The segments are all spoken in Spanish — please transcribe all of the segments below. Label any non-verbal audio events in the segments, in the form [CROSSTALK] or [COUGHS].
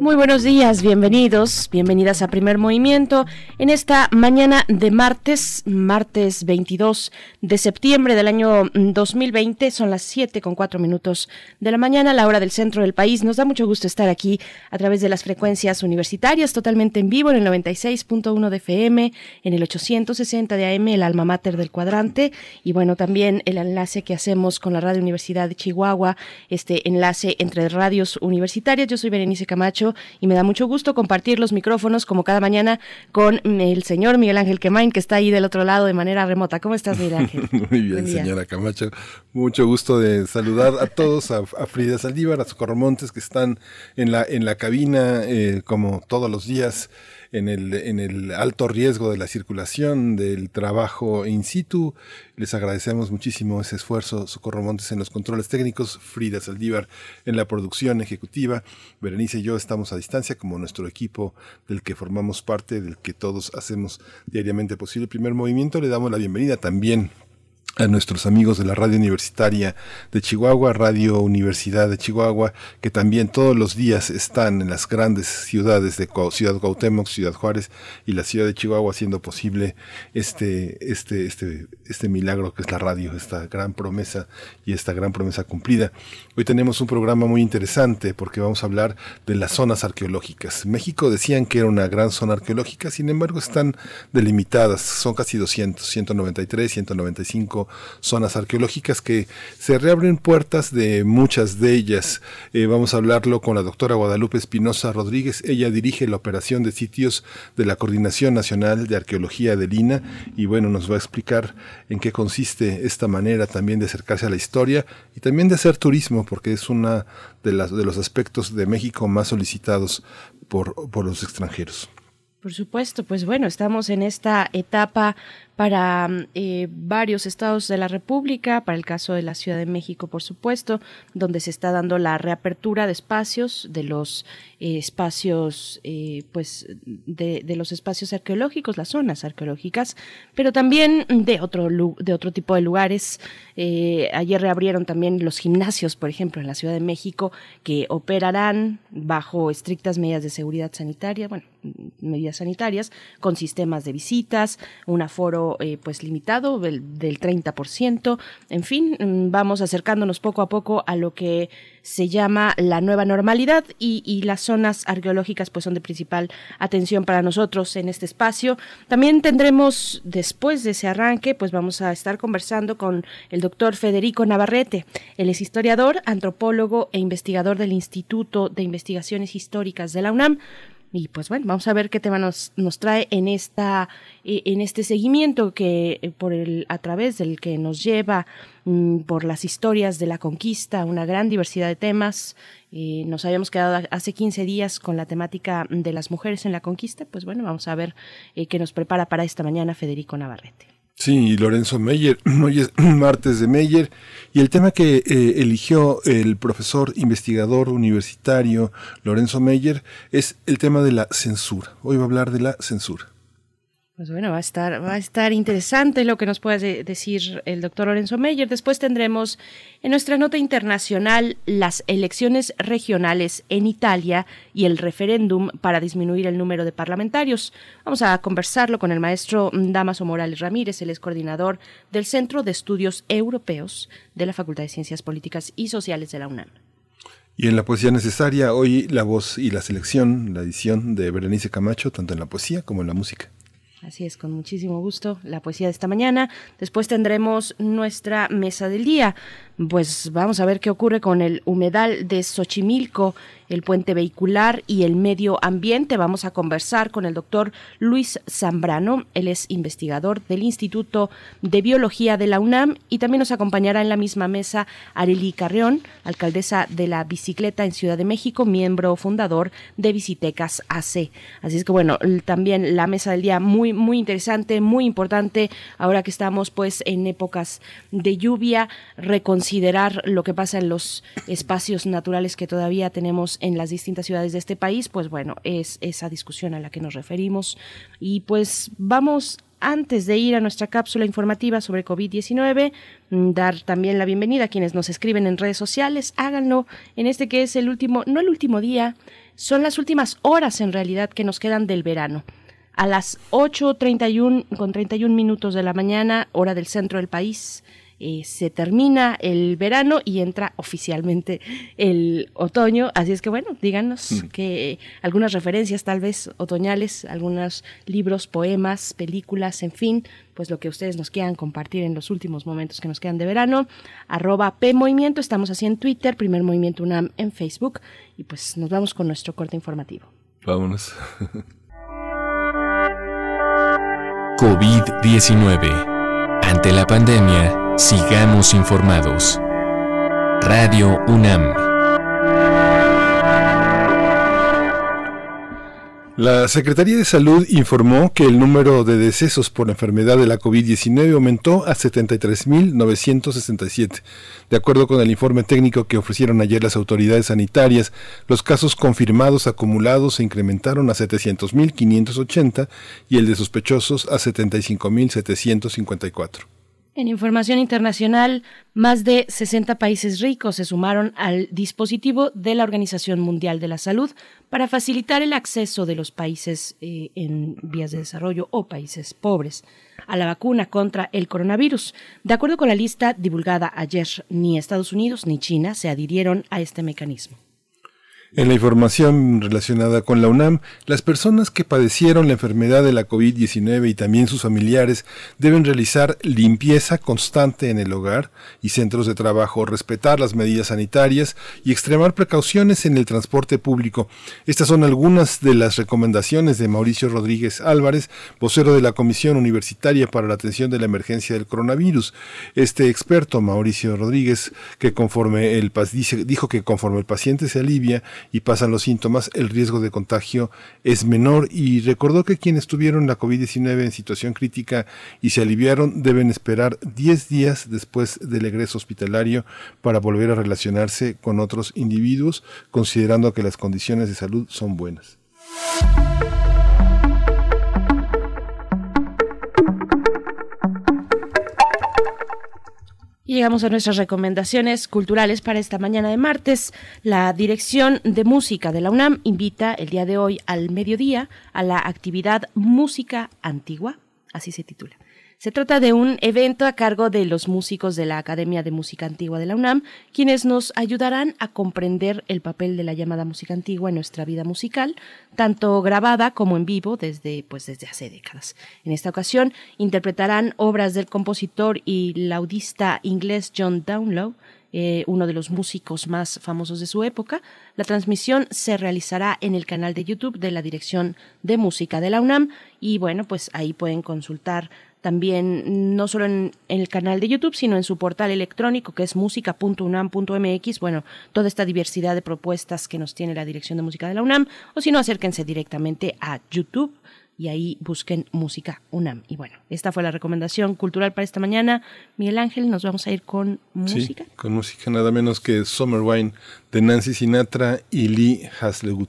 Muy buenos días, bienvenidos, bienvenidas a Primer Movimiento en esta mañana de martes, martes 22 de septiembre del año 2020, son las 7 con 4 minutos de la mañana, la hora del centro del país. Nos da mucho gusto estar aquí a través de las frecuencias universitarias, totalmente en vivo en el 96.1 de FM, en el 860 de AM, el alma mater del cuadrante, y bueno, también el enlace que hacemos con la Radio Universidad de Chihuahua, este enlace entre radios universitarias. Yo soy Berenice Camacho y me da mucho gusto compartir los micrófonos como cada mañana con el señor Miguel Ángel Quemain, que está ahí del otro lado de manera remota. ¿Cómo estás, Miguel Ángel? [LAUGHS] Muy bien, señora Camacho. Mucho gusto de saludar a todos, a, Frida Saldívar, a Socorro Montes, que están en la, en la cabina eh, como todos los días en el, en el alto riesgo de la circulación, del trabajo in situ. Les agradecemos muchísimo ese esfuerzo. Socorro Montes en los controles técnicos, Frida Saldívar en la producción ejecutiva. Berenice y yo estamos a distancia como nuestro equipo del que formamos parte, del que todos hacemos diariamente posible el primer movimiento. Le damos la bienvenida también a nuestros amigos de la radio universitaria de Chihuahua, Radio Universidad de Chihuahua, que también todos los días están en las grandes ciudades de Ciudad Cuauhtémoc, Ciudad Juárez y la ciudad de Chihuahua haciendo posible este, este, este, este milagro que es la radio, esta gran promesa y esta gran promesa cumplida. Hoy tenemos un programa muy interesante porque vamos a hablar de las zonas arqueológicas. México decían que era una gran zona arqueológica, sin embargo están delimitadas, son casi 200, 193, 195 zonas arqueológicas que se reabren puertas de muchas de ellas. Eh, vamos a hablarlo con la doctora Guadalupe Espinosa Rodríguez. Ella dirige la operación de sitios de la Coordinación Nacional de Arqueología de Lina y bueno, nos va a explicar en qué consiste esta manera también de acercarse a la historia y también de hacer turismo porque es una de, las, de los aspectos de México más solicitados por, por los extranjeros. Por supuesto, pues bueno, estamos en esta etapa para eh, varios estados de la República, para el caso de la Ciudad de México, por supuesto, donde se está dando la reapertura de espacios, de los eh, espacios, eh, pues, de, de, los espacios arqueológicos, las zonas arqueológicas, pero también de otro, de otro tipo de lugares. ayer reabrieron también los gimnasios, por ejemplo, en la Ciudad de México, que operarán bajo estrictas medidas de seguridad sanitaria, bueno, medidas sanitarias, con sistemas de visitas, un aforo eh, pues limitado del, del 30%. En fin, mm, vamos acercándonos poco a poco a lo que se llama la nueva normalidad y, y, las zonas arqueológicas pues son de principal atención para nosotros en este espacio. También tendremos después de ese arranque pues vamos a estar conversando con el doctor Federico Navarrete. Él es historiador, antropólogo e investigador del Instituto de Investigaciones Históricas de la UNAM. Y pues bueno, vamos a ver qué tema nos, nos trae en esta e, en este seguimiento que eh, por el a través del que nos lleva mm, por las historias de la conquista, una gran diversidad de temas. Eh, nos habíamos quedado hace 15 días con la temática de las mujeres en la conquista. Pues bueno, vamos a ver eh, qué nos prepara para esta mañana Federico Navarrete. Sí, Lorenzo Meyer, [CLEARS THROAT] hoy es [CLEARS THROAT] martes de Meyer, y el tema que eh, eligió el profesor investigador universitario Lorenzo Meyer es el tema de la censura. Hoy va a hablar de la censura. Pues bueno, va a estar, va a estar interesante lo que nos puede decir el doctor Lorenzo Meyer. Después tendremos en nuestra nota internacional las elecciones regionales en Italia y el referéndum para disminuir el número de parlamentarios. Vamos a conversarlo con el maestro Damaso Morales Ramírez, el es coordinador del Centro de Estudios Europeos de la Facultad de Ciencias Políticas y Sociales de la UNAM. Y en la poesía necesaria, hoy la voz y la selección, la edición de Berenice Camacho, tanto en la poesía como en la música. Así es, con muchísimo gusto la poesía de esta mañana. Después tendremos nuestra mesa del día. Pues vamos a ver qué ocurre con el humedal de Xochimilco el puente vehicular y el medio ambiente. Vamos a conversar con el doctor Luis Zambrano. Él es investigador del Instituto de Biología de la UNAM y también nos acompañará en la misma mesa Arely Carreón, alcaldesa de la bicicleta en Ciudad de México, miembro fundador de Visitecas AC. Así es que bueno, también la mesa del día muy, muy interesante, muy importante, ahora que estamos pues en épocas de lluvia, reconsiderar lo que pasa en los espacios naturales que todavía tenemos en las distintas ciudades de este país, pues bueno, es esa discusión a la que nos referimos. Y pues vamos antes de ir a nuestra cápsula informativa sobre COVID-19, mm, dar también la bienvenida a quienes nos escriben en redes sociales. Háganlo en este que es el último, no el último día, son las últimas horas en realidad que nos quedan del verano. A las 8.31 con 31 minutos de la mañana, hora del centro del país, eh, se termina el verano y entra oficialmente el otoño. Así es que bueno, díganos mm. que algunas referencias tal vez otoñales, algunos libros, poemas, películas, en fin, pues lo que ustedes nos quieran compartir en los últimos momentos que nos quedan de verano. Arroba P Movimiento, estamos así en Twitter, Primer Movimiento UNAM en Facebook y pues nos vamos con nuestro corte informativo. Vámonos. [LAUGHS] COVID-19. Ante la pandemia, Sigamos informados. Radio UNAM. La Secretaría de Salud informó que el número de decesos por enfermedad de la COVID-19 aumentó a 73.967. De acuerdo con el informe técnico que ofrecieron ayer las autoridades sanitarias, los casos confirmados acumulados se incrementaron a 700.580 y el de sospechosos a 75.754. En información internacional, más de 60 países ricos se sumaron al dispositivo de la Organización Mundial de la Salud para facilitar el acceso de los países eh, en vías de desarrollo o países pobres a la vacuna contra el coronavirus. De acuerdo con la lista divulgada ayer, ni Estados Unidos ni China se adhirieron a este mecanismo. En la información relacionada con la UNAM, las personas que padecieron la enfermedad de la COVID-19 y también sus familiares deben realizar limpieza constante en el hogar y centros de trabajo, respetar las medidas sanitarias y extremar precauciones en el transporte público. Estas son algunas de las recomendaciones de Mauricio Rodríguez Álvarez, vocero de la Comisión Universitaria para la Atención de la Emergencia del Coronavirus. Este experto, Mauricio Rodríguez, que conforme el dijo que conforme el paciente se alivia, y pasan los síntomas, el riesgo de contagio es menor y recordó que quienes tuvieron la COVID-19 en situación crítica y se aliviaron deben esperar 10 días después del egreso hospitalario para volver a relacionarse con otros individuos, considerando que las condiciones de salud son buenas. Llegamos a nuestras recomendaciones culturales para esta mañana de martes. La Dirección de Música de la UNAM invita el día de hoy al mediodía a la actividad Música Antigua, así se titula. Se trata de un evento a cargo de los músicos de la Academia de Música Antigua de la UNAM, quienes nos ayudarán a comprender el papel de la llamada música antigua en nuestra vida musical, tanto grabada como en vivo desde, pues, desde hace décadas. En esta ocasión interpretarán obras del compositor y laudista inglés John Downlow, eh, uno de los músicos más famosos de su época. La transmisión se realizará en el canal de YouTube de la Dirección de Música de la UNAM y bueno, pues ahí pueden consultar también no solo en, el canal de YouTube, sino en su portal electrónico que es música.unam.mx, bueno, toda esta diversidad de propuestas que nos tiene la Dirección de Música de la UNAM, o si no, acérquense directamente a YouTube y ahí busquen Música UNAM. Y bueno, esta fue la recomendación cultural para esta mañana. Miguel Ángel, nos vamos a ir con música. Sí, con música nada menos que Summer Wine de Nancy Sinatra y Lee Haslewood.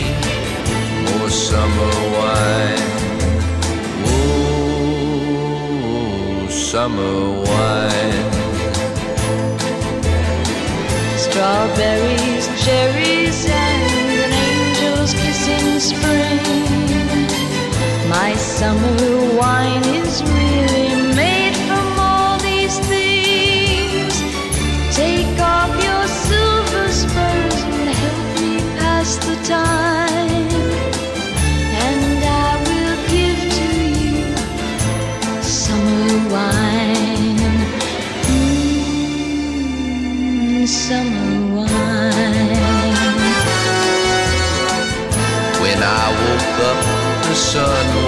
summer wine. Oh, summer wine. Strawberries, cherries, and an angel's kiss in spring. My summer wine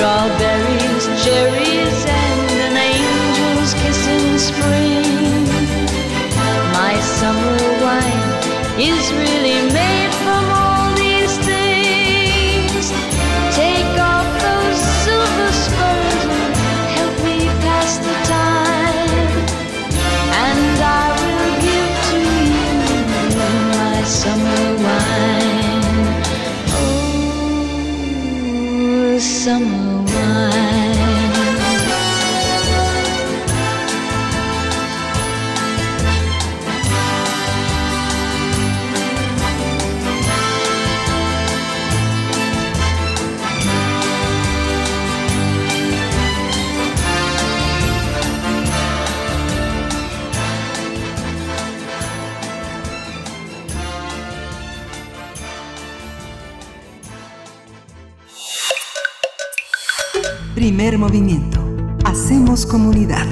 strawberry Movimiento. Hacemos comunidad.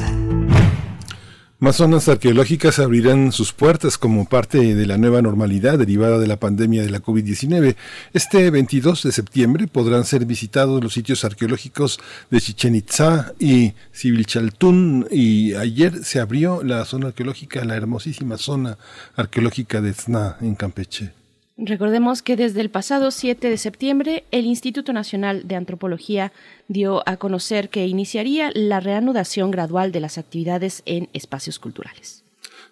Más zonas arqueológicas abrirán sus puertas como parte de la nueva normalidad derivada de la pandemia de la COVID-19. Este 22 de septiembre podrán ser visitados los sitios arqueológicos de Chichen Itza y Sibilchaltún y ayer se abrió la zona arqueológica, la hermosísima zona arqueológica de Tzna en Campeche. Recordemos que desde el pasado 7 de septiembre el Instituto Nacional de Antropología dio a conocer que iniciaría la reanudación gradual de las actividades en espacios culturales.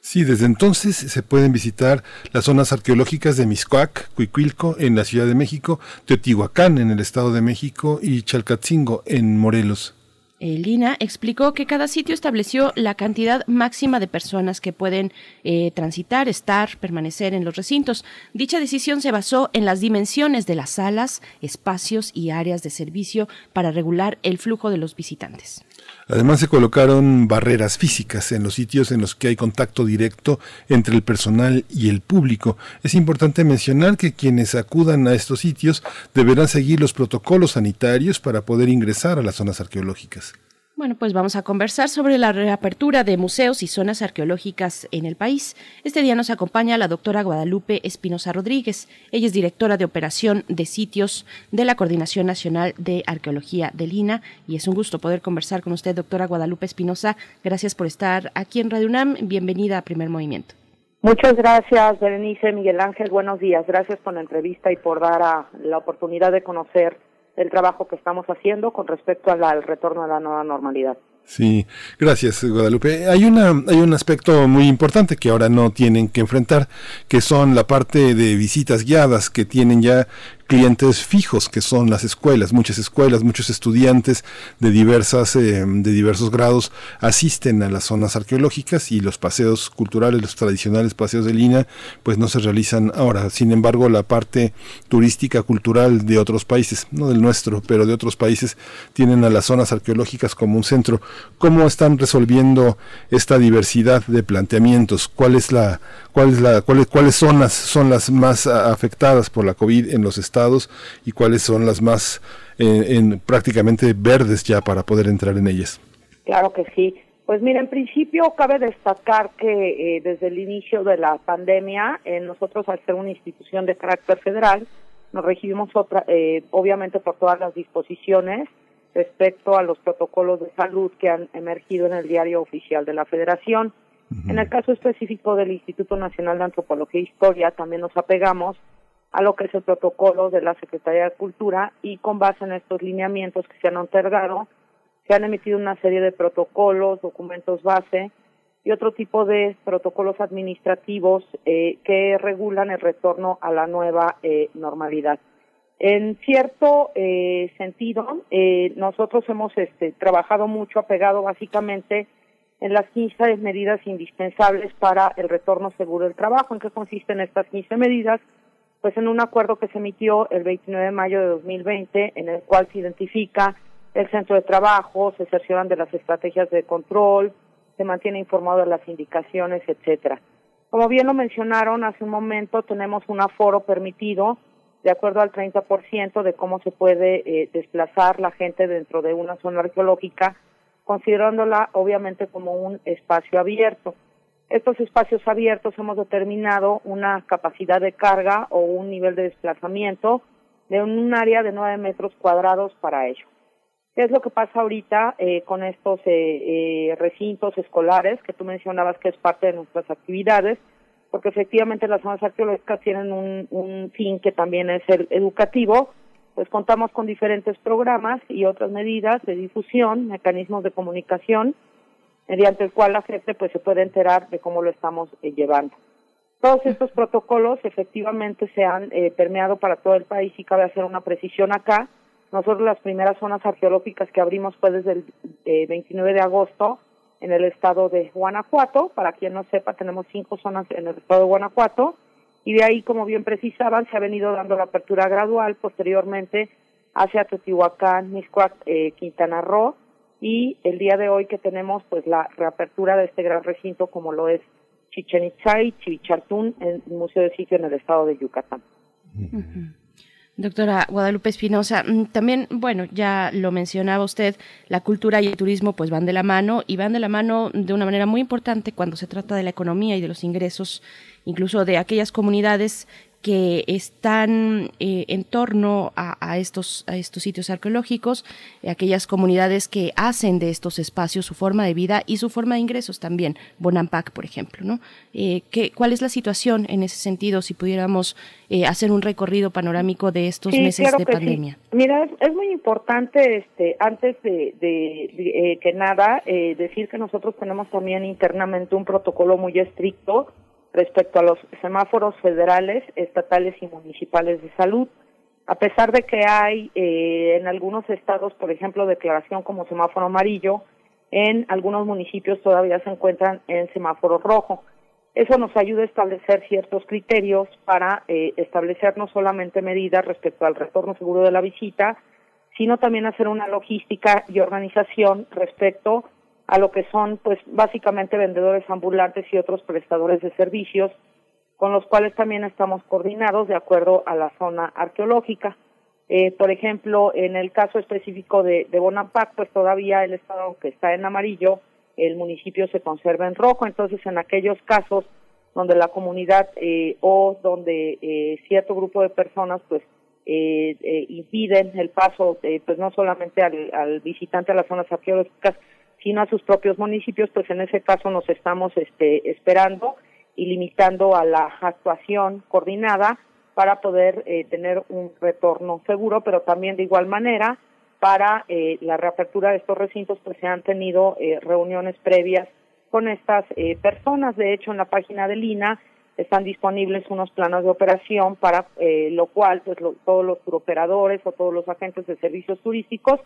Sí, desde entonces se pueden visitar las zonas arqueológicas de Miscoac, Cuicuilco en la Ciudad de México, Teotihuacán en el Estado de México y Chalcatzingo en Morelos. El INA explicó que cada sitio estableció la cantidad máxima de personas que pueden eh, transitar, estar, permanecer en los recintos. Dicha decisión se basó en las dimensiones de las salas, espacios y áreas de servicio para regular el flujo de los visitantes. Además se colocaron barreras físicas en los sitios en los que hay contacto directo entre el personal y el público. Es importante mencionar que quienes acudan a estos sitios deberán seguir los protocolos sanitarios para poder ingresar a las zonas arqueológicas. Bueno, pues vamos a conversar sobre la reapertura de museos y zonas arqueológicas en el país. Este día nos acompaña la doctora Guadalupe Espinosa Rodríguez. Ella es directora de operación de sitios de la Coordinación Nacional de Arqueología del INA y es un gusto poder conversar con usted, doctora Guadalupe Espinosa. Gracias por estar aquí en Radio UNAM. Bienvenida a Primer Movimiento. Muchas gracias, Berenice, Miguel Ángel. Buenos días. Gracias por la entrevista y por dar la oportunidad de conocer el trabajo que estamos haciendo con respecto al, retorno a la nueva normalidad. Sí, gracias Guadalupe. Hay una hay un aspecto muy importante que ahora no tienen que enfrentar, que son la parte de visitas guiadas que tienen ya clientes fijos que son las escuelas, muchas escuelas, muchos estudiantes de diversas eh, de diversos grados asisten a las zonas arqueológicas y los paseos culturales, los tradicionales paseos de línea, pues no se realizan ahora. Sin embargo, la parte turística cultural de otros países, no del nuestro, pero de otros países tienen a las zonas arqueológicas como un centro. ¿Cómo están resolviendo esta diversidad de planteamientos? ¿Cuál es la cuál es la cuáles cuáles zonas son las más afectadas por la COVID en los estados y cuáles son las más eh, en, prácticamente verdes ya para poder entrar en ellas. Claro que sí. Pues mira, en principio cabe destacar que eh, desde el inicio de la pandemia, eh, nosotros al ser una institución de carácter federal, nos regimos otra, obviamente por todas las disposiciones respecto a los protocolos de salud que han emergido en el diario oficial de la Federación. En el caso específico del Instituto Nacional de Antropología e Historia, también nos apegamos a lo que es el protocolo de la Secretaría de Cultura y con base en estos lineamientos que se han otorgado, se han emitido una serie de protocolos, documentos base y otro tipo de protocolos administrativos eh, que regulan el retorno a la nueva eh, normalidad. En cierto eh, sentido, nosotros hemos este, trabajado mucho apegado básicamente en las 15 medidas indispensables para el retorno seguro del trabajo. ¿En qué consisten estas 15 medidas? Pues en un acuerdo que se emitió el 29 de mayo de 2020, en el cual se identifica el centro de trabajo, se cercioran de las estrategias de control, se mantiene informado de las indicaciones, etcétera. Como bien lo mencionaron hace un momento, tenemos un aforo permitido de acuerdo al 30% de cómo se puede eh, desplazar la gente dentro de una zona arqueológica, considerándola obviamente como un espacio abierto estos espacios abiertos hemos determinado una capacidad de carga o un nivel de desplazamiento de un área de 9 metros cuadrados para ello. ¿Qué es lo que pasa ahorita eh, con estos eh, eh, recintos escolares que tú mencionabas que es parte de nuestras actividades? Porque efectivamente las zonas arqueológicas tienen un, un fin que también es el educativo, pues contamos con diferentes programas y otras medidas de difusión, mecanismos de comunicación, mediante el cual la gente pues se puede enterar de cómo lo estamos eh, llevando. Todos estos protocolos efectivamente se han eh, permeado para todo el país y cabe hacer una precisión acá. Nosotros las primeras zonas arqueológicas que abrimos fue desde el 29 eh, de agosto en el estado de Guanajuato. Para quien no sepa, tenemos cinco zonas en el estado de Guanajuato y de ahí, como bien precisaban, se ha venido dando la apertura gradual posteriormente hacia Teotihuacán, Miscuac, Quintana Roo y el día de hoy que tenemos pues la reapertura de este gran recinto como lo es Chichen Itza y Chivichartún, el Museo de Sitio en el estado de Yucatán. Doctora Guadalupe Espinosa, mm, también, bueno, ya lo mencionaba usted, la cultura y el turismo pues van de la mano y van de la mano de una manera muy importante cuando se trata de la economía y de los ingresos, incluso de aquellas comunidades que están eh, en torno a, estos, a estos sitios arqueológicos, eh, aquellas comunidades que hacen de estos espacios su forma de vida y su forma de ingresos también, Bonampak, por ejemplo. ¿no? Eh, ¿qué, ¿Cuál es la situación en ese sentido si pudiéramos hacer un recorrido panorámico de estos meses de pandemia? Mira, es, muy importante, este, antes de, de que nada, decir que nosotros tenemos también internamente un protocolo muy estricto respecto a los semáforos federales, estatales y municipales de salud. A pesar de que hay eh, en algunos estados, por ejemplo, declaración como semáforo amarillo, en algunos municipios todavía se encuentran en semáforo rojo. Eso nos ayuda a establecer ciertos criterios para eh, establecer no solamente medidas respecto al retorno seguro de la visita, sino también hacer una logística y organización respecto a lo que son pues básicamente vendedores ambulantes y otros prestadores de servicios con los cuales también estamos coordinados de acuerdo a la zona arqueológica. Eh, por ejemplo, en el caso específico de, de pues todavía el estado que está en amarillo, el municipio se conserva en rojo, entonces en aquellos casos donde la comunidad eh, o donde eh, cierto grupo de personas pues eh, eh, impiden el paso pues no solamente al visitante a las zonas arqueológicas sino a sus propios municipios pues en ese caso nos estamos este esperando y limitando a la actuación coordinada para poder eh, tener un retorno seguro pero también de igual manera para eh, la reapertura de estos recintos pues se han tenido eh, reuniones previas con estas eh, personas. De hecho, en la página del INA están disponibles unos planos de operación para eh, lo cual pues lo- todos los turoperadores o todos los agentes de servicios turísticos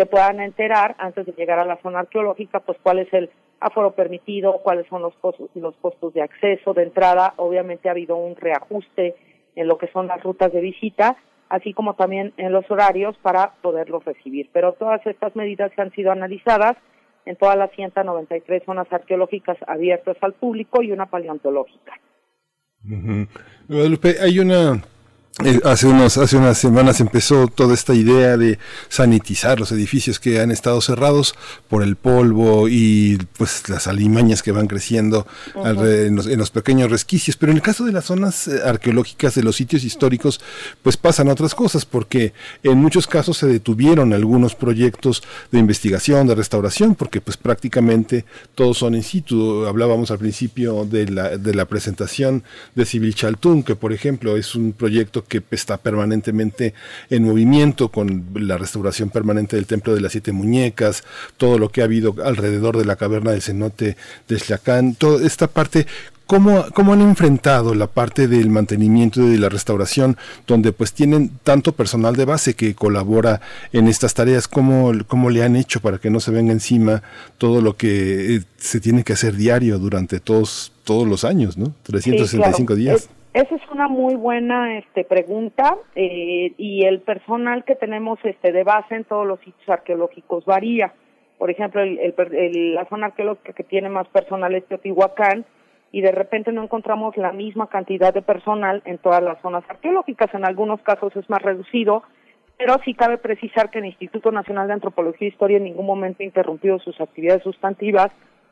se puedan enterar antes de llegar a la zona arqueológica pues cuál es el aforo permitido, cuáles son los costos, los costos de acceso, de entrada. Obviamente ha habido un reajuste en lo que son las rutas de visita, así como también en los horarios para poderlos recibir. Pero todas estas medidas han sido analizadas en todas las 193 zonas arqueológicas abiertas al público y una paleontológica. Guadalupe, hay una eh, hace unos hace unas semanas empezó toda esta idea de sanitizar los edificios que han estado cerrados por el polvo y pues las alimañas que van creciendo en, los, en los pequeños resquicios. Pero en el caso de las zonas eh, arqueológicas de los sitios históricos pues pasan otras cosas porque en muchos casos se detuvieron algunos proyectos de investigación de restauración porque pues prácticamente todos son in situ. Hablábamos al principio de la de la presentación de Civil Chaltún que por ejemplo es un proyecto que está permanentemente en movimiento con la restauración permanente del Templo de las Siete Muñecas, todo lo que ha habido alrededor de la caverna del cenote de Xlacán, toda esta parte ¿Cómo, ¿Cómo han enfrentado la parte del mantenimiento y de la restauración, donde pues tienen tanto personal de base que colabora en estas tareas? ¿Cómo, cómo le han hecho para que no se venga encima todo lo que eh, se tiene que hacer diario durante todos, todos los años, ¿no? 365 Sí, claro. días. Es- esa es una muy buena este, pregunta eh, y el personal que tenemos este, de base en todos los sitios arqueológicos varía. Por ejemplo, el- la zona arqueológica que tiene más personal es Teotihuacán y de repente no encontramos la misma cantidad de personal en todas las zonas arqueológicas. En algunos casos es más reducido, pero sí cabe precisar que el Instituto Nacional de Antropología e Historia en ningún momento ha interrumpido sus actividades sustantivas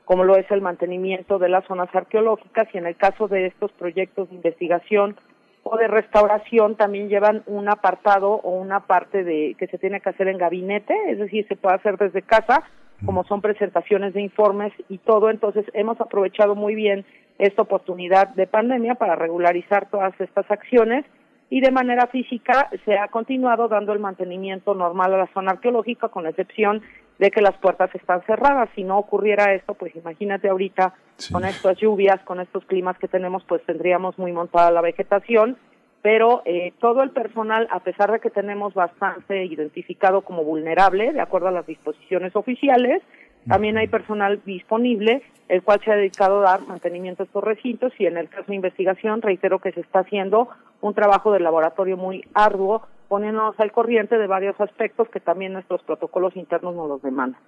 como lo es el mantenimiento de las zonas arqueológicas y en el caso de estos proyectos de investigación o de restauración también llevan un apartado o una parte de que se tiene que hacer en gabinete, es decir, se puede hacer desde casa, como son presentaciones de informes y todo, entonces hemos aprovechado muy bien esta oportunidad de pandemia para regularizar todas estas acciones y de manera física se ha continuado dando el mantenimiento normal a la zona arqueológica con la excepción de que las puertas están cerradas. Si no ocurriera esto, pues imagínate ahorita con estas lluvias, con estos climas que tenemos, pues tendríamos muy montada la vegetación, pero eh, todo el personal, a pesar de que tenemos bastante identificado como vulnerable, de acuerdo a las disposiciones oficiales, también hay personal disponible, el cual se ha dedicado a dar mantenimiento a estos recintos. Y en el caso de investigación, reitero que se está haciendo un trabajo de laboratorio muy arduo, poniéndonos al corriente de varios aspectos que también nuestros protocolos internos nos los demandan.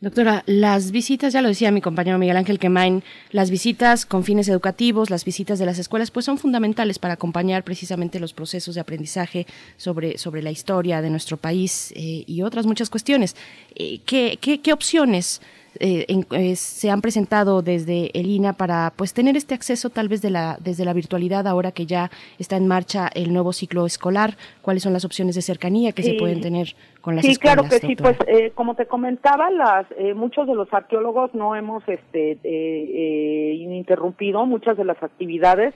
Doctora, las visitas, ya lo decía mi compañero Miguel Ángel Quemain, las visitas con fines educativos, las visitas de las escuelas, pues son fundamentales para acompañar precisamente los procesos de aprendizaje sobre, sobre la historia de nuestro país eh, y otras muchas cuestiones. Eh, ¿qué, qué, qué opciones eh, en- eh, se han presentado desde el INA para pues tener este acceso tal vez de la, desde la virtualidad ahora que ya está en marcha el nuevo ciclo escolar? ¿Cuáles son las opciones de cercanía que se Sí. pueden tener con las sí, escuelas? claro que sí. Pues eh, como te comentaba, las eh, muchos de los arqueólogos no hemos este eh, interrumpido muchas de las actividades.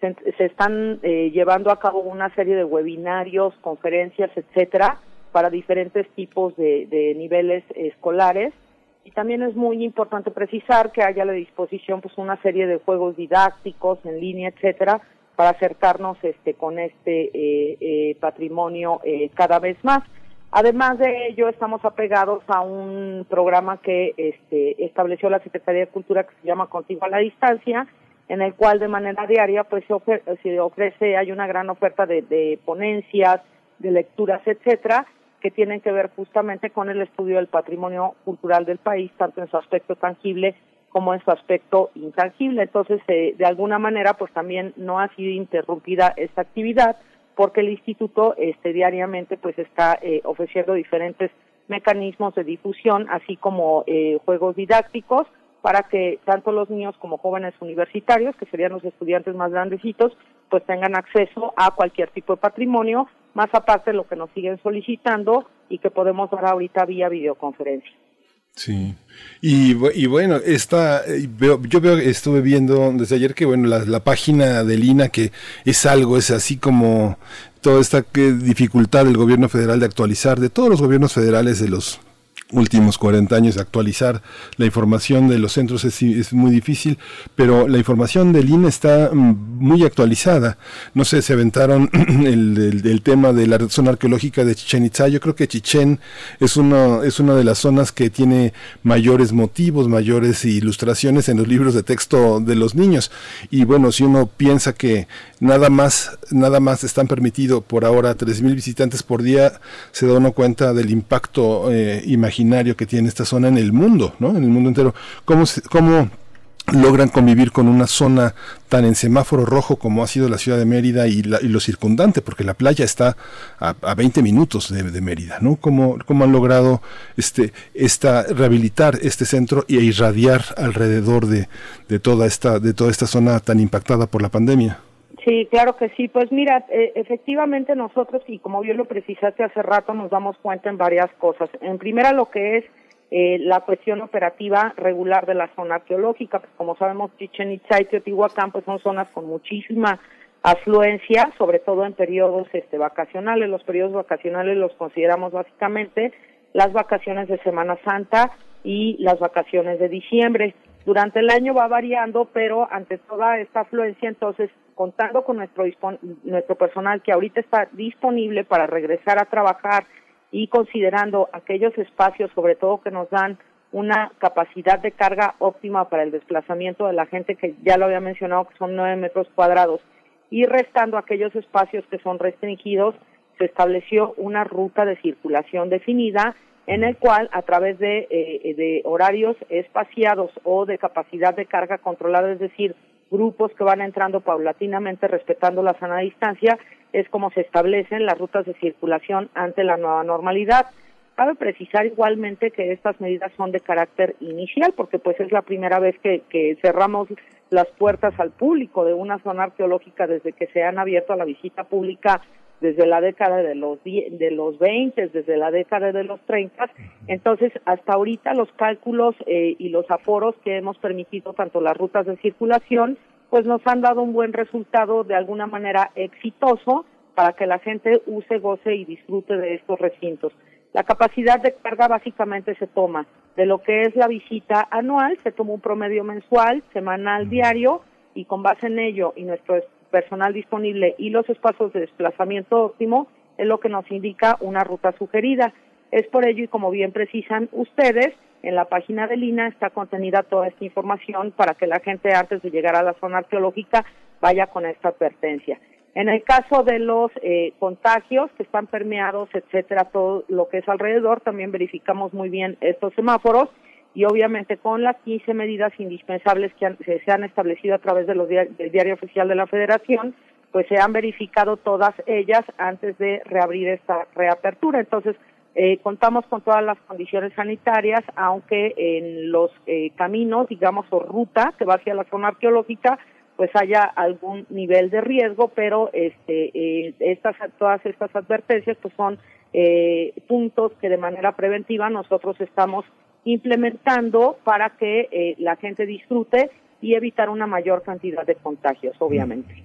Se, se están eh, llevando a cabo una serie de webinarios, conferencias, etcétera, para diferentes tipos de, de niveles escolares. Y también es muy importante precisar que haya a la disposición pues una serie de juegos didácticos en línea, etcétera, para acercarnos este con este eh, eh, patrimonio eh, cada vez más. Además de ello, estamos apegados a un programa que este, estableció la Secretaría de Cultura que se llama Contigo a la Distancia, en el cual de manera diaria pues se, ofre- se ofrece, hay una gran oferta de, de ponencias, de lecturas, etcétera, que tienen que ver justamente con el estudio del patrimonio cultural del país, tanto en su aspecto tangible como en su aspecto intangible. Entonces, eh, de alguna manera, pues también no ha sido interrumpida esta actividad, porque el instituto este diariamente pues está eh, ofreciendo diferentes mecanismos de difusión, así como eh, juegos didácticos para que tanto los niños como jóvenes universitarios, que serían los estudiantes más grandecitos, pues tengan acceso a cualquier tipo de patrimonio, más aparte lo que nos siguen solicitando y que podemos dar ahorita vía videoconferencia. Sí, y, y bueno, esta, yo veo, estuve viendo desde ayer que bueno, la, la página de Lina que es algo, es así como toda esta dificultad del gobierno federal de actualizar, de todos los gobiernos federales de los últimos 40 años actualizar la información de los centros es, muy difícil, pero la información del INE está mm, muy actualizada. No sé, se aventaron [CLEARS THROAT] el, el- tema de la zona arqueológica de Chichen Itza. Yo creo que Chichen es, uno, es una de las zonas que tiene mayores motivos, mayores ilustraciones en los libros de texto de los niños. Y bueno, si uno piensa que nada más, nada más están permitido por ahora 3.000 visitantes por día, se da uno cuenta del impacto eh, imaginario que tiene esta zona en el mundo, ¿no? En el mundo entero. ¿Cómo, cómo logran convivir con una zona tan en semáforo rojo como ha sido la ciudad de Mérida y, la- y lo circundante, porque la playa está a, a 20 minutos de, Mérida, ¿no? ¿Cómo, cómo han logrado este, esta, rehabilitar este centro y irradiar alrededor de, de, toda esta, de toda esta zona tan impactada por la pandemia? Sí, claro que sí. Pues mira, eh, efectivamente nosotros, y como bien lo precisaste hace rato, nos damos cuenta en varias cosas. En primera, lo que es eh, la cuestión operativa regular de la zona arqueológica. Pues como sabemos, Chichen Itza y Teotihuacán pues son zonas con muchísima afluencia, sobre todo en periodos este, vacacionales. Los periodos vacacionales los consideramos básicamente las vacaciones de Semana Santa y las vacaciones de diciembre. Durante el año va variando, pero ante toda esta afluencia, entonces, contando con nuestro, nuestro personal que ahorita está disponible para regresar a trabajar y considerando aquellos espacios, sobre todo que nos dan una capacidad de carga óptima para el desplazamiento de la gente, que ya lo había mencionado, que son nueve metros cuadrados, y restando aquellos espacios que son restringidos, se estableció una ruta de circulación definida en el cual a través de, eh, de horarios espaciados o de capacidad de carga controlada, es decir, grupos que van entrando paulatinamente respetando la sana distancia, es como se establecen las rutas de circulación ante la nueva normalidad. Cabe precisar igualmente que estas medidas son de carácter inicial, porque pues es la primera vez que, que cerramos las puertas al público de una zona arqueológica desde que se han abierto a la visita pública desde la década de los de los 20, desde la década de los 30. Entonces, hasta ahorita los cálculos eh, y los aforos que hemos permitido, tanto las rutas de circulación, pues nos han dado un buen resultado de alguna manera exitoso para que la gente use, goce y disfrute de estos recintos. La capacidad de carga básicamente se toma de lo que es la visita anual, se toma un promedio mensual, semanal, diario, y con base en ello y nuestro es- personal disponible y los espacios de desplazamiento óptimo es lo que nos indica una ruta sugerida. Es por ello y como bien precisan ustedes, en la página de Lina está contenida toda esta información para que la gente antes de llegar a la zona arqueológica vaya con esta advertencia. En el caso de los eh, contagios que están permeados, etcétera, todo lo que es alrededor, también verificamos muy bien estos semáforos y obviamente con las 15 medidas indispensables que, han- se han establecido a través de los del diario oficial de la Federación, pues se han verificado todas ellas antes de reabrir esta reapertura. Entonces, eh, contamos con todas las condiciones sanitarias, aunque en los eh, caminos, digamos, o ruta que va hacia la zona arqueológica, pues haya algún nivel de riesgo, pero este, eh, estas, todas estas advertencias pues son eh, puntos que de manera preventiva nosotros estamos implementando para que eh, la gente disfrute y evitar una mayor cantidad de contagios, obviamente.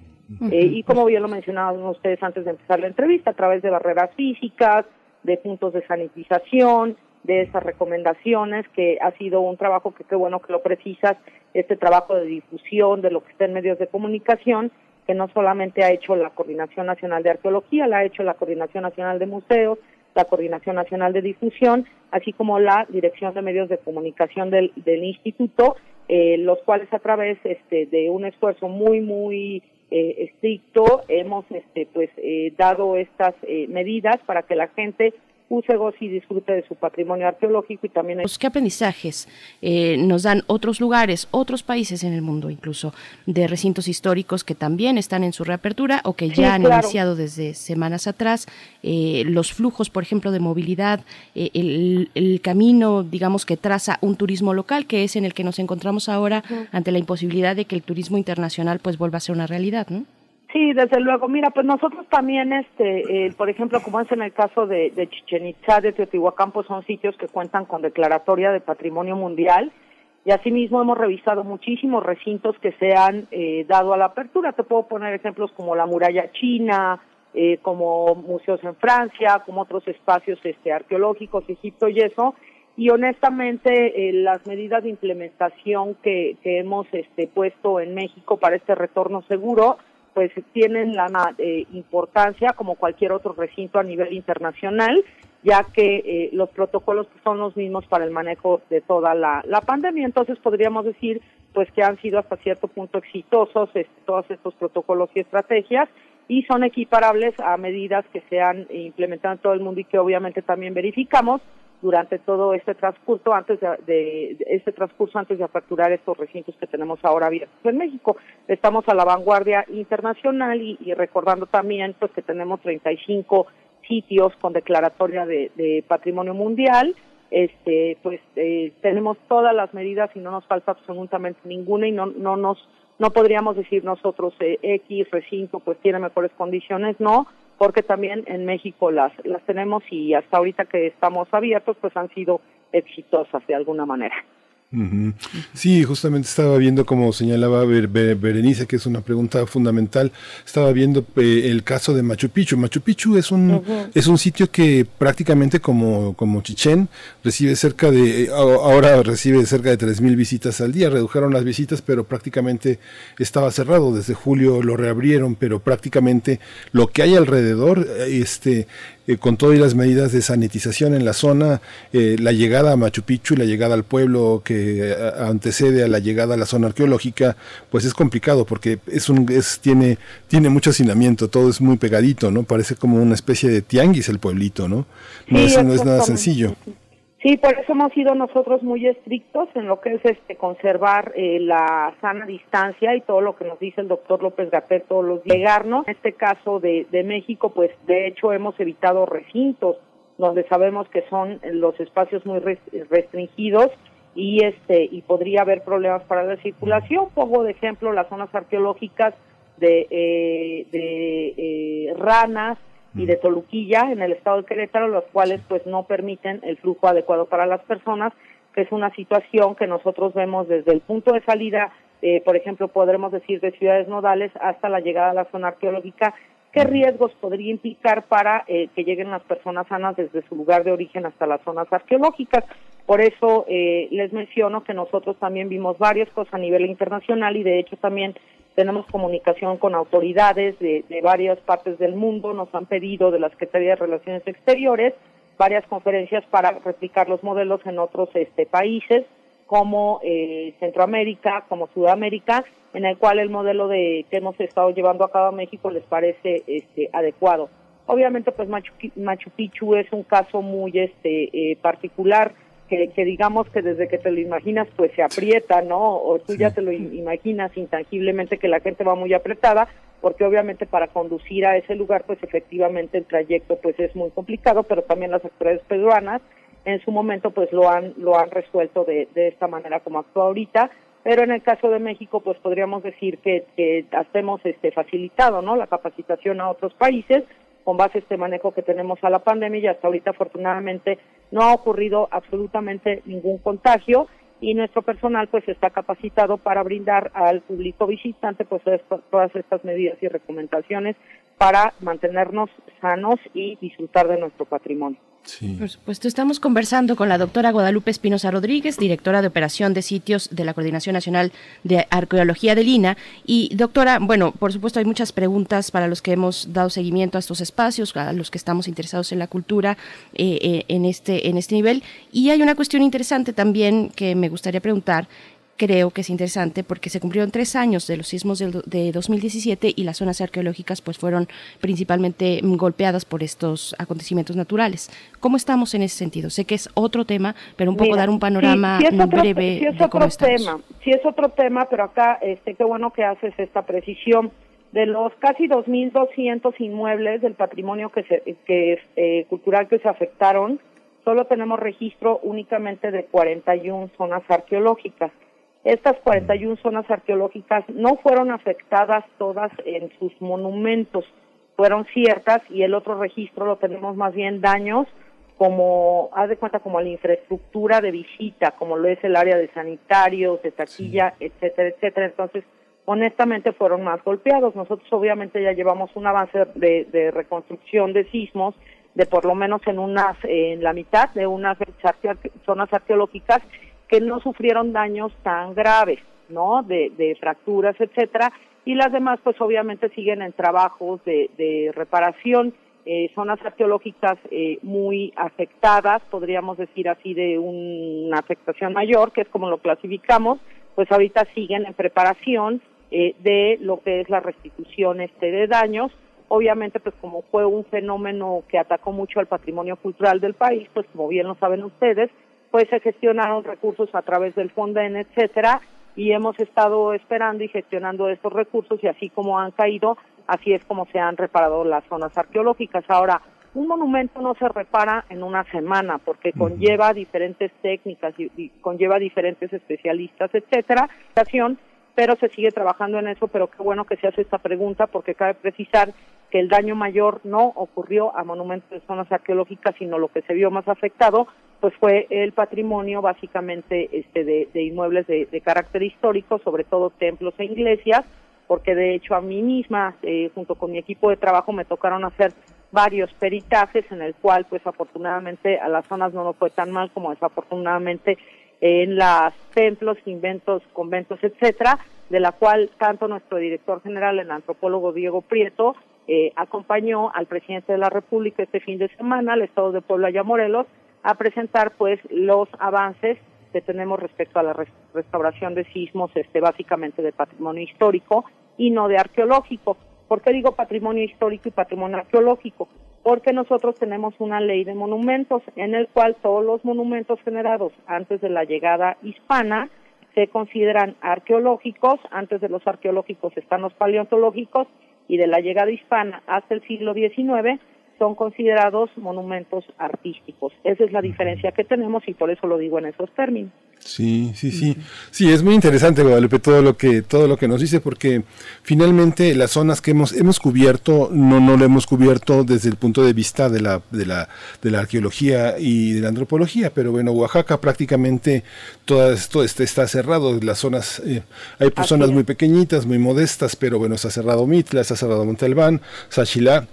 Eh, y como bien lo mencionaban ustedes antes de empezar la entrevista, a través de barreras físicas, de puntos de sanitización, de esas recomendaciones, que ha sido un trabajo que qué bueno que lo precisas, este trabajo de difusión de lo que está en medios de comunicación, que no solamente ha hecho la Coordinación Nacional de Arqueología, la ha hecho la Coordinación Nacional de Museos, la Coordinación Nacional de Difusión, así como la Dirección de Medios de Comunicación del, Instituto, eh, los cuales a través este, de un esfuerzo muy, muy eh, estricto hemos este, pues, eh, dado estas eh, medidas para que la gente use, goce y disfrute de su patrimonio arqueológico y también... ¿Qué aprendizajes eh, nos dan otros lugares, otros países en el mundo incluso, de recintos históricos que también están en su reapertura o que ya han iniciado desde semanas atrás? Eh, los flujos, por ejemplo, de movilidad, eh, el, el, camino, digamos, que traza un turismo local, que es en el que nos encontramos ahora ante la imposibilidad de que el turismo internacional pues vuelva a ser una realidad, ¿no? Sí, desde luego. Mira, pues nosotros también, este, eh, por ejemplo, como es en el caso de, de Chichen Itza, de Teotihuacán, pues son sitios que cuentan con declaratoria de patrimonio mundial y asimismo hemos revisado muchísimos recintos que se han eh, dado a la apertura. Te puedo poner ejemplos como la muralla china, eh, como museos en Francia, como otros espacios este, arqueológicos, Egipto y eso. Y honestamente, eh, las medidas de implementación que, que hemos este, puesto en México para este retorno seguro pues tienen la eh, importancia como cualquier otro recinto a nivel internacional, ya que eh, los protocolos son los mismos para el manejo de toda la, la pandemia. Entonces podríamos decir pues que han sido hasta cierto punto exitosos todos estos protocolos y estrategias y son equiparables a medidas que se han implementado en todo el mundo y que obviamente también verificamos durante todo este transcurso antes de, este transcurso antes de aperturar estos recintos que tenemos ahora abiertos en México. Estamos a la vanguardia internacional y, recordando también pues que tenemos 35 sitios con declaratoria de, patrimonio mundial. Este, pues eh, tenemos todas las medidas y no nos falta absolutamente ninguna y no no nos no podríamos decir nosotros eh, X recinto pues tiene mejores condiciones, no, porque también en México las, las tenemos y hasta ahorita que estamos abiertos pues han sido exitosas de alguna manera. Sí, justamente estaba viendo, como señalaba Berenice, que es una pregunta fundamental, estaba viendo el caso de Machu Picchu. Machu Picchu es un, es un sitio que prácticamente como, como Chichén recibe cerca de, ahora recibe cerca de 3.000 visitas al día, redujeron las visitas, pero prácticamente estaba cerrado, desde julio lo reabrieron, pero prácticamente lo que hay alrededor, este, eh, con todas las medidas de sanitización en la zona, eh, la llegada a Machu Picchu, la llegada al pueblo que eh, antecede a la llegada a la zona arqueológica, pues es complicado porque es un, es, tiene, tiene mucho hacinamiento, todo es muy pegadito, ¿no? Parece como una especie de tianguis el pueblito, ¿no? No, es, no es nada sencillo. Sí, por eso hemos sido nosotros muy estrictos en lo que es este conservar eh, la sana distancia y todo lo que nos dice el doctor López Gatel todos los llegarnos. En este caso de, de México, pues de hecho hemos evitado recintos donde sabemos que son los espacios muy restringidos y este y podría haber problemas para la circulación. Pongo de ejemplo las zonas arqueológicas de, eh, de eh, ranas y de Toluquilla en el estado de Querétaro, los cuales pues no permiten el flujo adecuado para las personas, que es una situación que nosotros vemos desde el punto de salida, eh, por ejemplo, podremos decir de ciudades nodales hasta la llegada a la zona arqueológica, qué riesgos podría implicar para eh, que lleguen las personas sanas desde su lugar de origen hasta las zonas arqueológicas. Por eso eh, les menciono que nosotros también vimos varias cosas a nivel internacional y de hecho también tenemos comunicación con autoridades de, varias partes del mundo, nos han pedido de la Secretaría de Relaciones Exteriores varias conferencias para replicar los modelos en otros este, países como eh, Centroamérica, como Sudamérica, en el cual el modelo de que hemos estado llevando a cabo en México les parece este, adecuado. Obviamente, pues Machu, Machu Picchu es un caso muy este, eh, particular que, digamos que desde que te lo imaginas pues se aprieta, ¿no? O tú ya te lo imaginas intangiblemente que la gente va muy apretada, porque obviamente para conducir a ese lugar pues efectivamente el trayecto pues es muy complicado, pero también las autoridades peruanas en su momento pues lo han lo han resuelto de, de esta manera como actúa ahorita, pero en el caso de México pues podríamos decir que, que hacemos este facilitado, ¿no? La capacitación a otros países con base a este manejo que tenemos a la pandemia y hasta ahorita afortunadamente no ha ocurrido absolutamente ningún contagio y nuestro personal pues está capacitado para brindar al público visitante pues todas estas medidas y recomendaciones para mantenernos sanos y disfrutar de nuestro patrimonio. Por supuesto, estamos conversando con la doctora Guadalupe Espinosa Rodríguez, directora de operación de sitios de la Coordinación Nacional de Arqueología de Lina. Y doctora, bueno, por supuesto hay muchas preguntas para los que hemos dado seguimiento a estos espacios, a los que estamos interesados en la cultura eh, eh, en, este, en este nivel. Y hay una cuestión interesante también que me gustaría preguntar creo que es interesante porque se cumplieron tres años de los sismos do- de 2017 y las zonas arqueológicas pues fueron principalmente golpeadas por estos acontecimientos naturales. ¿Cómo estamos en ese sentido? Sé que es otro tema, pero un poco Mira, dar un panorama sí, sí otro, breve sí es de cómo otro estamos. tema, sí es otro tema, pero acá este qué bueno que haces esta precisión. De los casi 2.200 inmuebles del patrimonio que se, que eh, cultural que se afectaron, solo tenemos registro únicamente de 41 zonas arqueológicas. Estas 41 zonas arqueológicas no fueron afectadas todas en sus monumentos, fueron ciertas y el otro registro lo tenemos más bien daños como, haz de cuenta, como la infraestructura de visita, como lo es el área de sanitarios, de taquilla, etcétera, etcétera. Entonces, honestamente fueron más golpeados. Nosotros obviamente ya llevamos un avance de, de reconstrucción de sismos de por lo menos en unas, en la mitad de unas zonas arqueológicas que no sufrieron daños tan graves, ¿no? De, de fracturas, etcétera, y las demás pues obviamente siguen en trabajos de, reparación, eh, zonas arqueológicas eh, muy afectadas, podríamos decir así de una afectación mayor, que es como lo clasificamos, pues ahorita siguen en preparación eh, de lo que es la restitución este de daños, obviamente pues como fue un fenómeno que atacó mucho al patrimonio cultural del país, pues como bien lo saben ustedes, pues se gestionaron recursos a través del Fonden, etcétera, y hemos estado esperando y gestionando estos recursos y así como han caído, así es como se han reparado las zonas arqueológicas. Ahora, un monumento no se repara en una semana porque conlleva diferentes técnicas y, y conlleva diferentes especialistas, etcétera, pero se sigue trabajando en eso, pero qué bueno que se hace esta pregunta porque cabe precisar que el daño mayor no ocurrió a monumentos de zonas arqueológicas, sino lo que se vio más afectado pues fue el patrimonio básicamente este de, inmuebles de, carácter histórico, sobre todo templos e iglesias, porque de hecho a mí misma, eh, junto con mi equipo de trabajo, me tocaron hacer varios peritajes en el cual pues afortunadamente a las zonas no nos fue tan mal como desafortunadamente en los templos, inventos, conventos, etcétera, de la cual tanto nuestro director general, el antropólogo Diego Prieto, eh, acompañó al presidente de la República este fin de semana, al estado de Puebla y Morelos, a presentar pues los avances que tenemos respecto a la res- restauración de sismos, este básicamente de patrimonio histórico y no de arqueológico. ¿Por qué digo patrimonio histórico y patrimonio arqueológico? Porque nosotros tenemos una ley de monumentos en el cual todos los monumentos generados antes de la llegada hispana se consideran arqueológicos, antes de los arqueológicos están los paleontológicos y de la llegada hispana hasta el siglo XIX son considerados monumentos artísticos. Esa es la diferencia que tenemos y por eso lo digo en esos términos. Sí, sí, sí. Sí, es muy interesante, Guadalupe, todo lo que, todo lo que nos dice, porque finalmente las zonas que hemos, hemos cubierto, no, no lo hemos cubierto desde el punto de vista de la, de la, de la arqueología y de la antropología, pero bueno, Oaxaca prácticamente todo esto está, está cerrado, las zonas, eh, hay zonas muy pequeñitas, muy modestas, pero bueno, está cerrado Mitla, está cerrado Monte Albán, Sachilá,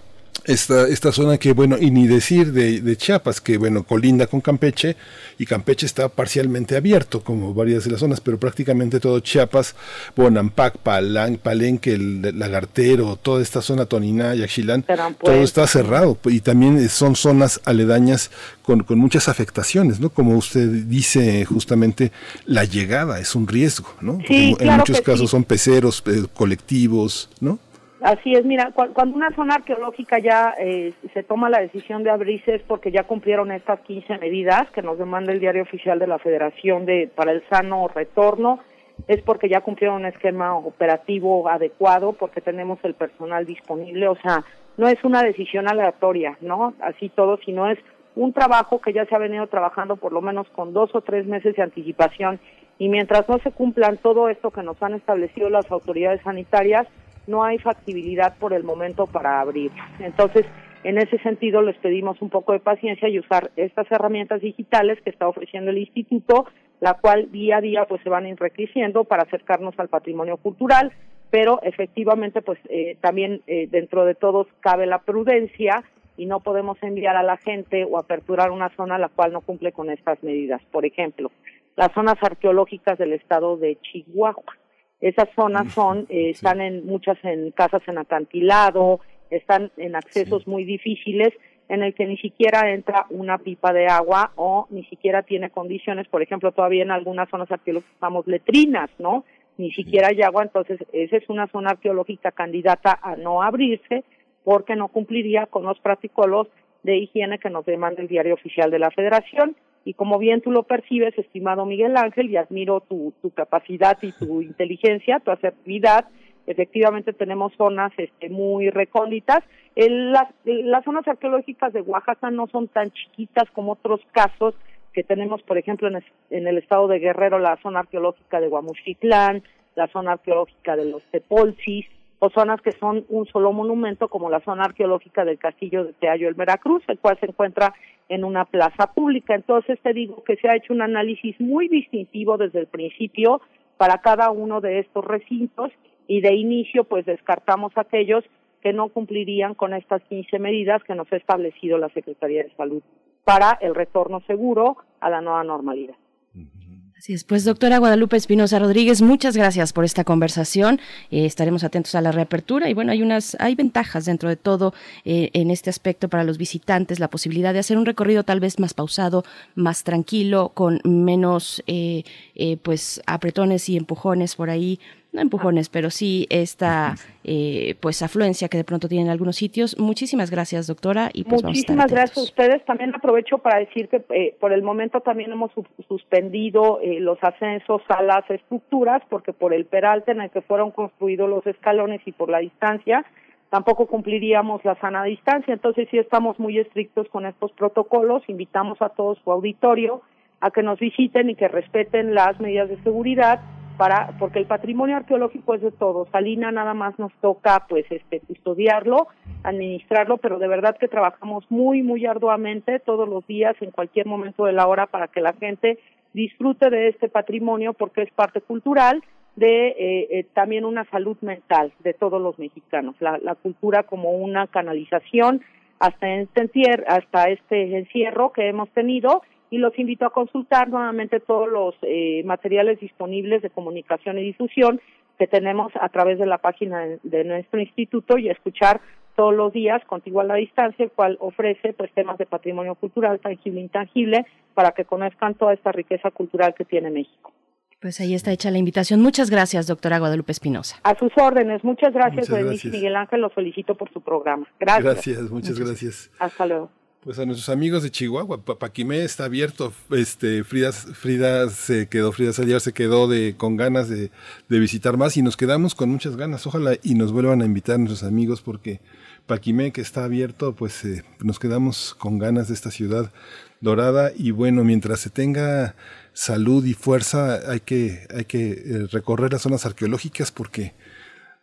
esta, esta zona que, bueno, y ni decir de, de Chiapas, que, bueno, colinda con Campeche, y Campeche está parcialmente abierto, como varias de las zonas, pero prácticamente todo Chiapas, Bonampak, Palan, Palenque, el Lagartero, toda esta zona Toniná, Yaxchilán, todo está cerrado, y también son zonas aledañas con, con muchas afectaciones, ¿no? Como usted dice, justamente, la llegada es un riesgo, ¿no? Sí, en claro muchos casos sí. son peceros, eh, colectivos, ¿no? Así es, mira, cu- cuando una zona arqueológica ya eh, se toma la decisión de abrirse es porque ya cumplieron estas 15 medidas que nos demanda el diario oficial de la Federación de para el sano retorno, es porque ya cumplieron un esquema operativo adecuado, porque tenemos el personal disponible, o sea, no es una decisión aleatoria, ¿no? Así todo, sino es un trabajo que ya se ha venido trabajando por lo menos con dos o tres meses de anticipación. Y mientras no se cumplan todo esto que nos han establecido las autoridades sanitarias, no hay factibilidad por el momento para abrir. Entonces, en ese sentido, les pedimos un poco de paciencia y usar estas herramientas digitales que está ofreciendo el instituto, la cual día a día pues se van enriqueciendo para acercarnos al patrimonio cultural, pero efectivamente pues eh, también eh, dentro de todos cabe la prudencia y no podemos enviar a la gente o aperturar una zona la cual no cumple con estas medidas. Por ejemplo, las zonas arqueológicas del estado de Chihuahua. Esas zonas son, eh, están en muchas en casas en acantilado, están en accesos muy difíciles en el que ni siquiera entra una pipa de agua o ni siquiera tiene condiciones, por ejemplo, todavía en algunas zonas arqueológicas estamos letrinas, ¿no? Ni siquiera hay agua, entonces esa es una zona arqueológica candidata a no abrirse porque no cumpliría con los protocolos de higiene que nos demanda el diario oficial de la Federación. Y como bien tú lo percibes, estimado Miguel Ángel, y admiro tu, tu capacidad y tu [LAUGHS] inteligencia, tu asertividad, efectivamente tenemos zonas este, muy recónditas. El, las, las zonas arqueológicas de Oaxaca no son tan chiquitas como otros casos que tenemos, por ejemplo, en, en el estado de Guerrero, la zona arqueológica de Guamuchitlán, la zona arqueológica de los Tepolcis, o zonas que son un solo monumento, como la zona arqueológica del Castillo de Teayo, el Veracruz, el cual se encuentra en una plaza pública. Entonces, te digo que se ha hecho un análisis muy distintivo desde el principio para cada uno de estos recintos y de inicio pues descartamos aquellos que no cumplirían con estas 15 medidas que nos ha establecido la Secretaría de Salud para el retorno seguro a la nueva normalidad. Así es, pues doctora Guadalupe Espinosa Rodríguez, muchas gracias por esta conversación. Eh, estaremos atentos a la reapertura y bueno, hay unas, hay ventajas dentro de todo eh, en este aspecto para los visitantes, la posibilidad de hacer un recorrido tal vez más pausado, más tranquilo, con menos eh, pues apretones y empujones por ahí no empujones, pero sí esta eh, pues afluencia que de pronto tienen algunos sitios. Muchísimas gracias, doctora. Y pues Muchísimas gracias a ustedes. También aprovecho para decir que eh, por el momento también hemos suspendido eh, los ascensos a las estructuras, porque por el peralte en el que fueron construidos los escalones y por la distancia, tampoco cumpliríamos la sana distancia. Entonces sí estamos muy estrictos con estos protocolos. Invitamos a todo su auditorio a que nos visiten y que respeten las medidas de seguridad para porque el patrimonio arqueológico es de todo. Salina nada más nos toca pues este custodiarlo, administrarlo, pero de verdad que trabajamos muy muy arduamente todos los días en cualquier momento de la hora para que la gente disfrute de este patrimonio porque es parte cultural de eh, eh, también una salud mental de todos los mexicanos, la, la cultura como una canalización hasta este hasta este encierro que hemos tenido y los invito a consultar nuevamente todos los eh, materiales disponibles de comunicación y difusión que tenemos a través de la página de, nuestro instituto y escuchar todos los días contigo a la distancia, el cual ofrece pues temas de patrimonio cultural tangible e intangible para que conozcan toda esta riqueza cultural que tiene México. Pues ahí está hecha la invitación. Muchas gracias, doctora Guadalupe Espinosa. A sus órdenes. Muchas gracias, Miguel Ángel. Lo felicito por su programa. Gracias. Gracias, muchas, muchas gracias. Hasta luego. Pues a nuestros amigos de Chihuahua, Paquimé está abierto, este, Frida, Frida se quedó, Frida Saliar se quedó de, con ganas de, visitar más y nos quedamos con muchas ganas, ojalá y nos vuelvan a invitar a nuestros amigos porque Paquimé que está abierto, pues eh, nos quedamos con ganas de esta ciudad dorada. Y bueno, mientras se tenga salud y fuerza hay que, hay que eh, recorrer las zonas arqueológicas porque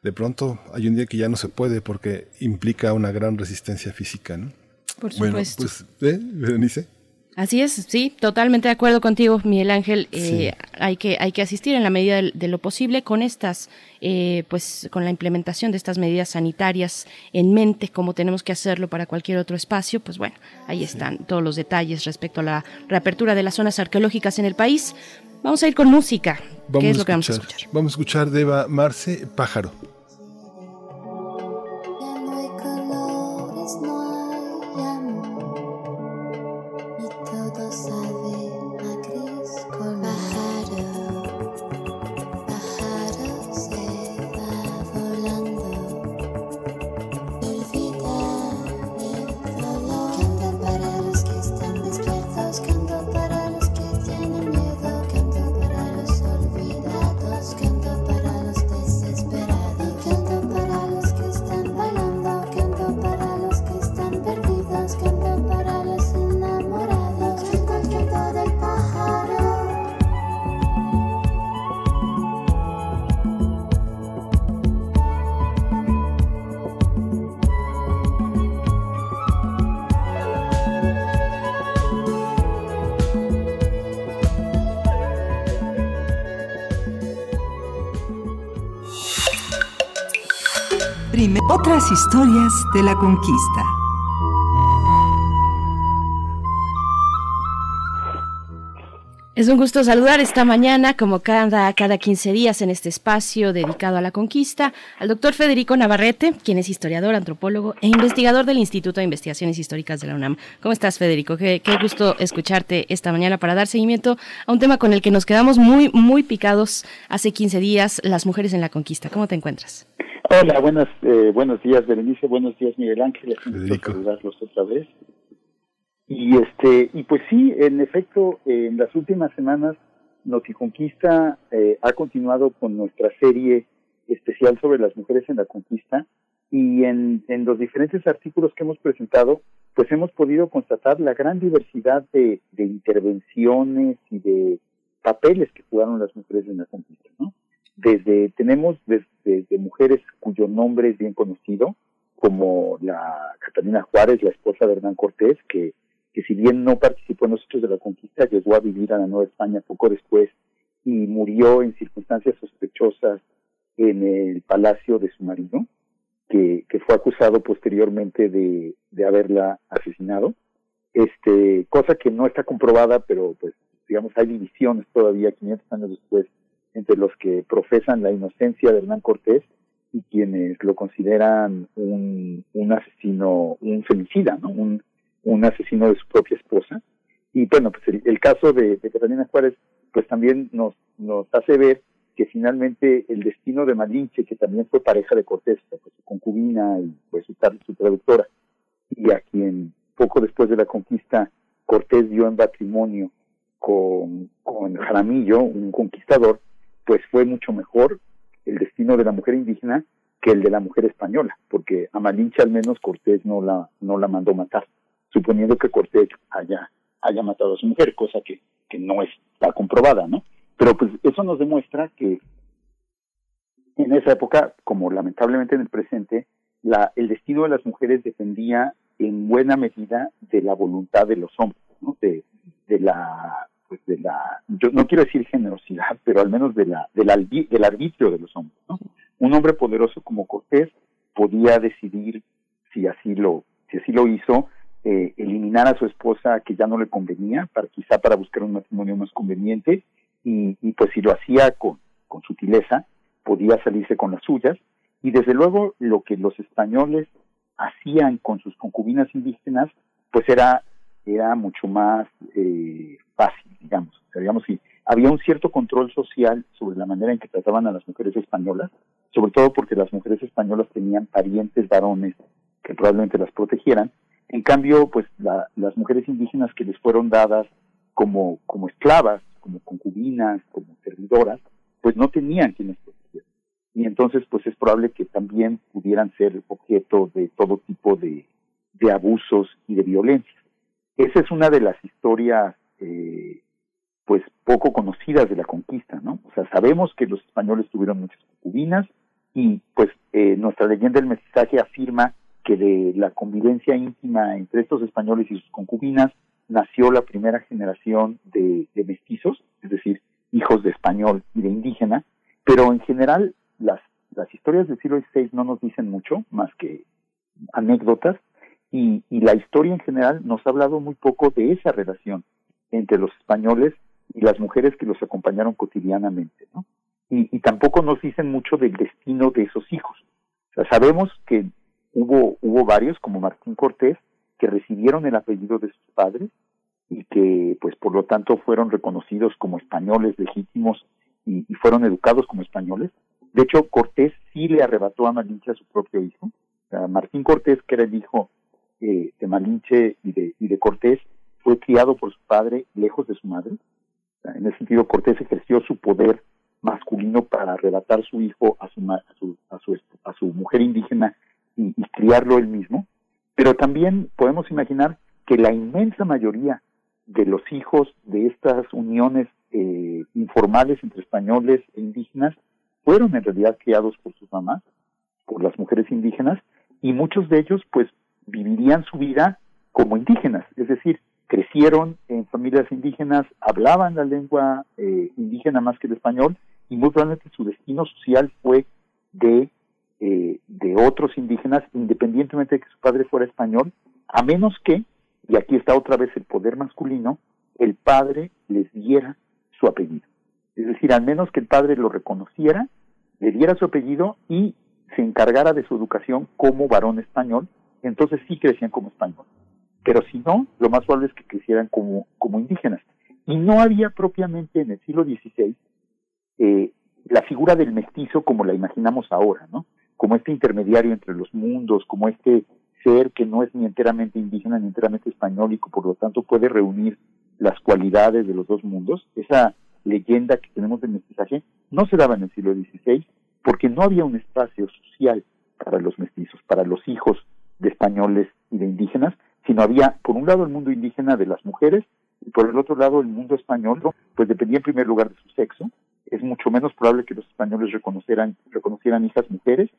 de pronto hay un día que ya no se puede porque implica una gran resistencia física, ¿no? Por supuesto. pues, ¿eh? Berenice. Así es, sí, totalmente de acuerdo contigo, Miguel Ángel. Eh, hay que hay que asistir en la medida de, lo posible con estas, eh, pues, con la implementación de estas medidas sanitarias en mente, como tenemos que hacerlo para cualquier otro espacio. Pues bueno, ahí están todos los detalles respecto a la reapertura de las zonas arqueológicas en el país. Vamos a ir con música. ¿Qué es lo que vamos a escuchar? Vamos a escuchar de Eva Marce Pájaro. Historias de la conquista. Es un gusto saludar esta mañana, como cada, cada 15 días en este espacio dedicado a la conquista, al doctor Federico Navarrete, quien es historiador, antropólogo e investigador del Instituto de Investigaciones Históricas de la UNAM. ¿Cómo estás, Federico? Qué, qué gusto escucharte esta mañana para dar seguimiento a un tema con el que nos quedamos muy, muy picados hace 15 días, las mujeres en la conquista. ¿Cómo te encuentras? Hola, buenas, eh, buenos días, Berenice, buenos días, Miguel Ángel. Federico. saludarlos otra vez. Y este y pues sí, en efecto, en las últimas semanas Noticonquista eh, ha continuado con nuestra serie especial sobre las mujeres en la conquista y en, en los diferentes artículos que hemos presentado, pues hemos podido constatar la gran diversidad de, de intervenciones y de papeles que jugaron las mujeres en la conquista, ¿no? Desde, tenemos desde, mujeres cuyo nombre es bien conocido, como la Catalina Juárez, la esposa de Hernán Cortés, que que si bien no participó en los hechos de la conquista, llegó a vivir a la Nueva España poco después y murió en circunstancias sospechosas en el palacio de su marido, que, que fue acusado posteriormente de, de haberla asesinado. Este, cosa que no está comprobada, pero pues digamos hay divisiones todavía 500 años después entre los que profesan la inocencia de Hernán Cortés y quienes lo consideran un, asesino, un femicida, ¿no? Un, asesino de su propia esposa. Y bueno, pues el, caso de, Catalina Juárez, pues también nos, nos hace ver que finalmente el destino de Malinche, que también fue pareja de Cortés, pues su concubina y pues su, su traductora, y a quien poco después de la conquista Cortés dio en matrimonio con, con Jaramillo, un conquistador, pues fue mucho mejor el destino de la mujer indígena que el de la mujer española, porque a Malinche al menos Cortés no la, no la mandó matar suponiendo que Cortés haya, haya matado a su mujer, cosa que, que no está comprobada, ¿no? Pero pues eso nos demuestra que en esa época, como lamentablemente en el presente, la, el destino de las mujeres dependía en buena medida de la voluntad de los hombres, ¿no? De, de la, pues de la, yo no quiero decir generosidad, pero al menos de la, del, del arbitrio de los hombres, ¿no? Un hombre poderoso como Cortés podía decidir si así lo, si así lo hizo, eh, eliminar a su esposa que ya no le convenía, para quizá para buscar un matrimonio más conveniente, y, y pues si lo hacía con, con sutileza, podía salirse con las suyas, y desde luego lo que los españoles hacían con sus concubinas indígenas, pues era, era mucho más eh, fácil, digamos. O sea, digamos, si había un cierto control social sobre la manera en que trataban a las mujeres españolas, sobre todo porque las mujeres españolas tenían parientes varones que probablemente las protegieran, en cambio, pues las mujeres indígenas que les fueron dadas como, como esclavas, como concubinas, como servidoras, pues no tenían quienes proteger. Y entonces, pues es probable que también pudieran ser objeto de todo tipo de abusos y de violencia. Esa es una de las historias, eh, pues poco conocidas de la conquista, ¿no? O sea, sabemos que los españoles tuvieron muchas concubinas y pues eh, nuestra leyenda del mestizaje afirma que de la convivencia íntima entre estos españoles y sus concubinas nació la primera generación de, mestizos, es decir, hijos de español y de indígena, pero en general las, las historias del siglo XVI no nos dicen mucho, más que anécdotas, y, y la historia en general nos ha hablado muy poco de esa relación entre los españoles y las mujeres que los acompañaron cotidianamente, ¿no? Y, tampoco nos dicen mucho del destino de esos hijos. O sea, sabemos que hubo, hubo varios, como Martín Cortés, que recibieron el apellido de sus padres y que, pues, por lo tanto, fueron reconocidos como españoles legítimos y, fueron educados como españoles. De hecho, Cortés sí le arrebató a Malinche a su propio hijo. Martín Cortés, que era el hijo de Malinche y de, y de Cortés, fue criado por su padre lejos de su madre. en ese sentido, Cortés ejerció su poder masculino para arrebatar su hijo a su, a su, a su, a su mujer indígena y, criarlo él mismo, pero también podemos imaginar que la inmensa mayoría de los hijos de estas uniones eh, informales entre españoles e indígenas fueron en realidad criados por sus mamás, por las mujeres indígenas, y muchos de ellos pues vivirían su vida como indígenas, es decir, crecieron en familias indígenas, hablaban la lengua eh, indígena más que el español, y muy probablemente su destino social fue de eh, de otros indígenas, independientemente de que su padre fuera español, a menos que, y aquí está otra vez el poder masculino, el padre les diera su apellido. Es decir, al menos que el padre lo reconociera, le diera su apellido y se encargara de su educación como varón español, entonces sí crecían como españoles. Pero si no, lo más probable es que crecieran como, indígenas. Y no había propiamente en el siglo XVI eh, la figura del mestizo como la imaginamos ahora, ¿no? Como este intermediario entre los mundos, como este ser que no es ni enteramente indígena ni enteramente español y que por lo tanto puede reunir las cualidades de los dos mundos. Esa leyenda que tenemos del mestizaje no se daba en el siglo XVI porque no había un espacio social para los mestizos, para los hijos de españoles y de indígenas, sino había, por un lado, el mundo indígena de las mujeres y por el otro lado, el mundo español, pues dependía en primer lugar de su sexo. Es mucho menos probable que los españoles reconocieran, reconocieran hijas mujeres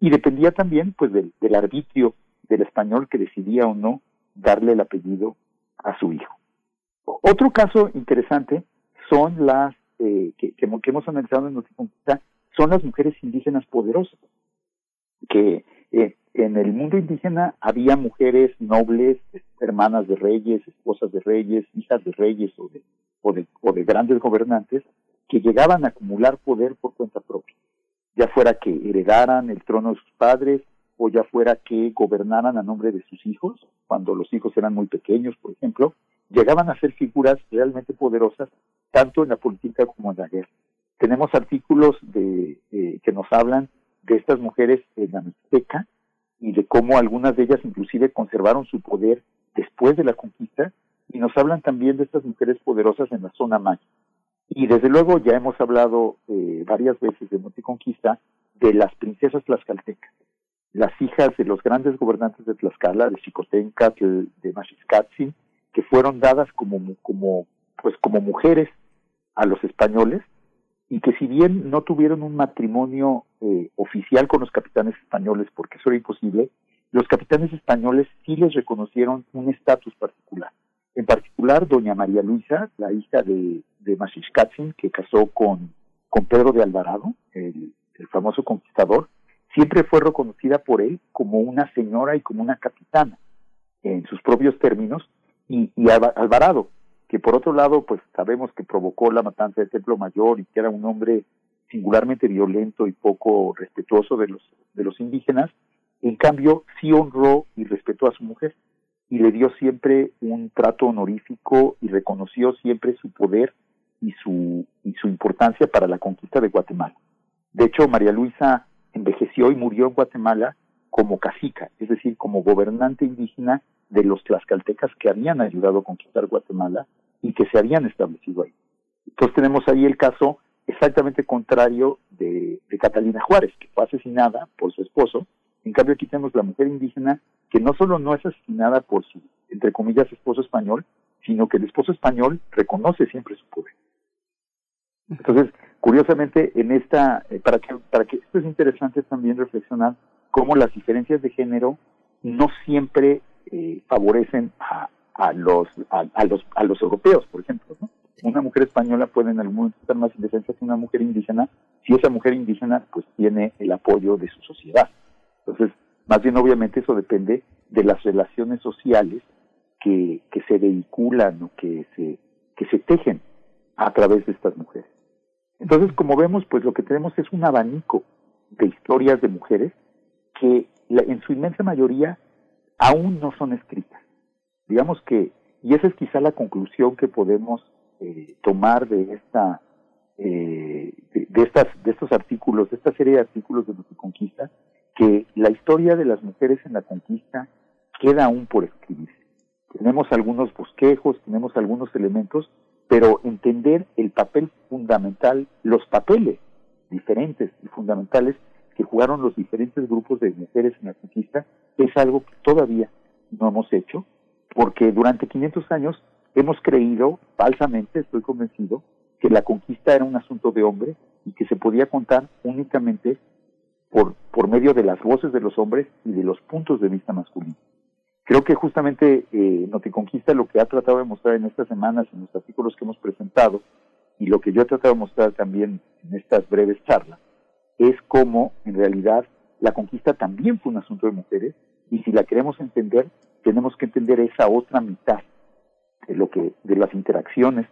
y dependía también, pues, del, arbitrio del español que decidía o no darle el apellido a su hijo. Otro caso interesante son las eh, que, hemos analizado en nuestra conquista, son las mujeres indígenas poderosas, que eh, en el mundo indígena había mujeres nobles, hermanas de reyes, esposas de reyes, hijas de reyes o de, o de, o de grandes gobernantes que llegaban a acumular poder por cuenta propia, ya fuera que heredaran el trono de sus padres o ya fuera que gobernaran a nombre de sus hijos, cuando los hijos eran muy pequeños, por ejemplo, llegaban a ser figuras realmente poderosas tanto en la política como en la guerra. Tenemos artículos de, eh, que nos hablan de estas mujeres en la Mixteca, y de cómo algunas de ellas inclusive conservaron su poder después de la conquista y nos hablan también de estas mujeres poderosas en la zona maya. Y desde luego ya hemos hablado eh, varias veces de Monteconquista de las princesas tlaxcaltecas, las hijas de los grandes gobernantes de Tlaxcala, de Xicotenca, de Maxiscatzin, que fueron dadas como, como, pues como mujeres a los españoles y que si bien no tuvieron un matrimonio eh, oficial con los capitanes españoles, porque eso era imposible, los capitanes españoles sí les reconocieron un estatus particular. En particular, doña María Luisa, la hija de, de que casó con, con Pedro de Alvarado, el, famoso conquistador, siempre fue reconocida por él como una señora y como una capitana, en sus propios términos, y, y Alvarado, que por otro lado, pues sabemos que provocó la matanza del Templo Mayor y que era un hombre singularmente violento y poco respetuoso de los, de los indígenas, en cambio sí honró y respetó a su mujer y le dio siempre un trato honorífico y reconoció siempre su poder y su, y su importancia para la conquista de Guatemala. De hecho, María Luisa envejeció y murió en Guatemala como cacica, es decir, como gobernante indígena de los tlaxcaltecas que habían ayudado a conquistar Guatemala y que se habían establecido ahí. Entonces tenemos ahí el caso exactamente contrario de, Catalina Juárez, que fue asesinada por su esposo. En cambio aquí tenemos la mujer indígena que no solo no es asesinada por su, entre comillas, esposo español, sino que el esposo español reconoce siempre su poder. Entonces, curiosamente, en esta, eh, para que, para que esto es interesante también reflexionar cómo las diferencias de género no siempre eh, favorecen a, a los a, los a los europeos, por ejemplo. Una mujer española puede en algún momento estar más indefensa que una mujer indígena si esa mujer indígena pues tiene el apoyo de su sociedad. Entonces, más bien obviamente eso depende de las relaciones sociales que, que se vehiculan o que se, que se tejen a través de estas mujeres. Entonces, como vemos, pues lo que tenemos es un abanico de historias de mujeres que en su inmensa mayoría aún no son escritas. Digamos que, y esa es quizá la conclusión que podemos eh, tomar de esta, eh, de, estas, de estos artículos, de esta serie de artículos de conquista, que la historia de las mujeres en la conquista queda aún por escribir. Tenemos algunos bosquejos, tenemos algunos elementos, pero entender el papel fundamental, los papeles diferentes y fundamentales que jugaron los diferentes grupos de mujeres en la conquista, es algo que todavía no hemos hecho porque durante 500 años hemos creído, falsamente, estoy convencido, que la conquista era un asunto de hombres y que se podía contar únicamente por, por medio de las voces de los hombres y de los puntos de vista masculinos. Creo que justamente eh, Noticonquista lo que ha tratado de mostrar en estas semanas, en los artículos que hemos presentado, y lo que yo he tratado de mostrar también en estas breves charlas, es cómo en realidad la conquista también fue un asunto de mujeres, y si la queremos entender, tenemos que entender esa otra mitad de lo que de las interacciones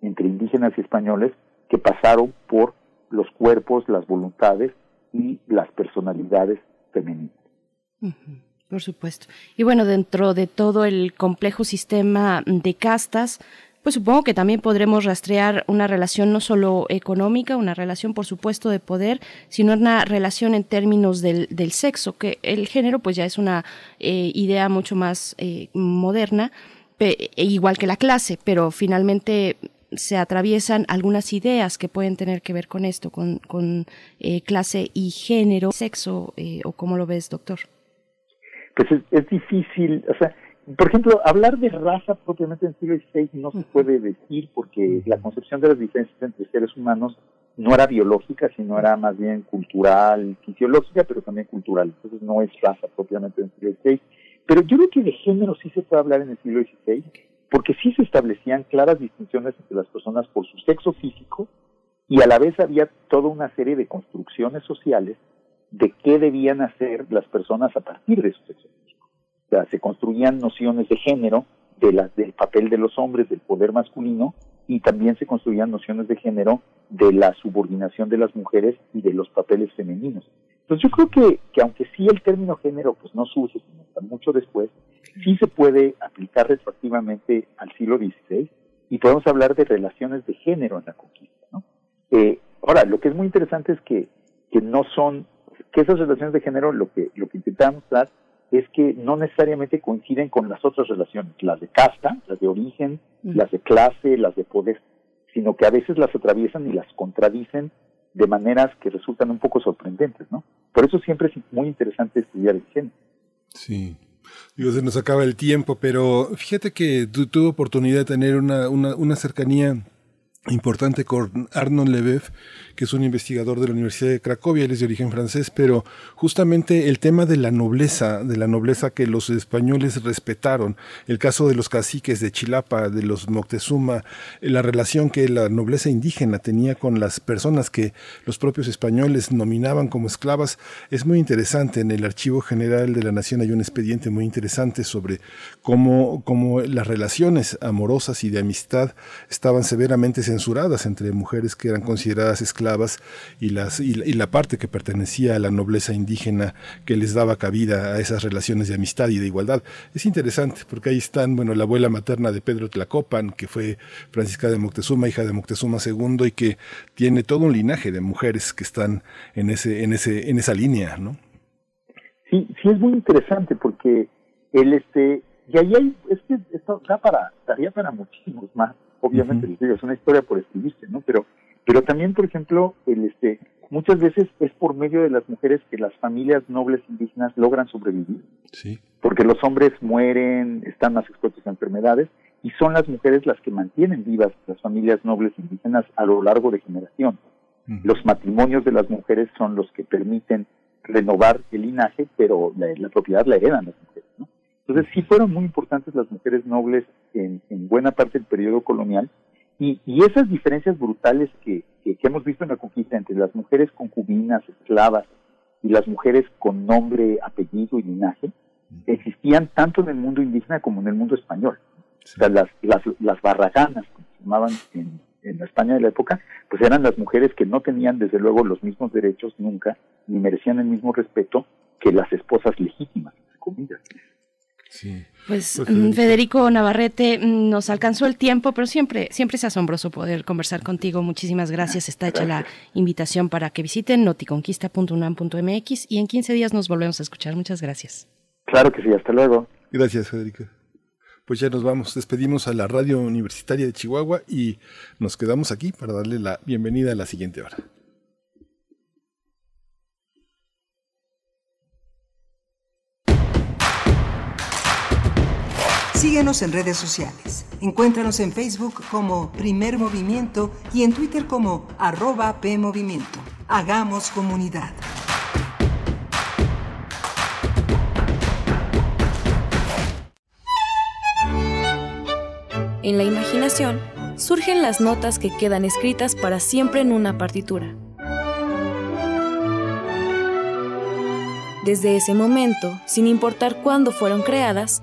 entre indígenas y españoles que pasaron por los cuerpos, las voluntades y las personalidades femeninas. Por supuesto. Y bueno, dentro de todo el complejo sistema de castas, pues supongo que también podremos rastrear una relación no solo económica, una relación por supuesto de poder, sino una relación en términos del, del sexo, que el género pues ya es una eh, idea mucho más eh, moderna, e igual que la clase, pero finalmente se atraviesan algunas ideas que pueden tener que ver con esto, con, con eh, clase y género, sexo, o cómo lo ves, doctor. Pues es, es difícil, o sea, por ejemplo, hablar de raza propiamente en el siglo XVI no se puede decir porque la concepción de las diferencias entre seres humanos no era biológica, sino era más bien cultural, fisiológica, pero también cultural. Entonces no es raza propiamente en el siglo XVI. Pero yo creo que de género sí se puede hablar en el siglo XVI, porque sí se establecían claras distinciones entre las personas por su sexo físico y a la vez había toda una serie de construcciones sociales de qué debían hacer las personas a partir de su sexo sea, se construían nociones de género, de las, del papel de los hombres, del poder masculino, y también se construían nociones de género de la subordinación de las mujeres y de los papeles femeninos. Entonces yo creo que, que aunque sí el término género pues no surge sino hasta mucho después, sí se puede aplicar retroactivamente al siglo XVI y podemos hablar de relaciones de género en la conquista. ¿no? Eh, ahora, lo que es muy interesante es que, que no son, que esas relaciones de género lo que, lo que intentamos dar es que no necesariamente coinciden con las otras relaciones, las de casta, las de origen, las de clase, las de poder, sino que a veces las atraviesan y las contradicen de maneras que resultan un poco sorprendentes, ¿no? Por eso siempre es muy interesante estudiar el género. Sí. Digo, se nos acaba el tiempo, pero fíjate que tu, tuve oportunidad de tener una, una, una cercanía importante con Arnold Lebev, que es un investigador de la Universidad de Cracovia, él es de origen francés, pero justamente el tema de la nobleza, de la nobleza que los españoles respetaron, el caso de los caciques de Chilapa, de los Moctezuma, la relación que la nobleza indígena tenía con las personas que los propios españoles nominaban como esclavas, es muy interesante. En el Archivo General de la Nación hay un expediente muy interesante sobre cómo, cómo las relaciones amorosas y de amistad estaban severamente censuradas entre mujeres que eran consideradas esclavas y, las, y, la parte que pertenecía a la nobleza indígena que les daba cabida a esas relaciones de amistad y de igualdad. Es interesante porque ahí están, bueno, la abuela materna de Pedro Tlacopan, que fue Francisca de Moctezuma, hija de Moctezuma II, y que tiene todo un linaje de mujeres que están en, ese, en, ese, en esa línea, ¿no? Sí, sí es muy interesante porque él este y ahí hay, es que esto da para, daría para muchísimos más obviamente es una historia por escribirse, ¿no? Pero, pero también, por ejemplo, el este, muchas veces es por medio de las mujeres que las familias nobles indígenas logran sobrevivir. Sí. Porque los hombres mueren, están más expuestos a enfermedades, y son las mujeres las que mantienen vivas las familias nobles indígenas a lo largo de generaciones. Los matrimonios de las mujeres son los que permiten renovar el linaje, pero la, la propiedad la heredan las mujeres, ¿no? Entonces sí fueron muy importantes las mujeres nobles en, buena parte del periodo colonial y, esas diferencias brutales que, hemos visto en la conquista entre las mujeres concubinas, esclavas y las mujeres con nombre, apellido y linaje, existían tanto en el mundo indígena como en el mundo español. O sea, las, las, las barraganas, como se llamaban en, en la España de la época, pues eran las mujeres que no tenían desde luego los mismos derechos nunca, ni merecían el mismo respeto que las esposas legítimas, comillas. Pues, pues mm, Federico Navarrete, mm, nos alcanzó el tiempo, pero siempre, siempre es asombroso poder conversar contigo. Muchísimas gracias. Está hecha la [LAUGHS] invitación para que visiten noticonquista.unam.mx y en 15 días nos volvemos a escuchar. Muchas gracias. Claro que sí, hasta luego. Gracias, Federico. Pues ya nos vamos, despedimos a la Radio Universitaria de Chihuahua y nos quedamos aquí para darle la bienvenida a la siguiente hora. Síguenos en redes sociales. Encuéntranos en Facebook como Primer Movimiento y en Twitter como arroba PMovimiento. Hagamos comunidad. En la imaginación surgen las notas que quedan escritas para siempre en una partitura. Desde ese momento, sin importar cuándo fueron creadas,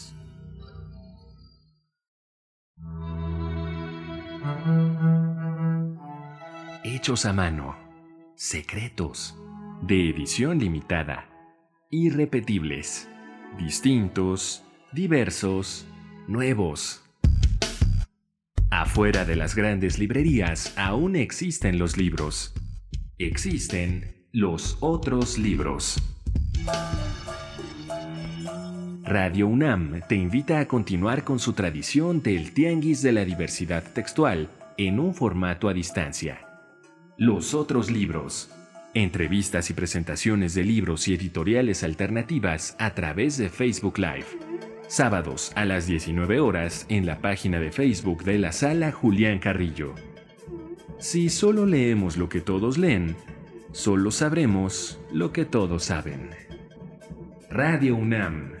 Hechos a mano. Secretos. De edición limitada. Irrepetibles. Distintos. Diversos. Nuevos. Afuera de las grandes librerías aún existen los libros. Existen los otros libros. Radio UNAM te invita a continuar con su tradición del Tianguis de la Diversidad Textual en un formato a distancia. Los otros libros. Entrevistas y presentaciones de libros y editoriales alternativas a través de Facebook Live. Sábados a las 19 horas en la página de Facebook de la Sala Julián Carrillo. Si solo leemos lo que todos leen, solo sabremos lo que todos saben. Radio UNAM,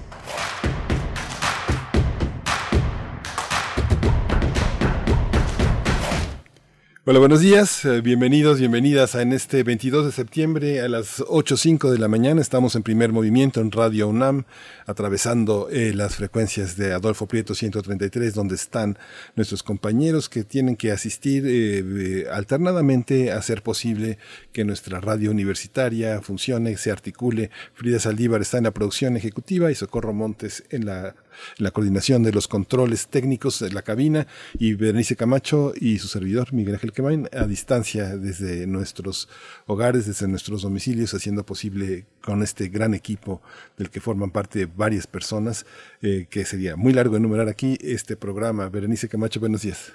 Hola, buenos días, eh, bienvenidos, bienvenidas a en este 22 de septiembre a las 8.05 de la mañana. Estamos en primer movimiento en Radio UNAM, atravesando eh, las frecuencias de Adolfo Prieto 133, donde están nuestros compañeros que tienen que asistir eh, alternadamente a hacer posible que nuestra radio universitaria funcione, se articule. Frida Saldívar está en la producción ejecutiva y Socorro Montes en la la coordinación de los controles técnicos de la cabina y Berenice Camacho y su servidor Miguel Ángel Quemain a distancia desde nuestros hogares, desde nuestros domicilios, haciendo posible con este gran equipo del que forman parte varias personas, eh, que sería muy largo enumerar aquí este programa. Berenice Camacho, buenos días.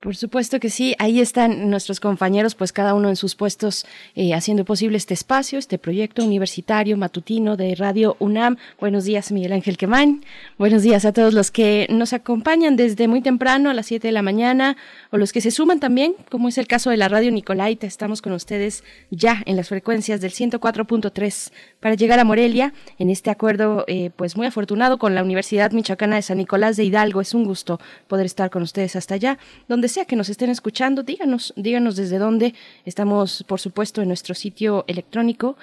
Por supuesto que sí, ahí están nuestros compañeros, pues cada uno en sus puestos eh, haciendo posible este espacio, este proyecto universitario matutino de Radio UNAM. Buenos días, Miguel Ángel Quemán. Buenos días a todos los que nos acompañan desde muy temprano a las 7 de la mañana o los que se suman también, como es el caso de la Radio Nicolaita. Estamos con ustedes ya en las frecuencias del 104.3 para llegar a Morelia en este acuerdo, eh, pues muy afortunado con la Universidad Michoacana de San Nicolás de Hidalgo. Es un gusto poder estar con ustedes hasta allá, donde sea que nos estén escuchando, díganos, díganos desde dónde. Estamos, por supuesto, en nuestro sitio electrónico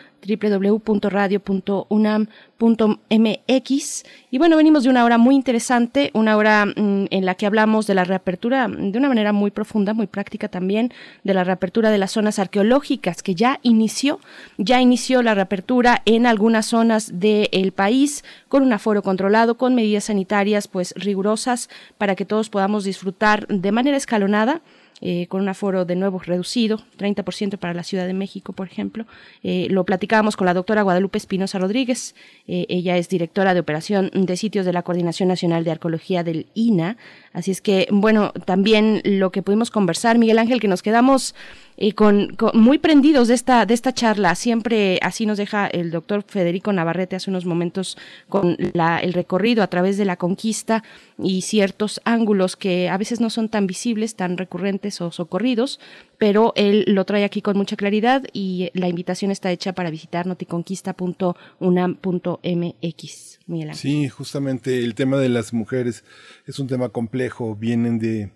www.radio.unam.mx. Y bueno, venimos de una hora muy interesante, una hora mm, en la que hablamos de la reapertura de una manera muy profunda, muy práctica también, de la reapertura de las zonas arqueológicas, que ya inició, ya inició la reapertura en algunas zonas del país con un aforo controlado, con medidas sanitarias pues rigurosas para que todos podamos disfrutar de manera escalonada eh, con un aforo de nuevo reducido, 30% para la Ciudad de México, por ejemplo. Eh, lo platicábamos con la doctora Guadalupe Espinosa Rodríguez. Eh, ella es directora de operación de sitios de la Coordinación Nacional de Arqueología del INA. Así es que, bueno, también lo que pudimos conversar, Miguel Ángel, que nos quedamos eh, con, muy prendidos de esta, de esta charla. Siempre así nos deja el doctor Federico Navarrete hace unos momentos con la, el recorrido a través de la conquista y ciertos ángulos que a veces no son tan visibles, tan recurrentes o socorridos, pero él lo trae aquí con mucha claridad y la invitación está hecha para visitar noticonquista.unam.mx. Sí, justamente el tema de las mujeres es un tema complejo, vienen de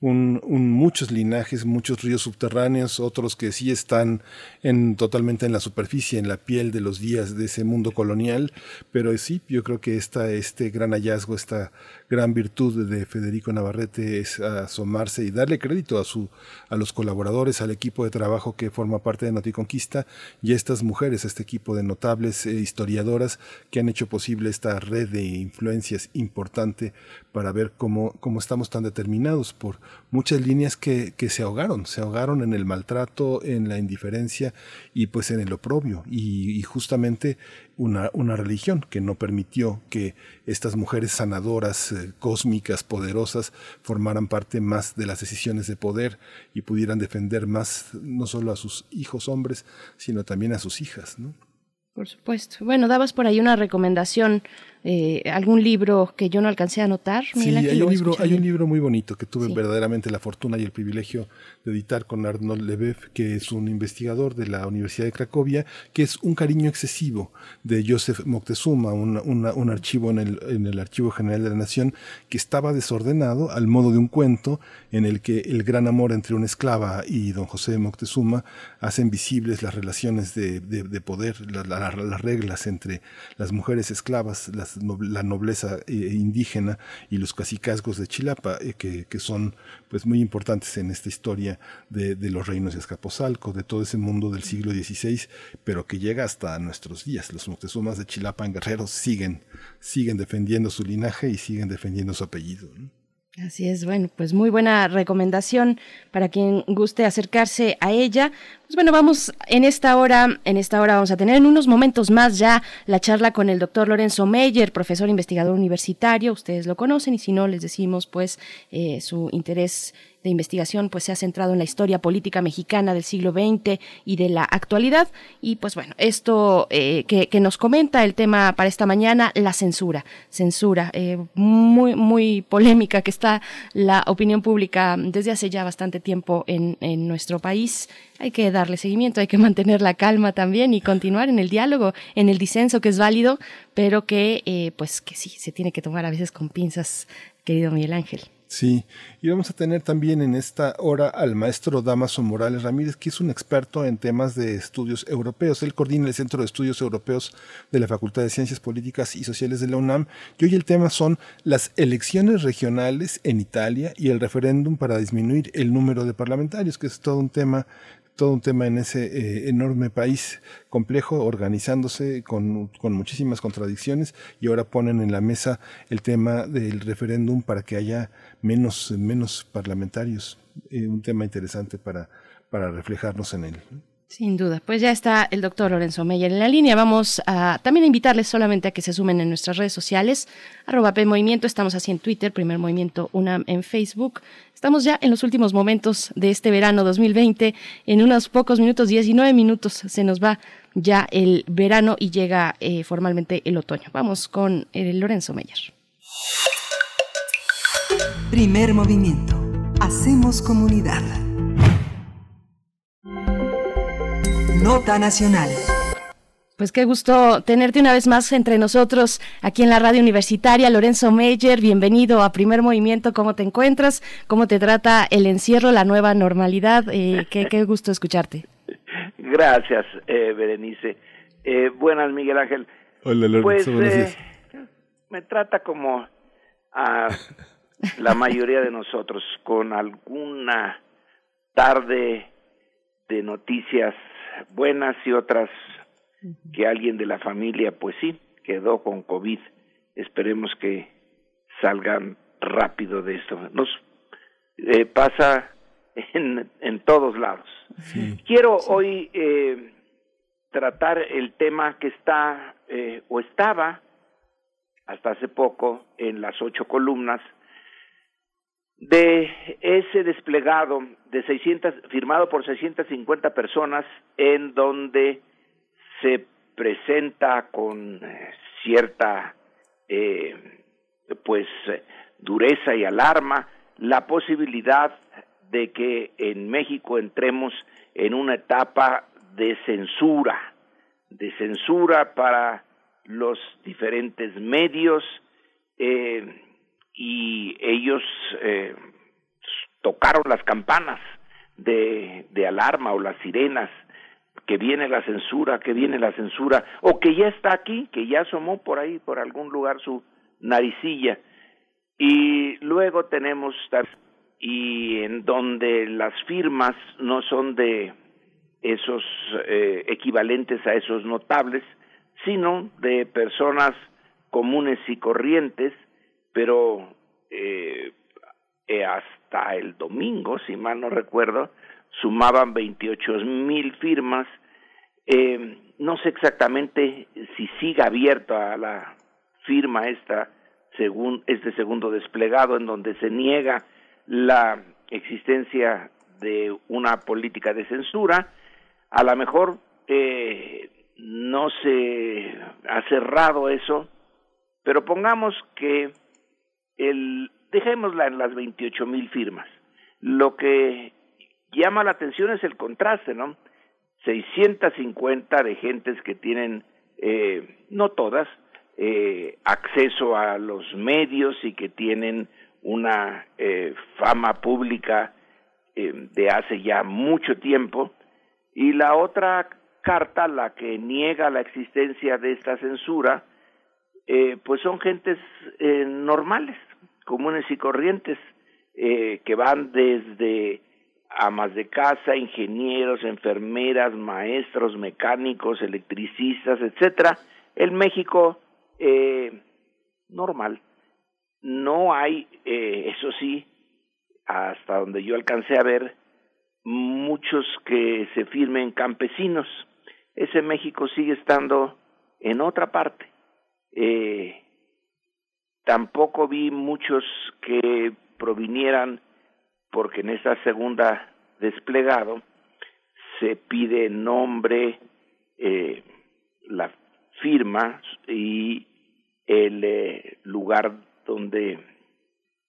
un, muchos linajes, muchos ríos subterráneos, otros que sí están en, totalmente en la superficie, en la piel de los días de ese mundo colonial, pero sí, yo creo que esta, este gran hallazgo, esta gran virtud de Federico Navarrete es asomarse y darle crédito a, su, a los colaboradores, al equipo de trabajo que forma parte de Noticonquista y a estas mujeres, a este equipo de notables eh, historiadoras que han hecho posible esta red de influencias importante para ver cómo, cómo estamos tan determinados por muchas líneas que, que se ahogaron, se ahogaron en el maltrato, en la indiferencia y pues en el oprobio. Y justamente una, religión que no permitió que estas mujeres sanadoras, eh, cósmicas, poderosas, formaran parte más de las decisiones de poder y pudieran defender más no solo a sus hijos hombres, sino también a sus hijas. ¿no? Por supuesto. Bueno, dabas por ahí una recomendación eh, algún libro que yo no alcancé a anotar. Sí, hay un, libro, hay un libro muy bonito que tuve verdaderamente la fortuna y el privilegio de editar con Arnold Lebev, que es un investigador de la Universidad de Cracovia, que es Un cariño excesivo de Joseph Moctezuma, un, un archivo en el, en el Archivo General de la Nación que estaba desordenado al modo de un cuento en el que el gran amor entre una esclava y don José Moctezuma hacen visibles las relaciones de, de, poder, las reglas entre las mujeres esclavas, las la nobleza eh, indígena y los cacicazgos de Chilapa, eh, que, que, son pues muy importantes en esta historia de, de, los reinos de Escaposalco, de todo ese mundo del siglo XVI, pero que llega hasta nuestros días. Los Moctezumas de Chilapa en Guerrero siguen, siguen defendiendo su linaje y siguen defendiendo su apellido. Así es, bueno, pues muy buena recomendación para quien guste acercarse a ella. Pues bueno, vamos en esta hora, en esta hora vamos a tener en unos momentos más ya la charla con el doctor Lorenzo Meyer, profesor investigador universitario. Ustedes lo conocen y si no les decimos, pues eh, su interés de investigación pues se ha centrado en la historia política mexicana del siglo XX y de la actualidad. Y pues bueno, esto eh, que, nos comenta el tema para esta mañana, la censura. Censura, eh, muy, muy polémica que está la opinión pública desde hace ya bastante tiempo en, en nuestro país. Hay que darle seguimiento, hay que mantener la calma también y continuar en el diálogo, en el disenso que es válido, pero que eh, pues que sí, se tiene que tomar a veces con pinzas, querido Miguel Ángel. Sí, y vamos a tener también en esta hora al maestro Damaso Morales Ramírez, que es un experto en temas de estudios europeos. Él coordina el Centro de Estudios Europeos de la Facultad de Ciencias Políticas y Sociales de la UNAM. Y hoy el tema son las elecciones regionales en Italia y el referéndum para disminuir el número de parlamentarios, que es todo un tema todo un tema en ese eh, enorme país complejo, organizándose con, con, muchísimas contradicciones y ahora ponen en la mesa el tema del referéndum para que haya menos, menos parlamentarios. Eh, un tema interesante para, para reflejarnos en él. Sin duda, pues ya está el doctor Lorenzo Meyer en la línea. Vamos a también a invitarles solamente a que se sumen en nuestras redes sociales, arroba P Movimiento, estamos así en Twitter, Primer Movimiento UNAM en Facebook. Estamos ya en los últimos momentos de este verano 2020, en unos pocos minutos, 19 minutos, se nos va ya el verano y llega eh, formalmente el otoño. Vamos con el Lorenzo Meyer. Primer Movimiento, hacemos comunidad. Nota Nacional. Pues qué gusto tenerte una vez más entre nosotros aquí en la radio universitaria. Lorenzo Meyer, bienvenido a Primer Movimiento. ¿Cómo te encuentras? ¿Cómo te trata el encierro, la nueva normalidad? Eh, qué, gusto escucharte. Gracias, eh, Berenice. Eh, buenas, Miguel Ángel. Hola, Lorenzo. Pues, me trata como a la mayoría de nosotros, con alguna tarde de noticias buenas y otras que alguien de la familia, pues sí, quedó con COVID. Esperemos que salgan rápido de esto. Nos eh, pasa en, en todos lados. Quiero hoy eh, tratar el tema que está eh, o estaba hasta hace poco en las ocho columnas de ese desplegado de 600 firmado por 650 personas en donde se presenta con eh, cierta eh, pues dureza y alarma la posibilidad de que en México entremos en una etapa de censura, de censura para los diferentes medios eh, y ellos eh, tocaron las campanas de, de alarma o las sirenas que viene la censura, que viene la censura, o que ya está aquí, que ya asomó por ahí, por algún lugar su naricilla. Y luego tenemos y en donde las firmas no son de esos eh, equivalentes a esos notables, sino de personas comunes y corrientes, pero eh, eh, hasta el domingo, si mal no recuerdo, sumaban 28 mil firmas. Eh, no sé exactamente si sigue abierto a la firma esta según este segundo desplegado en donde se niega la existencia de una política de censura a lo mejor eh, no se ha cerrado eso, pero pongamos que el, dejémosla en las 28 mil firmas. Lo que llama la atención es el contraste, ¿no? 650 de gentes que tienen, eh, no todas, eh, acceso a los medios y que tienen una eh, fama pública eh, de hace ya mucho tiempo, y la otra carta, la que niega la existencia de esta censura, eh, pues son gentes normales, comunes y corrientes, eh, que van desde amas de casa, ingenieros, enfermeras, maestros, mecánicos, electricistas, etcétera. El México eh, normal. No hay, eh, eso sí, hasta donde yo alcancé a ver, muchos que se firmen campesinos. Ese México sigue estando en otra parte. Eh, tampoco vi muchos que provinieran, porque en esta segunda desplegado se pide nombre, eh, la firma y el eh, lugar donde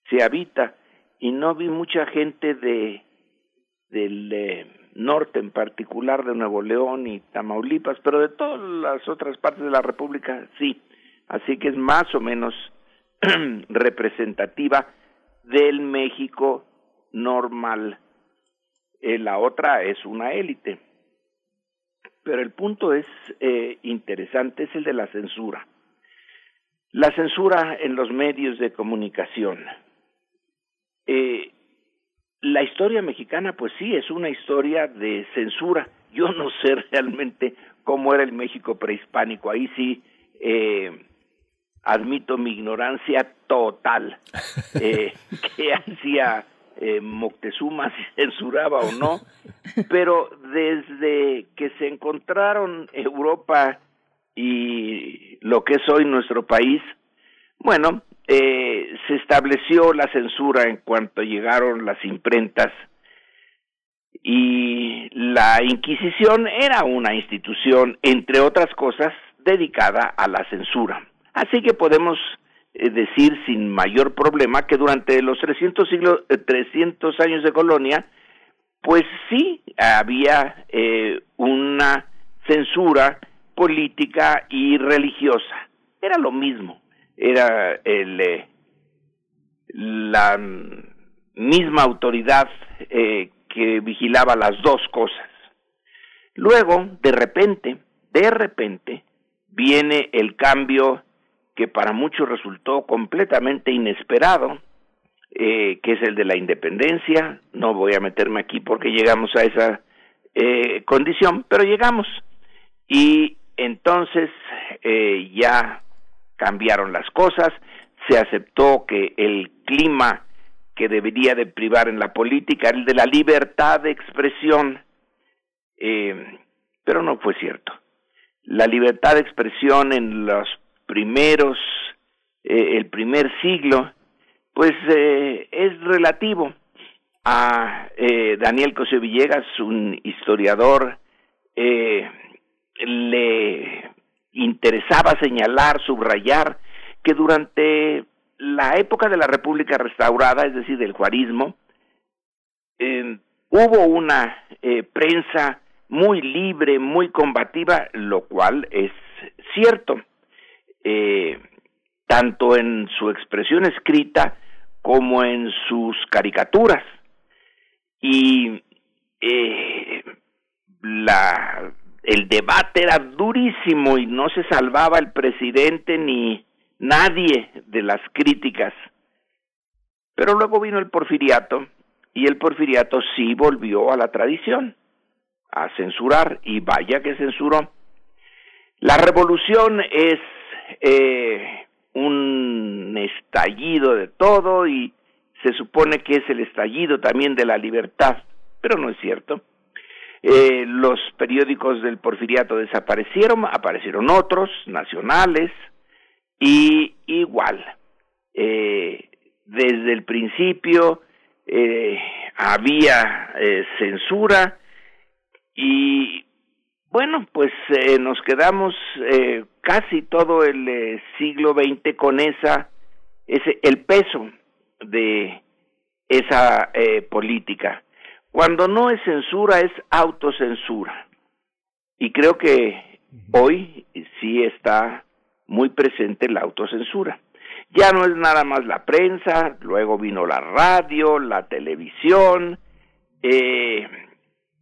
se habita y no vi mucha gente de del eh, norte en particular de Nuevo León y Tamaulipas, pero de todas las otras partes de la República sí. Así que es más o menos [CLEARS THROAT] representativa del México normal. Eh, la otra es una élite. Pero el punto es eh, interesante, es el de la censura. La censura en los medios de comunicación. Eh, la historia mexicana, pues sí, es una historia de censura. Yo no sé [LAUGHS] realmente cómo era el México prehispánico. Ahí sí eh, admito mi ignorancia total. [LAUGHS] Eh, ¿Qué hacía eh, Moctezuma, [LAUGHS] si censuraba o no? Pero desde que se encontraron Europa y lo que es hoy nuestro país, bueno, eh, se estableció la censura en cuanto llegaron las imprentas y la Inquisición era una institución, entre otras cosas, dedicada a la censura. Así que podemos eh, decir sin mayor problema que durante los 300, siglos, 300 eh, años de colonia, pues sí había eh, una censura política y religiosa. Era lo mismo, era el, la misma autoridad que vigilaba las dos cosas. Luego, de repente, de repente, viene el cambio que para muchos resultó completamente inesperado, eh, que es el de la independencia. No voy a meterme aquí porque llegamos a esa eh, condición, pero llegamos. Y entonces eh, ya cambiaron las cosas, se aceptó que el clima que debería de privar en la política el de la libertad de expresión, pero no fue cierto. La libertad de expresión en los primeros, eh, el primer siglo, pues eh, es relativo a eh, Daniel Cosio Villegas, un historiador, eh, le interesaba señalar, subrayar que durante la época de la República Restaurada, es decir, del juarismo, hubo una prensa muy libre, muy combativa, lo cual es cierto, eh, tanto en su expresión escrita como en sus caricaturas. Y eh, el debate era durísimo y no se salvaba el presidente ni nadie de las críticas. Pero luego vino el porfiriato y el porfiriato sí volvió a la tradición, a censurar y vaya que censuró. La revolución es eh, un estallido de todo y se supone que es el estallido también de la libertad, pero no es cierto. Eh, los periódicos del porfiriato desaparecieron, aparecieron otros, nacionales, y igual, eh, desde el principio había censura y bueno, pues eh, nos quedamos eh, casi todo el eh, siglo XX con esa, ese, el peso de esa eh, política. Cuando no es censura, es autocensura. Y creo que hoy sí está muy presente la autocensura. Ya no es nada más la prensa, luego vino la radio, la televisión, eh,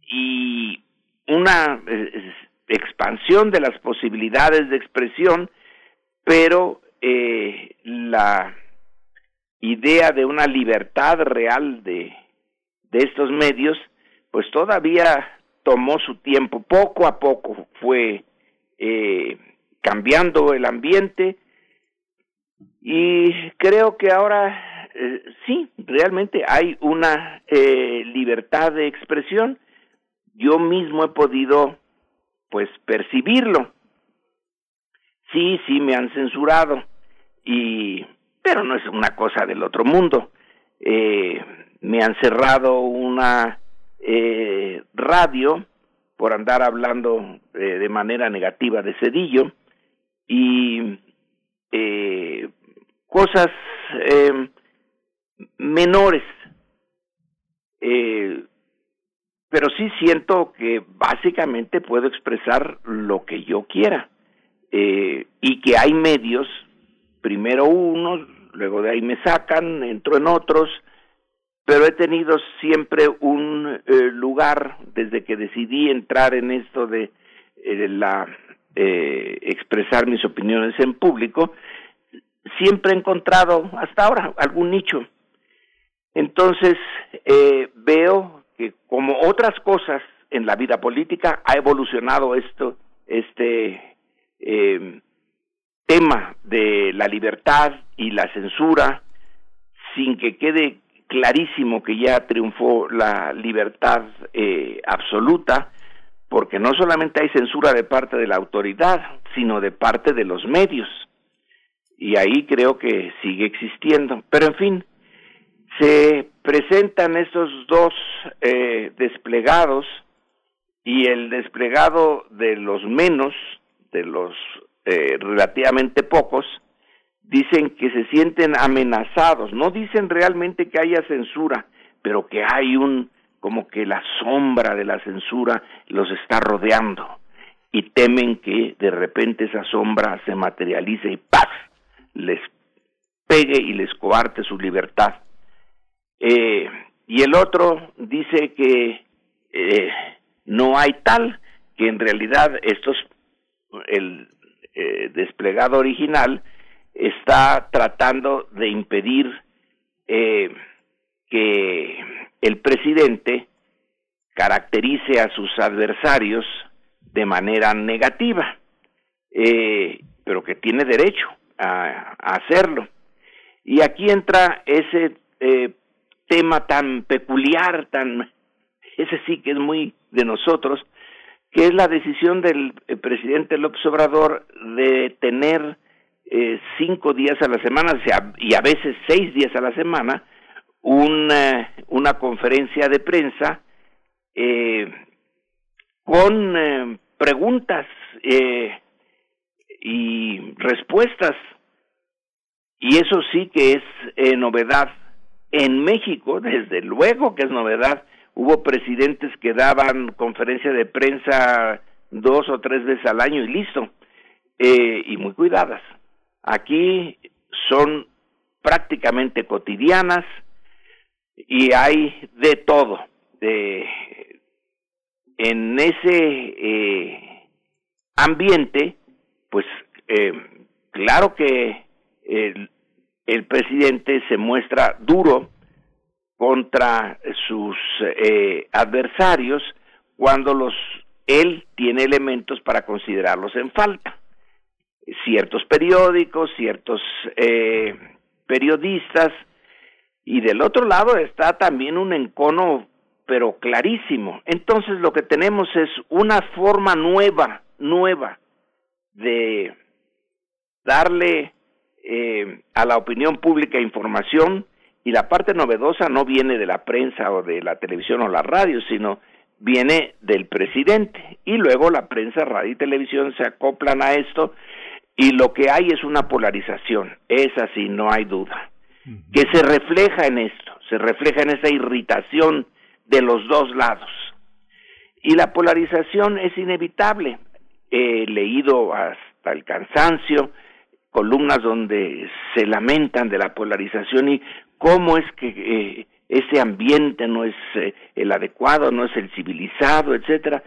y una eh, expansión de las posibilidades de expresión, pero eh, la idea de una libertad real de, de estos medios, pues todavía tomó su tiempo, poco a poco fue eh, cambiando el ambiente y creo que ahora eh, sí, realmente hay una libertad de expresión. Yo mismo he podido pues percibirlo. Sí, sí me han censurado y pero no es una cosa del otro mundo. Eh, me han cerrado una eh, radio por andar hablando eh, de manera negativa de Cedillo y eh, cosas eh, menores. Eh, pero sí siento que básicamente puedo expresar lo que yo quiera eh, y que hay medios, primero unos, luego de ahí me sacan, entro en otros, pero he tenido siempre un eh, lugar desde que decidí entrar en esto de eh, la eh, expresar mis opiniones en público, siempre he encontrado hasta ahora algún nicho. Entonces eh, veo que como otras cosas en la vida política ha evolucionado esto, este eh, tema de la libertad y la censura, sin que quede clarísimo que ya triunfó la libertad eh, absoluta, porque no solamente hay censura de parte de la autoridad, sino de parte de los medios. Y ahí creo que sigue existiendo. Pero en fin, se presentan estos dos eh, desplegados y el desplegado de los menos, de los eh, relativamente pocos, dicen que se sienten amenazados, no dicen realmente que haya censura, pero que hay un como que la sombra de la censura los está rodeando y temen que de repente esa sombra se materialice y paz les pegue y les coarte su libertad. Eh, y el otro dice que eh, no hay tal, que en realidad estos, el eh, desplegado original está tratando de impedir que el presidente caracterice a sus adversarios de manera negativa, pero que tiene derecho a, a, hacerlo. Y aquí entra ese eh, tema tan peculiar, tan ese sí que es muy de nosotros, que es la decisión del presidente López Obrador de tener eh, cinco días a la semana y a veces seis días a la semana una, una conferencia de prensa eh, con eh, preguntas eh, y respuestas. Y eso sí que es eh, novedad. En México, desde luego que es novedad, hubo presidentes que daban conferencia de prensa dos o tres veces al año y listo, eh, y muy cuidadas. Aquí son prácticamente cotidianas y hay de todo. De, en ese eh, ambiente, pues eh, claro que el, el, presidente se muestra duro contra sus eh, adversarios cuando los él tiene elementos para considerarlos en falta. Ciertos periódicos, ciertos eh, periodistas, y del otro lado está también un encono, pero clarísimo. Entonces lo que tenemos es una forma nueva, nueva, de darle eh, a la opinión pública información y la parte novedosa no viene de la prensa o de la televisión o la radio, sino viene del presidente y luego la prensa, radio y televisión se acoplan a esto y lo que hay es una polarización, es así, no hay duda, que se refleja en esto, se refleja en esa irritación de los dos lados. Y la polarización es inevitable. He leído hasta el cansancio columnas donde se lamentan de la polarización y cómo es que eh, ese ambiente no es eh, el adecuado, no es el civilizado, etcétera.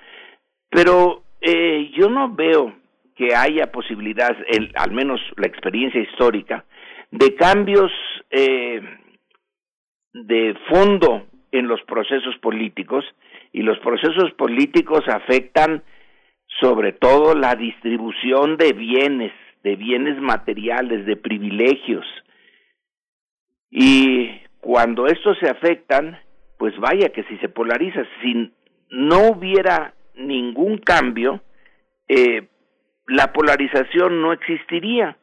Pero eh, yo no veo que haya posibilidad, al menos la experiencia histórica, de cambios eh, de fondo en los procesos políticos y los procesos políticos afectan sobre todo la distribución de bienes, de bienes materiales, de privilegios. Y cuando estos se afectan, pues vaya que si se polariza, si no hubiera ningún cambio, eh, la polarización no existiría.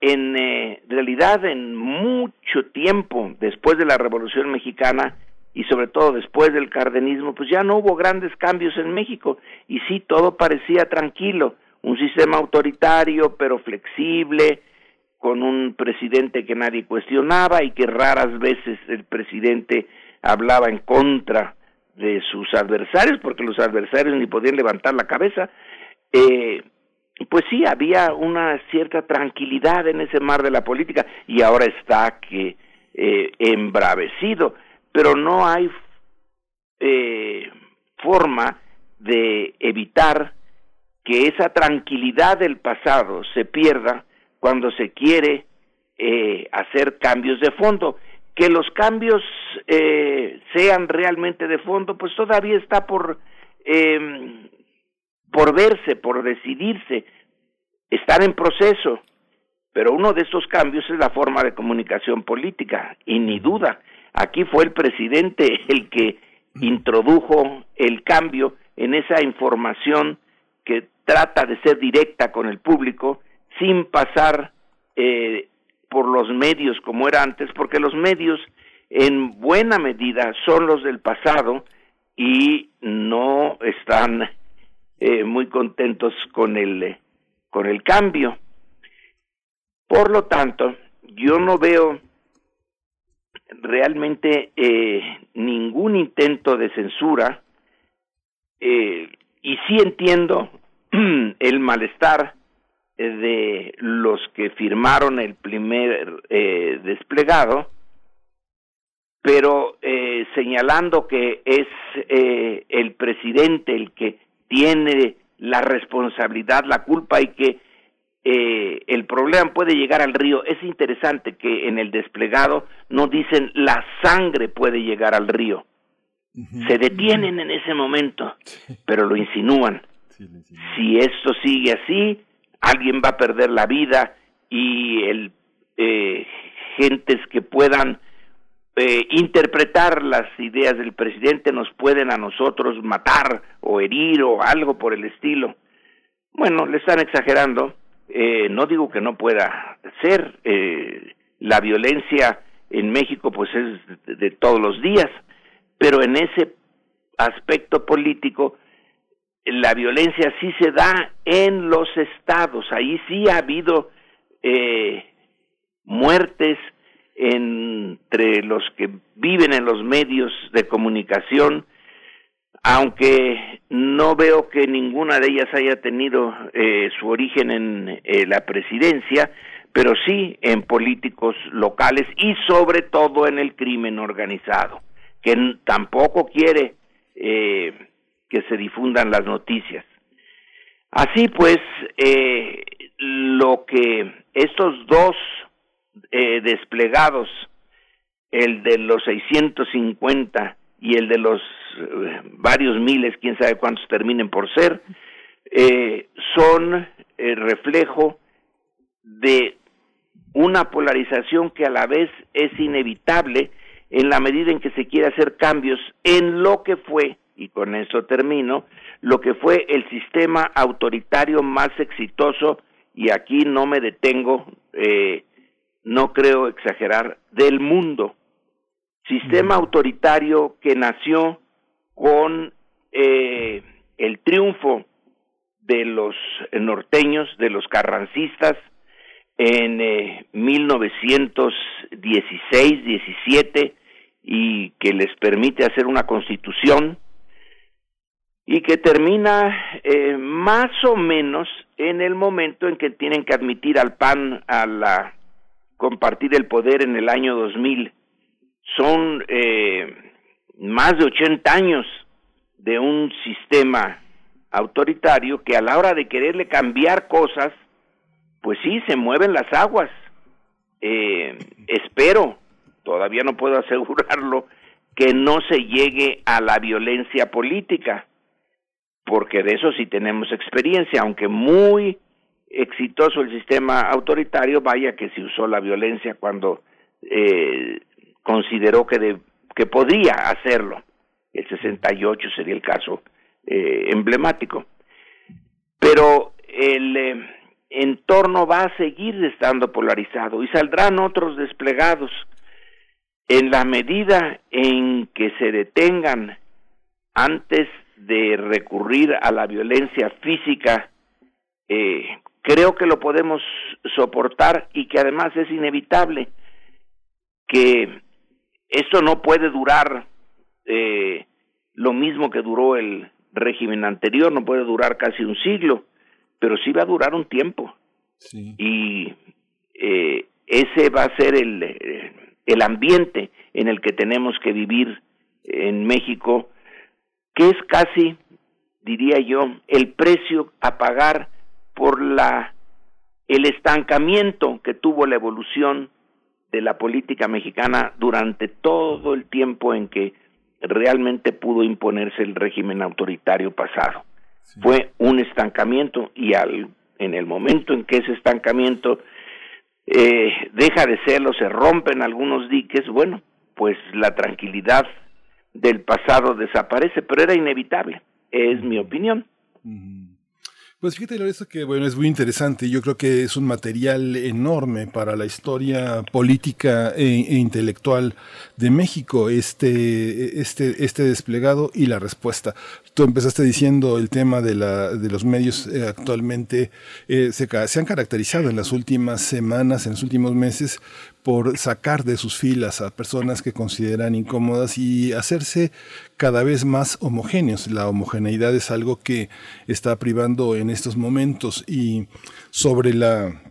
En eh, realidad, en mucho tiempo después de la Revolución Mexicana y sobre todo después del cardenismo, pues ya no hubo grandes cambios en México y sí, todo parecía tranquilo, un sistema autoritario pero flexible, con un presidente que nadie cuestionaba y que raras veces el presidente hablaba en contra de sus adversarios, porque los adversarios ni podían levantar la cabeza, eh, pues sí, había una cierta tranquilidad en ese mar de la política y ahora está que eh, embravecido, pero no hay eh, forma de evitar que esa tranquilidad del pasado se pierda cuando se quiere eh, hacer cambios de fondo. Que los cambios eh, sean realmente de fondo, pues todavía está por, eh, por verse, por decidirse, están en proceso. Pero uno de estos cambios es la forma de comunicación política, y ni duda, aquí fue el presidente el que introdujo el cambio en esa información trata de ser directa con el público sin pasar eh, por los medios como era antes, porque los medios en buena medida son los del pasado y no están eh, muy contentos con el con el cambio. Por lo tanto, yo no veo realmente eh, ningún intento de censura y sí entiendo [CLEARS THROAT] el malestar de los que firmaron el primer eh, desplegado, pero eh, señalando que es eh, el presidente el que tiene la responsabilidad, la culpa y que eh, el problema puede llegar al río. Es interesante que en el desplegado no dicen la sangre puede llegar al río. Se detienen en ese momento, pero lo insinúan. Si esto sigue así, alguien va a perder la vida y el eh, gentes que puedan eh, interpretar las ideas del presidente nos pueden a nosotros matar o herir o algo por el estilo. Bueno, le están exagerando eh, no digo que no pueda ser, eh, la violencia en México pues es de, de todos los días, pero en ese aspecto político la violencia sí se da en los estados, ahí sí ha habido eh, muertes entre los que viven en los medios de comunicación, aunque no veo que ninguna de ellas haya tenido eh, su origen en eh, la presidencia, pero sí en políticos locales y sobre todo en el crimen organizado, que tampoco quiere eh, que se difundan las noticias. Así pues, eh, lo que estos dos eh, desplegados, el de los 650 y el de los eh, varios miles, quién sabe cuántos terminen por ser, son eh, reflejo de una polarización que a la vez es inevitable en la medida en que se quiere hacer cambios en lo que fue, y con eso termino, lo que fue el sistema autoritario más exitoso, y aquí no me detengo, eh, no creo exagerar, del mundo. Sistema autoritario que nació con eh, el triunfo de los norteños, de los carrancistas, en eh, 1916, 17 y que les permite hacer una constitución y que termina eh, más o menos en el momento en que tienen que admitir al PAN a la compartir el poder en el año 2000. Son eh, más de 80 años de un sistema autoritario que a la hora de quererle cambiar cosas, pues sí, se mueven las aguas. Eh, espero, todavía no puedo [LAUGHS] asegurarlo, que no se llegue a la violencia política, porque de eso sí tenemos experiencia, aunque muy exitoso el sistema autoritario, vaya que se usó la violencia cuando eh, consideró que, de, que podía hacerlo. El 68 sería el caso eh, emblemático. Pero el eh, entorno va a seguir estando polarizado y saldrán otros desplegados en la medida en que se detengan antes de recurrir a la violencia física, eh, creo que lo podemos soportar y que además es inevitable que esto no puede durar eh, lo mismo que duró el régimen anterior, no puede durar casi un siglo, pero sí va a durar un tiempo. Sí. Y eh, ese va a ser el, eh, el ambiente en el que tenemos que vivir en México, que es casi, diría yo, el precio a pagar por la el estancamiento que tuvo la evolución de la política mexicana durante todo el tiempo en que realmente pudo imponerse el régimen autoritario pasado. Sí. Fue un estancamiento y al, en el momento en que ese estancamiento eh, deja de serlo, se rompen algunos diques, bueno, pues la tranquilidad del pasado desaparece, pero era inevitable, es mi opinión. Pues fíjate, Lorenzo, que bueno, es muy interesante. Yo creo que es un material enorme para la historia política e, e, intelectual de México, este, este, este desplegado y la respuesta. Tú empezaste diciendo el tema de, la, de los medios eh, actualmente eh, se, se han caracterizado en las últimas semanas, en los últimos meses, por sacar de sus filas a personas que consideran incómodas y hacerse cada vez más homogéneos. La homogeneidad es algo que está privando en estos momentos y sobre la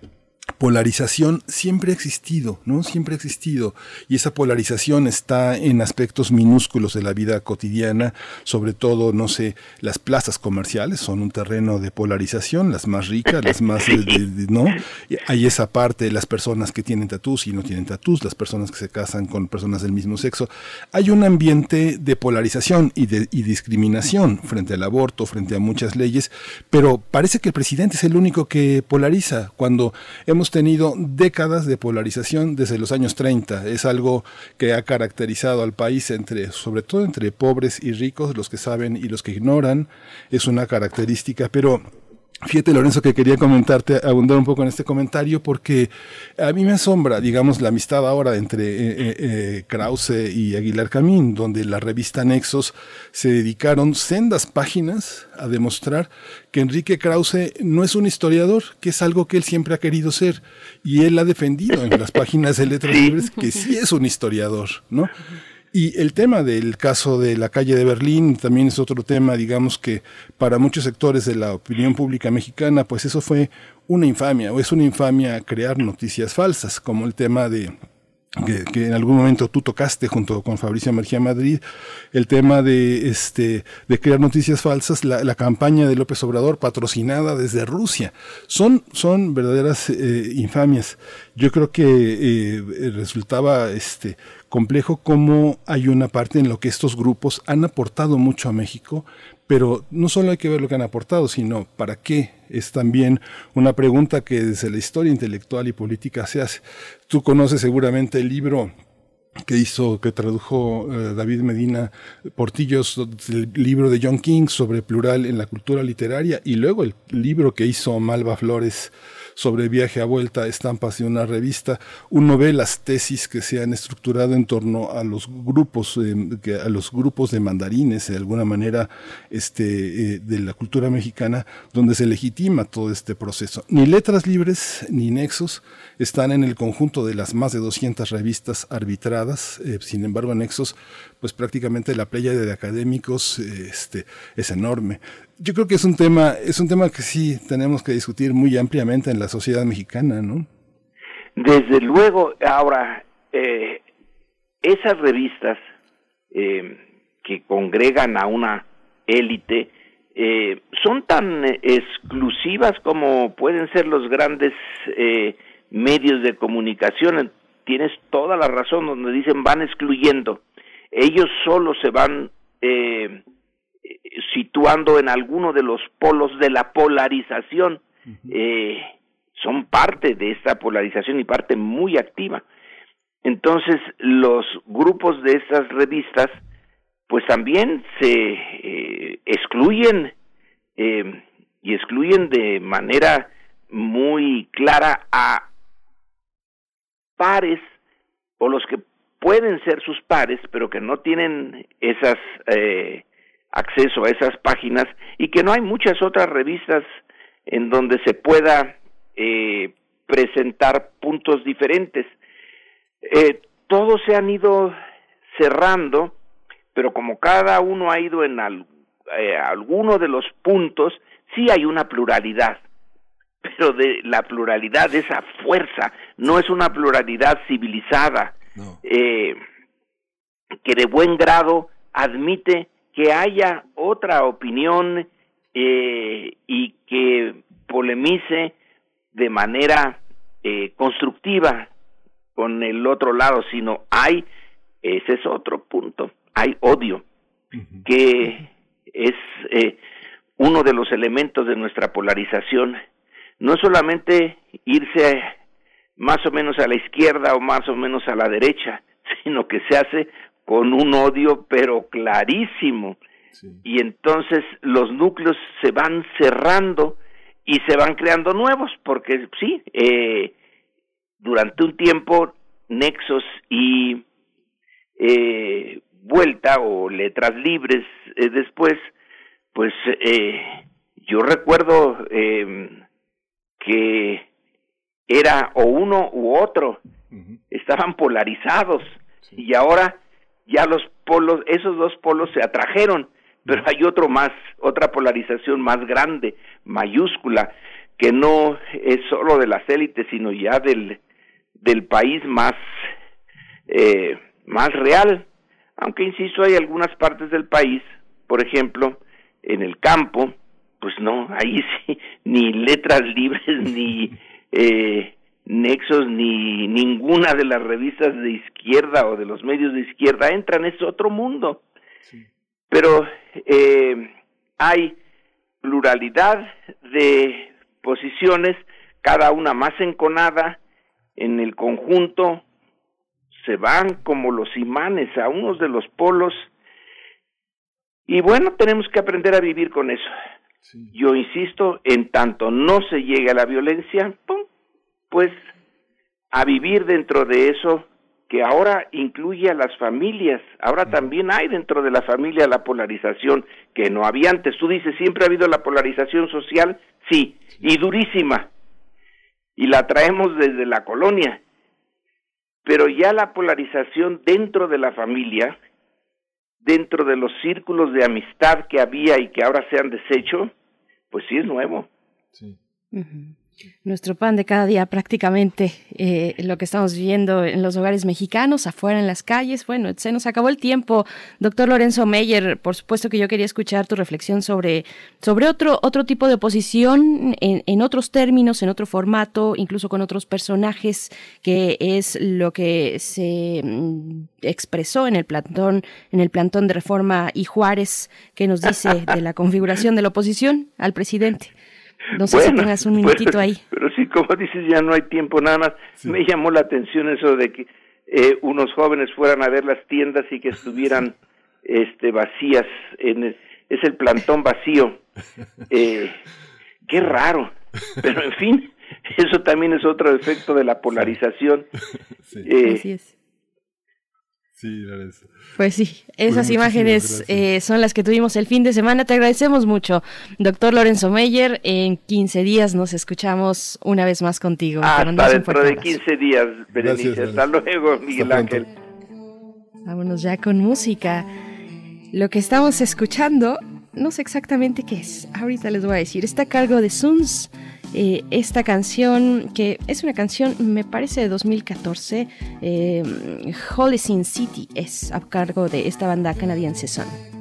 polarización siempre ha existido, ¿no? Siempre ha existido. Y esa polarización está en aspectos minúsculos de la vida cotidiana, sobre todo, no sé, las plazas comerciales son un terreno de polarización, las más ricas, las más, [LAUGHS] de, de, ¿no? Hay esa parte, las personas que tienen tatús y no tienen tatús, las personas que se casan con personas del mismo sexo. Hay un ambiente de polarización y de y discriminación frente al aborto, frente a muchas leyes, pero parece que el presidente es el único que polariza cuando hemos tenido décadas de polarización desde los años 30. Es algo que ha caracterizado al país entre, sobre todo entre pobres y ricos, los que saben y los que ignoran. Es una característica, pero Fíjate, Lorenzo, que quería comentarte, abundar un poco en este comentario, porque a mí me asombra, digamos, la amistad ahora entre eh, eh, eh, Krause y Aguilar Camín, donde la revista Nexos se dedicaron sendas páginas a demostrar que Enrique Krause no es un historiador, que es algo que él siempre ha querido ser, y él ha defendido en las páginas de Letras Libres que sí es un historiador, ¿no? Y el tema del caso de la calle de Berlín también es otro tema, digamos que para muchos sectores de la opinión pública mexicana, pues eso fue una infamia, o es una infamia crear noticias falsas, como el tema de que, en algún momento tú tocaste junto con Fabricio Mergía Madrid, el tema de, este, de crear noticias falsas, la, campaña de López Obrador patrocinada desde Rusia. Son, son verdaderas eh, infamias. Yo creo que eh, resultaba este, complejo cómo hay una parte en lo que estos grupos han aportado mucho a México, pero no solo hay que ver lo que han aportado, sino para qué. Es también una pregunta que desde la historia intelectual y política se hace. Tú conoces seguramente el libro que hizo, que tradujo eh, David Medina Portillos, el libro de John King sobre plural en la cultura literaria, y luego el libro que hizo Malva Flores sobre viaje a vuelta, estampas de una revista. Uno ve las tesis que se han estructurado en torno a los grupos, eh, a los grupos de mandarines, de alguna manera, este, eh, de la cultura mexicana, donde se legitima todo este proceso. Ni letras libres ni nexos están en el conjunto de las más de 200 revistas arbitradas. Eh, sin embargo, nexos, pues prácticamente la playa de académicos este, es enorme yo creo que es un tema, es un tema que sí tenemos que discutir muy ampliamente en la sociedad mexicana, ¿no? Desde luego, ahora, eh, esas revistas eh, que congregan a una élite eh, son tan exclusivas como pueden ser los grandes medios de comunicación. Tienes toda la razón donde dicen van excluyendo. Ellos solo se van eh, situando en alguno de los polos de la polarización, eh, son parte de esta polarización y parte muy activa. Entonces, los grupos de estas revistas, pues también se eh, excluyen eh, y excluyen de manera muy clara a pares o los que pueden ser sus pares, pero que no tienen esas eh, acceso a esas páginas y que no hay muchas otras revistas en donde se pueda eh, presentar puntos diferentes. Eh, todos se han ido cerrando, pero como cada uno ha ido en eh, alguno de los puntos, sí hay una pluralidad, pero de la pluralidad de esa fuerza, no es una pluralidad civilizada, eh, que de buen grado admite que haya otra opinión eh, y que polemice de manera eh, constructiva con el otro lado, sino hay, ese es otro punto, hay odio, que es eh, uno de los elementos de nuestra polarización. No es solamente irse más o menos a la izquierda o más o menos a la derecha, [LAUGHS] sino que se hace con un odio pero clarísimo. Y entonces los núcleos se van cerrando y se van creando nuevos, porque sí, eh, durante un tiempo Nexos y eh, Vuelta o Letras Libres eh, después, pues eh, yo recuerdo eh, que era o uno u otro, estaban polarizados. Y ahora ya los polos, esos dos polos se atrajeron, pero hay otro más, otra polarización más grande, mayúscula, que no es solo de las élites, sino ya del, del país más, eh, más real. Aunque, insisto, hay algunas partes del país, por ejemplo, en el campo, pues no, ahí [LAUGHS] sí, ni letras libres, ni [LAUGHS] eh, Nexos ni ninguna de las revistas de izquierda o de los medios de izquierda entran, es otro mundo. Pero eh, hay pluralidad de posiciones, cada una más enconada, en el conjunto se van como los imanes a unos de los polos y bueno, tenemos que aprender a vivir con eso. Yo insisto, en tanto no se llegue a la violencia, ¡pum! pues a vivir dentro de eso que ahora incluye a las familias. Ahora también hay dentro de la familia la polarización que no había antes. Tú dices, siempre ha habido la polarización social, sí, y durísima. Y la traemos desde la colonia. Pero ya la polarización dentro de la familia, dentro de los círculos de amistad que había y que ahora se han deshecho, pues sí es nuevo. Sí. Nuestro pan de cada día prácticamente, eh, lo que estamos viendo en los hogares mexicanos, afuera en las calles. Bueno, se nos acabó el tiempo. Doctor Lorenzo Meyer, por supuesto que yo quería escuchar tu reflexión sobre, sobre otro, otro tipo de oposición en, en otros términos, en otro formato, incluso con otros personajes, que es lo que se mm, expresó en el plantón, en el plantón de reforma y Juárez, que nos dice de la [LAUGHS] configuración de la oposición al presidente. No sé si tengas un [LAUGHS] minutito ahí. Pero sí, como dices, ya no hay tiempo nada más. Me llamó la atención eso de que eh, unos jóvenes fueran a ver las tiendas y que estuvieran [LAUGHS] este vacías. En es el plantón vacío. [LAUGHS] Eh, qué raro. Pero en fin, eso también es otro efecto de la polarización. Eh, Así es. Sí, Pues sí, esas imágenes eh, son las que tuvimos el fin de semana. Te agradecemos mucho, doctor Lorenzo Meyer. En 15 días nos escuchamos una vez más contigo. Hasta dentro de 15 días, Berenice. Hasta luego, Miguel Ángel. Vámonos ya con música. Lo que estamos escuchando, no sé exactamente qué es. Ahorita les voy a decir. Está a cargo de Suns. Eh, esta canción, que es una canción, me parece de 2014, eh, Holy Sin City, es a cargo de esta banda canadiense Sun.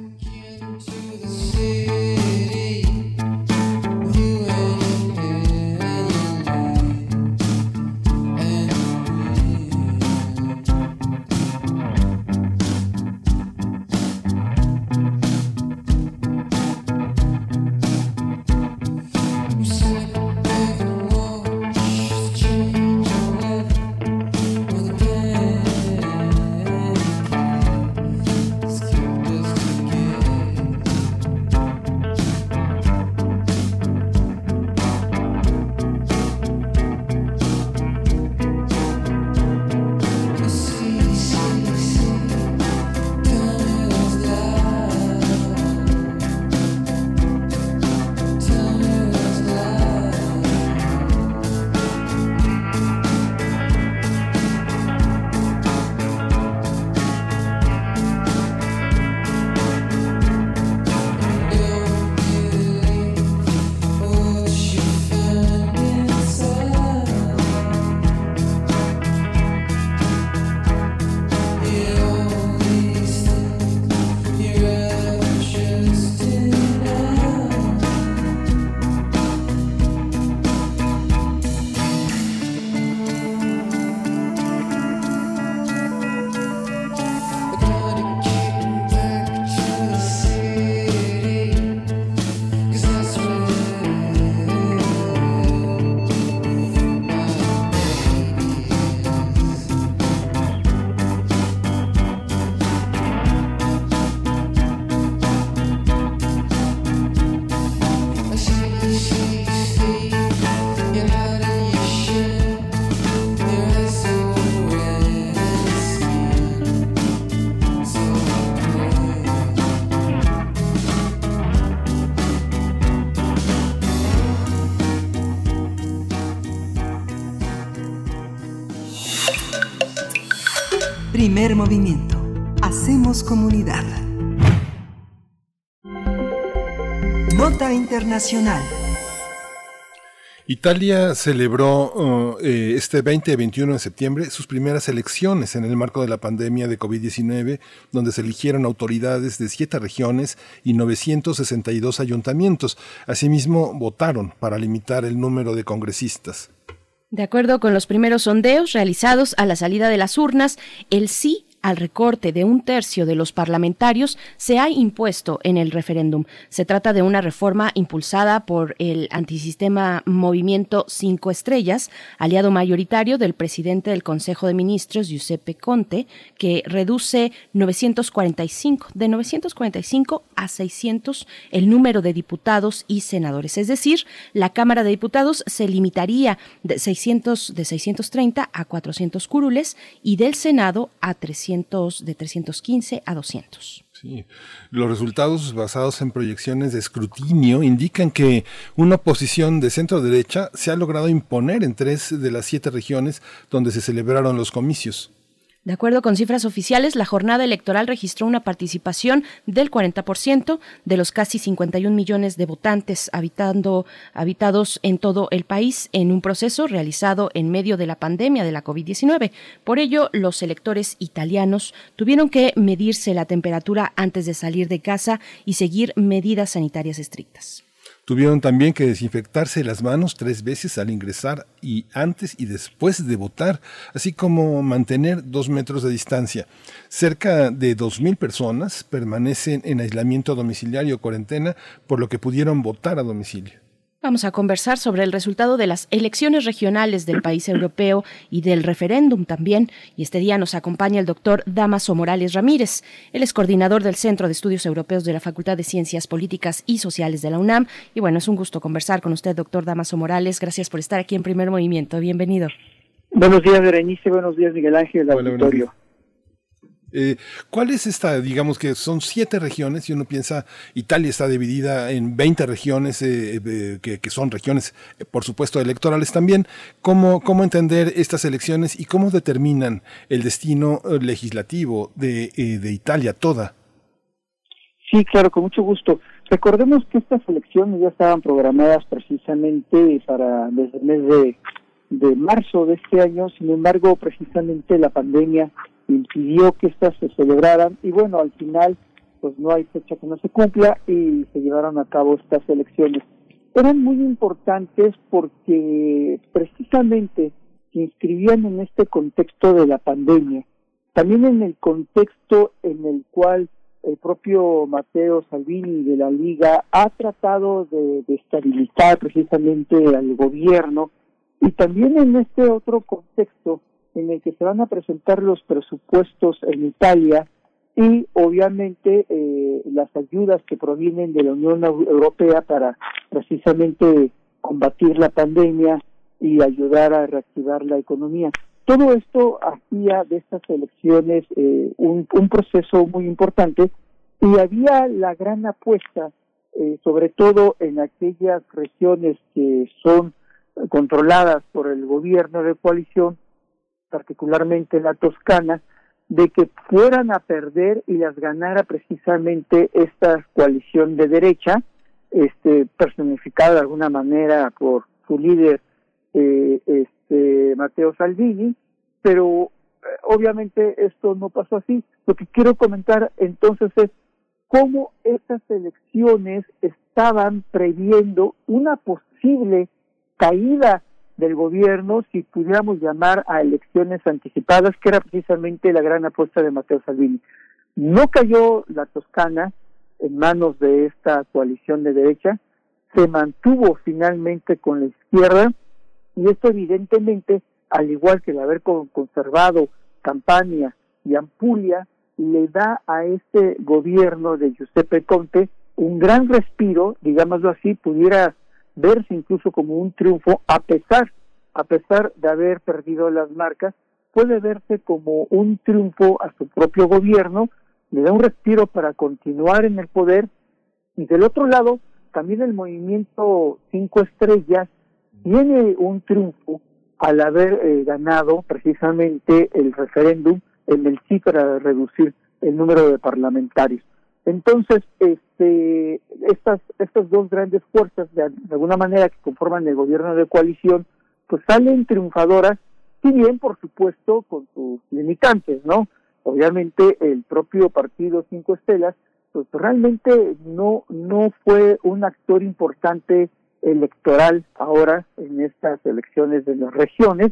Movimiento. Hacemos comunidad. Nota Internacional. Italia celebró uh, eh, este 20 y 21 de septiembre sus primeras elecciones en el marco de la pandemia de COVID-19, donde se eligieron autoridades de siete regiones y 962 ayuntamientos. Asimismo, votaron para limitar el número de congresistas. De acuerdo con los primeros sondeos realizados a la salida de las urnas, el sí al recorte de un tercio de los parlamentarios se ha impuesto en el referéndum. Se trata de una reforma impulsada por el antisistema Movimiento Cinco Estrellas, aliado mayoritario del presidente del Consejo de Ministros, Giuseppe Conte, que reduce 945, de 945 a 600 el número de diputados y senadores. Es decir, la Cámara de Diputados se limitaría de 600, de 630 a 400 curules y del Senado a 300, de 315 a 200. Sí. Los resultados basados en proyecciones de escrutinio indican que una oposición de centro derecha se ha logrado imponer en tres de las siete regiones donde se celebraron los comicios. De acuerdo con cifras oficiales, la jornada electoral registró una participación del 40% de los casi 51 millones de votantes habitando, habitados en todo el país en un proceso realizado en medio de la pandemia de la COVID-19. Por ello, los electores italianos tuvieron que medirse la temperatura antes de salir de casa y seguir medidas sanitarias estrictas. Tuvieron también que desinfectarse las manos tres veces al ingresar y antes y después de votar, así como mantener dos metros de distancia. Cerca de dos mil personas permanecen en aislamiento domiciliario o cuarentena, por lo que pudieron votar a domicilio. Vamos a conversar sobre el resultado de las elecciones regionales del país europeo y del referéndum también. Y este día nos acompaña el doctor Damaso Morales Ramírez. Él es coordinador del Centro de Estudios Europeos de la Facultad de Ciencias Políticas y Sociales de la UNAM. Y bueno, es un gusto conversar con usted, doctor Damaso Morales. Gracias por estar aquí en Primer Movimiento. Bienvenido. Buenos días, Berenice. Buenos días, Miguel Ángel, auditorio. Eh, ¿Cuál es esta, digamos que son siete regiones y uno piensa, Italia está dividida en 20 regiones eh, eh, que, son regiones, por supuesto, electorales también. ¿Cómo, ¿Cómo entender estas elecciones y cómo determinan el destino legislativo de, de Italia toda? Sí, claro, con mucho gusto. Recordemos que estas elecciones ya estaban programadas precisamente para desde el mes de, de marzo de este año, sin embargo, precisamente la pandemia impidió que estas se celebraran y bueno, al final pues no hay fecha que no se cumpla y se llevaron a cabo estas elecciones. Eran muy importantes porque precisamente se inscribían en este contexto de la pandemia, también en el contexto en el cual el propio Mateo Salvini de la Liga ha tratado de, de estabilizar precisamente al gobierno y también en este otro contexto en el que se van a presentar los presupuestos en Italia y obviamente eh, las ayudas que provienen de la Unión Europea para precisamente combatir la pandemia y ayudar a reactivar la economía. Todo esto hacía de estas elecciones eh, un, proceso muy importante y había la gran apuesta, eh, sobre todo en aquellas regiones que son controladas por el gobierno de coalición, particularmente la Toscana, de que fueran a perder y las ganara precisamente esta coalición de derecha, este, personificada de alguna manera por su líder eh, este, Matteo Salvini, pero eh, obviamente esto no pasó así. Lo que quiero comentar entonces es cómo estas elecciones estaban previendo una posible caída del gobierno si pudiéramos llamar a elecciones anticipadas, que era precisamente la gran apuesta de Mateo Salvini. No cayó la Toscana en manos de esta coalición de derecha, se mantuvo finalmente con la izquierda y esto evidentemente, al igual que el haber conservado Campania y Ampulia, le da a este gobierno de Giuseppe Conte un gran respiro, digámoslo así, pudiera verse incluso como un triunfo a pesar a pesar de haber perdido las marcas puede verse como un triunfo a su propio gobierno le da un respiro para continuar en el poder. Y del otro lado también el movimiento cinco estrellas tiene un triunfo al haber eh, ganado precisamente el referéndum en el sí para reducir el número de parlamentarios entonces, este, estas, estas dos grandes fuerzas, de, alguna manera, que conforman el gobierno de coalición, pues salen triunfadoras, si bien, por supuesto, con sus limitantes, ¿no? Obviamente, el propio partido Cinco Estelas, pues realmente no, no fue un actor importante electoral ahora en estas elecciones de las regiones,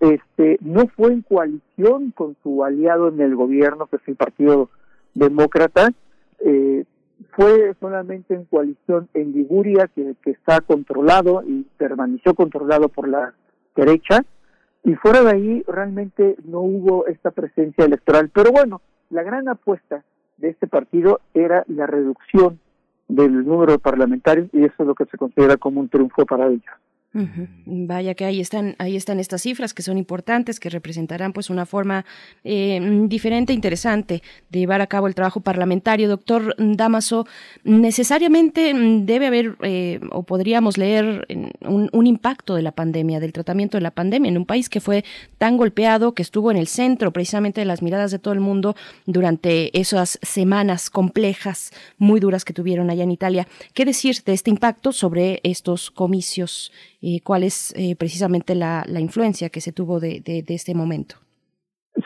este, no fue en coalición con su aliado en el gobierno, que es el Partido Demócrata, eh, fue solamente en coalición en Liguria, que, que está controlado y permaneció controlado por la derecha, y fuera de ahí realmente no hubo esta presencia electoral. Pero bueno, la gran apuesta de este partido era la reducción del número de parlamentarios y eso es lo que se considera como un triunfo para ellos. Vaya que ahí están, ahí están estas cifras que son importantes, que representarán pues una forma eh, diferente, interesante de llevar a cabo el trabajo parlamentario. Doctor Damaso, necesariamente debe haber eh, o podríamos leer un, un, impacto de la pandemia, del tratamiento de la pandemia en un país que fue tan golpeado, que estuvo en el centro precisamente de las miradas de todo el mundo durante esas semanas complejas, muy duras que tuvieron allá en Italia. ¿Qué decir de este impacto sobre estos comicios? Eh, cuál es eh, precisamente la, la, influencia que se tuvo de, de, de, este momento.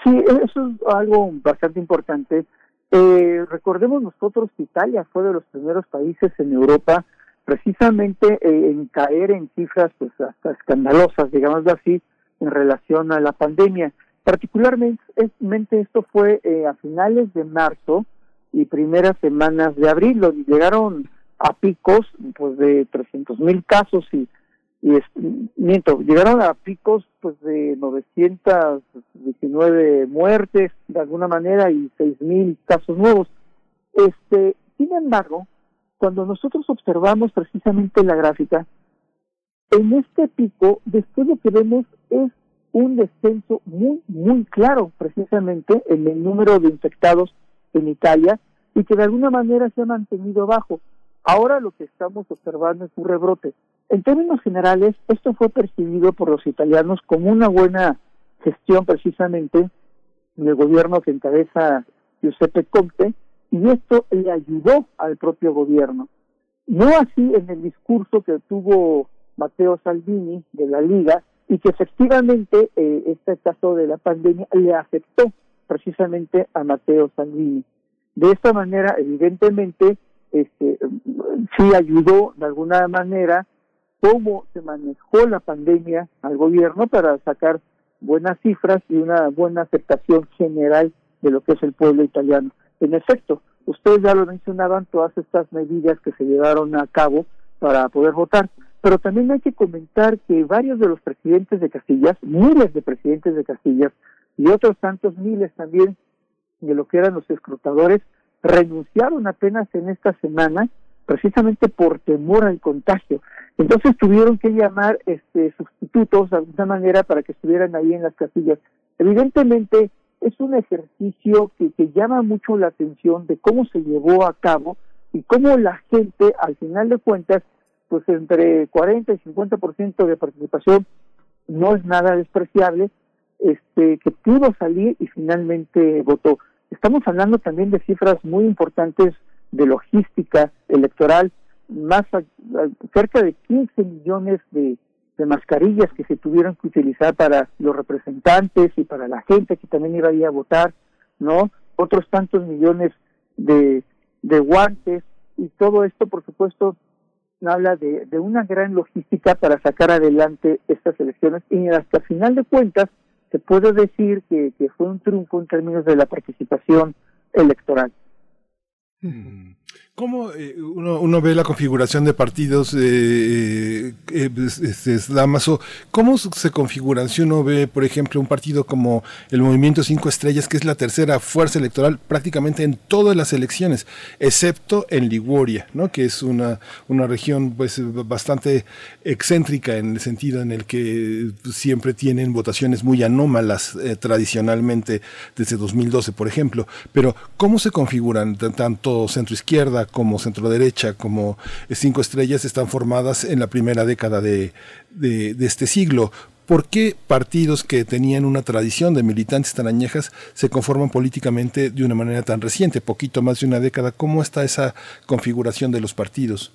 Sí, eso es algo bastante importante. Eh, recordemos nosotros que Italia fue de los primeros países en Europa precisamente eh, en caer en cifras pues hasta escandalosas, digamos así, en relación a la pandemia. Particularmente esto fue eh, a finales de marzo y primeras semanas de abril, donde llegaron a picos pues de 300 mil casos y y es, miento, llegaron a picos pues de 919 muertes de alguna manera y 6000 casos nuevos. Este, sin embargo, cuando nosotros observamos precisamente la gráfica, en este pico, después lo que vemos es un descenso muy, muy claro precisamente en el número de infectados en Italia y que de alguna manera se ha mantenido bajo. Ahora lo que estamos observando es un rebrote. En términos generales, esto fue percibido por los italianos como una buena gestión precisamente del gobierno que encabeza Giuseppe Conte y esto le ayudó al propio gobierno. No así en el discurso que tuvo Matteo Salvini de la Liga y que efectivamente eh, este caso de la pandemia le afectó precisamente a Matteo Salvini. De esta manera, evidentemente, este, sí ayudó de alguna manera cómo se manejó la pandemia al gobierno para sacar buenas cifras y una buena aceptación general de lo que es el pueblo italiano. En efecto, ustedes ya lo mencionaban, todas estas medidas que se llevaron a cabo para poder votar, pero también hay que comentar que varios de los presidentes de Castillas, miles de presidentes de Castillas y otros tantos miles también de lo que eran los escrutadores, renunciaron apenas en esta semana precisamente por temor al contagio. Entonces tuvieron que llamar este, sustitutos de alguna manera para que estuvieran ahí en las casillas. Evidentemente es un ejercicio que, que llama mucho la atención de cómo se llevó a cabo y cómo la gente, al final de cuentas, pues entre 40 y 50% de participación no es nada despreciable, este, que pudo salir y finalmente votó. Estamos hablando también de cifras muy importantes de logística electoral, más cerca de 15 millones de, de mascarillas que se tuvieron que utilizar para los representantes y para la gente que también iba a a votar, ¿no? Otros tantos millones de, de guantes y todo esto, por supuesto, habla de, de una gran logística para sacar adelante estas elecciones y hasta final de cuentas se puede decir que, que fue un triunfo en términos de la participación electoral. Mm-hmm. mm-hmm. ¿Cómo eh, uno, ve la configuración de partidos, eh, eh, este, Damaso? ¿Cómo se configuran? Si uno ve, por ejemplo, un partido como el Movimiento Cinco Estrellas, que es la tercera fuerza electoral prácticamente en todas las elecciones, excepto en Liguria, ¿no? que es una, una región pues, bastante excéntrica en el sentido en el que siempre tienen votaciones muy anómalas eh, tradicionalmente desde 2012, por ejemplo. Pero, ¿cómo se configuran tanto centro-izquierda como centro derecha, como cinco estrellas, están formadas en la primera década de, de, de este siglo. ¿Por qué partidos que tenían una tradición de militantes tan añejas se conforman políticamente de una manera tan reciente, poquito más de una década? ¿Cómo está esa configuración de los partidos?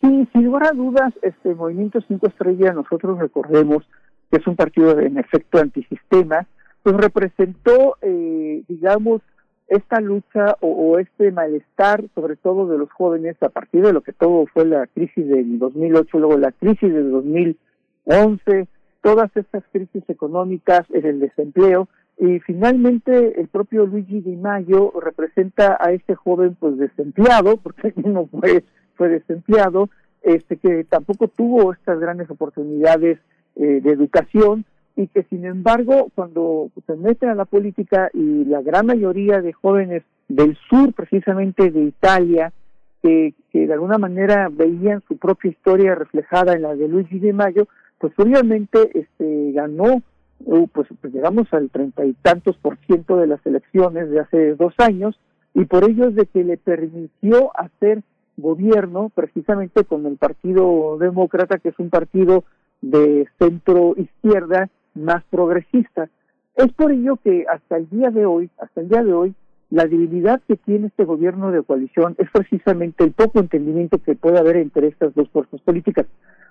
Sí, sin lugar a dudas, este Movimiento Cinco Estrellas, nosotros recordemos que es un partido en efecto antisistema, pues representó, eh, digamos, esta lucha o, este malestar, sobre todo de los jóvenes, a partir de lo que todo fue la crisis del 2008, luego la crisis del 2011, todas estas crisis económicas, el desempleo, y finalmente el propio Luigi Di Maio representa a este joven pues desempleado, [LAUGHS] porque no fue, fue desempleado, este que tampoco tuvo estas grandes oportunidades eh, de educación y que sin embargo cuando se meten a la política y la gran mayoría de jóvenes del sur precisamente de Italia que, que de alguna manera veían su propia historia reflejada en la de Luigi Di Maio pues obviamente este ganó uh, pues, pues, llegamos al treinta y tantos por ciento de las elecciones de hace dos años y por ello es de que le permitió hacer gobierno precisamente con el Partido Demócrata que es un partido de centro izquierda más progresista. Es por ello que hasta el día de hoy, hasta el día de hoy, la debilidad que tiene este gobierno de coalición es precisamente el poco entendimiento que puede haber entre estas dos fuerzas políticas,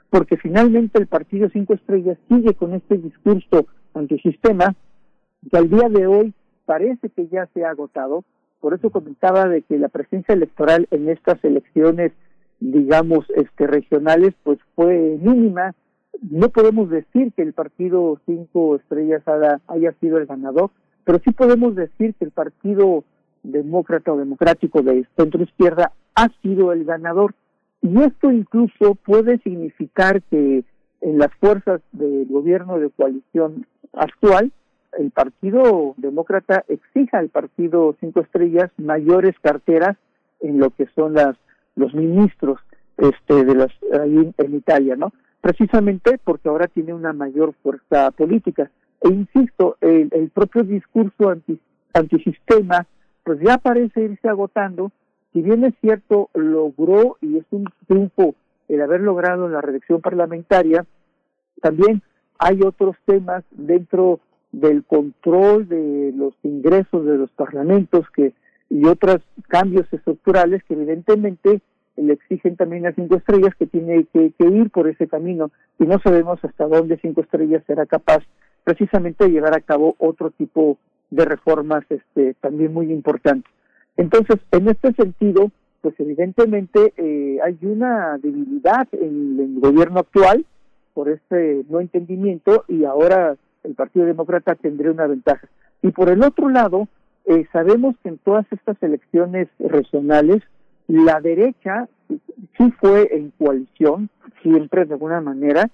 porque finalmente el Partido Cinco Estrellas sigue con este discurso antisistema que al día de hoy parece que ya se ha agotado. Por eso comentaba de que la presencia electoral en estas elecciones, digamos, este regionales, pues fue mínima. No podemos decir que el Partido Cinco Estrellas haya sido el ganador, pero sí podemos decir que el Partido Demócrata o Democrático de centro izquierda ha sido el ganador. Y esto incluso puede significar que en las fuerzas del gobierno de coalición actual, el Partido Demócrata exija al Partido Cinco Estrellas mayores carteras en lo que son las los ministros este de las ahí en Italia, ¿no? Precisamente porque ahora tiene una mayor fuerza política. E insisto, el, el propio discurso anti, antisistema, pues ya parece irse agotando. Si bien es cierto, logró, y es un triunfo el haber logrado la reelección parlamentaria, también hay otros temas dentro del control de los ingresos de los parlamentos que y otros cambios estructurales que evidentemente le exigen también a Cinco Estrellas que tiene que, ir por ese camino y no sabemos hasta dónde Cinco Estrellas será capaz precisamente llevar a cabo otro tipo de reformas este, también muy importantes. Entonces, en este sentido, pues evidentemente eh, hay una debilidad en, el gobierno actual por este no entendimiento y ahora el Partido Demócrata tendría una ventaja. Y por el otro lado, eh, sabemos que en todas estas elecciones regionales, la derecha sí fue en coalición, siempre de alguna manera,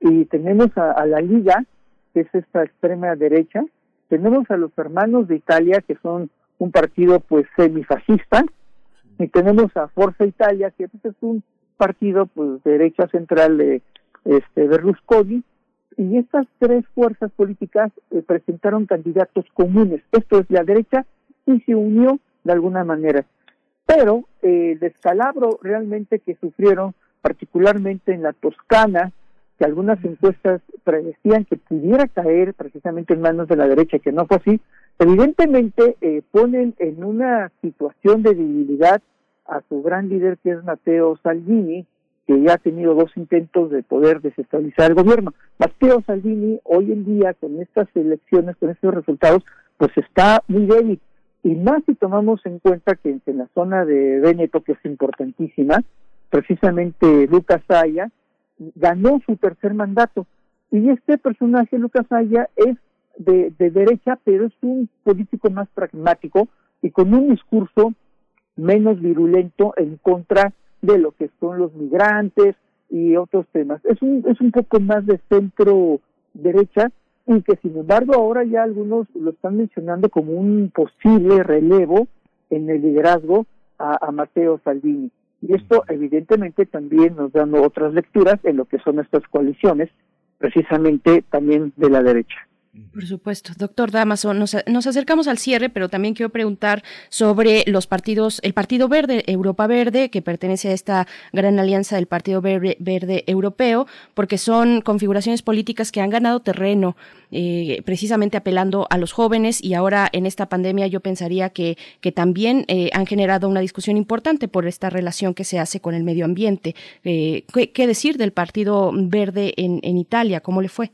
y tenemos a la Liga, que es esta extrema derecha. Tenemos a los hermanos de Italia, que son un partido pues semifascista, y tenemos a Forza Italia, que pues, es un partido pues derecha central de este Berlusconi, y estas tres fuerzas políticas eh, presentaron candidatos comunes. Esto es la derecha y se unió de alguna manera. Pero eh, el descalabro realmente que sufrieron, particularmente en la Toscana, que algunas encuestas predecían que pudiera caer precisamente en manos de la derecha, que no fue así, evidentemente eh, ponen en una situación de debilidad a su gran líder que es Matteo Salvini, que ya ha tenido dos intentos de poder desestabilizar el gobierno. Matteo Salvini hoy en día con estas elecciones, con estos resultados, pues está muy débil. Y más si tomamos en cuenta que en la zona de Veneto, que es importantísima, precisamente Lucas Aya, ganó su tercer mandato. Y este personaje, Lucas Aya, es de, de derecha, pero es un político más pragmático y con un discurso menos virulento en contra de lo que son los migrantes y otros temas. Es un, es un poco más de centro derecha y que sin embargo ahora ya algunos lo están mencionando como un posible relevo en el liderazgo a, a Matteo Salvini. Y esto evidentemente también nos da otras lecturas en lo que son estas coaliciones, precisamente también de la derecha. Por supuesto. Doctor Damaso, nos, acercamos al cierre, pero también quiero preguntar sobre los partidos, el Partido Verde, Europa Verde, que pertenece a esta gran alianza del Partido Verde, Verde Europeo, porque son configuraciones políticas que han ganado terreno, eh, precisamente apelando a los jóvenes y ahora en esta pandemia yo pensaría que, que también eh, han generado una discusión importante por esta relación que se hace con el medio ambiente. Eh, ¿qué, ¿qué, decir del Partido Verde en Italia? ¿Cómo le fue?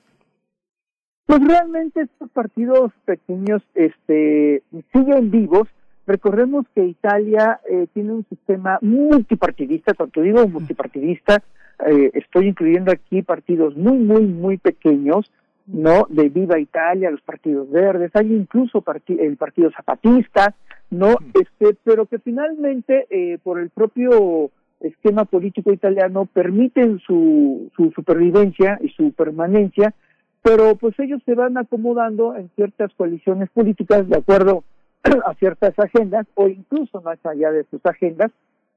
Pues realmente estos partidos pequeños este, siguen vivos. Recordemos que Italia eh, tiene un sistema multipartidista, cuando digo multipartidista, eh, estoy incluyendo aquí partidos muy, muy, muy pequeños, ¿no? De Viva Italia, los partidos verdes, hay incluso el Partido Zapatista, ¿no? Este, pero que finalmente, eh, por el propio esquema político italiano, permiten su, su supervivencia y su permanencia, pero pues ellos se van acomodando en ciertas coaliciones políticas de acuerdo [CLEARS THROAT] a ciertas agendas o incluso más allá de sus agendas,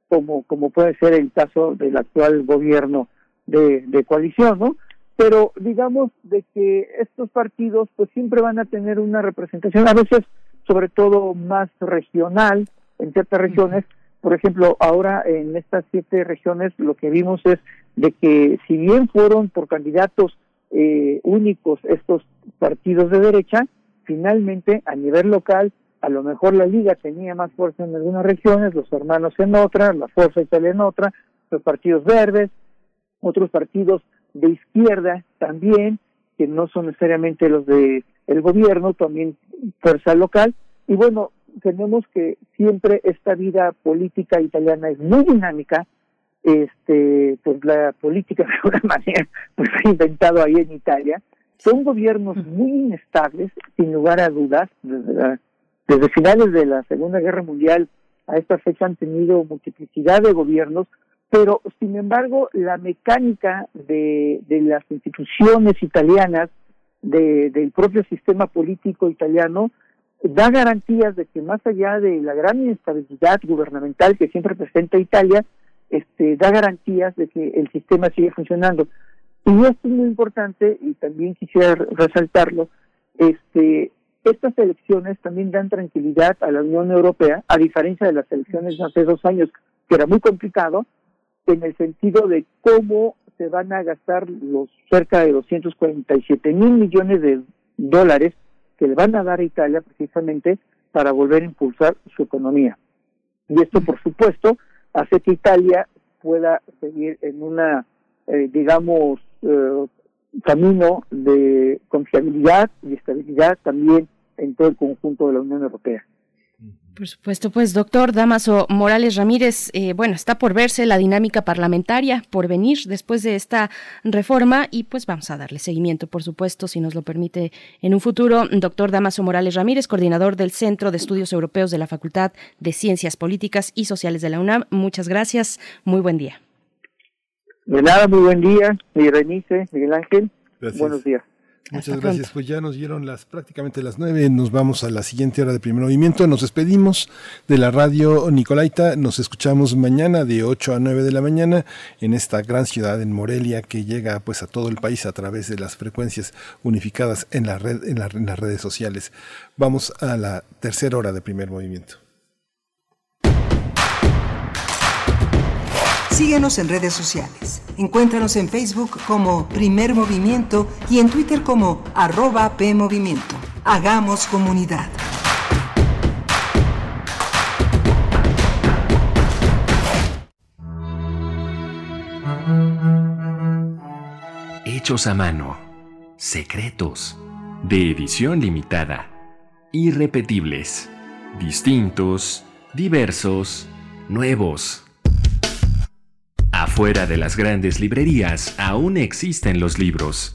como, como puede ser el caso del actual gobierno de, de coalición, ¿no? Pero digamos de que estos partidos pues siempre van a tener una representación, a veces sobre todo más regional en ciertas regiones. Por ejemplo, ahora en estas siete regiones lo que vimos es de que si bien fueron por candidatos eh, únicos estos partidos de derecha, finalmente a nivel local a lo mejor la liga tenía más fuerza en algunas regiones, los hermanos en otras, la fuerza Italia en otra, los partidos verdes, otros partidos de izquierda también, que no son necesariamente los de el gobierno, también fuerza local, y bueno, tenemos que siempre esta vida política italiana es muy dinámica, este, pues la política [LAUGHS] de alguna manera pues ha inventado ahí en Italia, son gobiernos muy inestables, sin lugar a dudas, desde desde finales de la Segunda Guerra Mundial a esta fecha han tenido multiplicidad de gobiernos, pero sin embargo la mecánica de, de las instituciones italianas, de, del propio sistema político italiano, da garantías de que más allá de la gran inestabilidad gubernamental que siempre presenta Italia, este, da garantías de que el sistema sigue funcionando. Y esto es muy importante y también quisiera resaltarlo, este, estas elecciones también dan tranquilidad a la Unión Europea, a diferencia de las elecciones de hace dos años, que era muy complicado, en el sentido de cómo se van a gastar los cerca de 247 mil millones de dólares que le van a dar a Italia precisamente para volver a impulsar su economía. Y esto, por supuesto, hace que Italia pueda seguir en una, eh, digamos, eh, camino de confiabilidad y estabilidad también en todo el conjunto de la Unión Europea. Por supuesto, pues doctor Damaso Morales Ramírez, eh, bueno, está por verse la dinámica parlamentaria, por venir después de esta reforma y pues vamos a darle seguimiento, por supuesto, si nos lo permite en un futuro. Doctor Damaso Morales Ramírez, coordinador del Centro de Estudios Europeos de la Facultad de Ciencias Políticas y Sociales de la UNAM, muchas gracias, muy buen día. De nada, muy buen día, Miguel Renice, Miguel Ángel, buenos días. Muchas gracias. Pues ya nos dieron las prácticamente las nueve. Nos vamos a la siguiente hora de primer movimiento. Nos despedimos de la radio Nicolaita. Nos escuchamos mañana de 8 a 9 de la mañana en esta gran ciudad en Morelia que llega pues a todo el país a través de las frecuencias unificadas en la red en, en las redes sociales. Vamos a la tercera hora de primer movimiento. Síguenos en redes sociales. Encuéntranos en Facebook como Primer Movimiento y en Twitter como arroba PMovimiento. Hagamos comunidad. Hechos a mano. Secretos. De edición limitada. Irrepetibles. Distintos. Diversos. Nuevos Afuera de las grandes librerías aún existen los libros.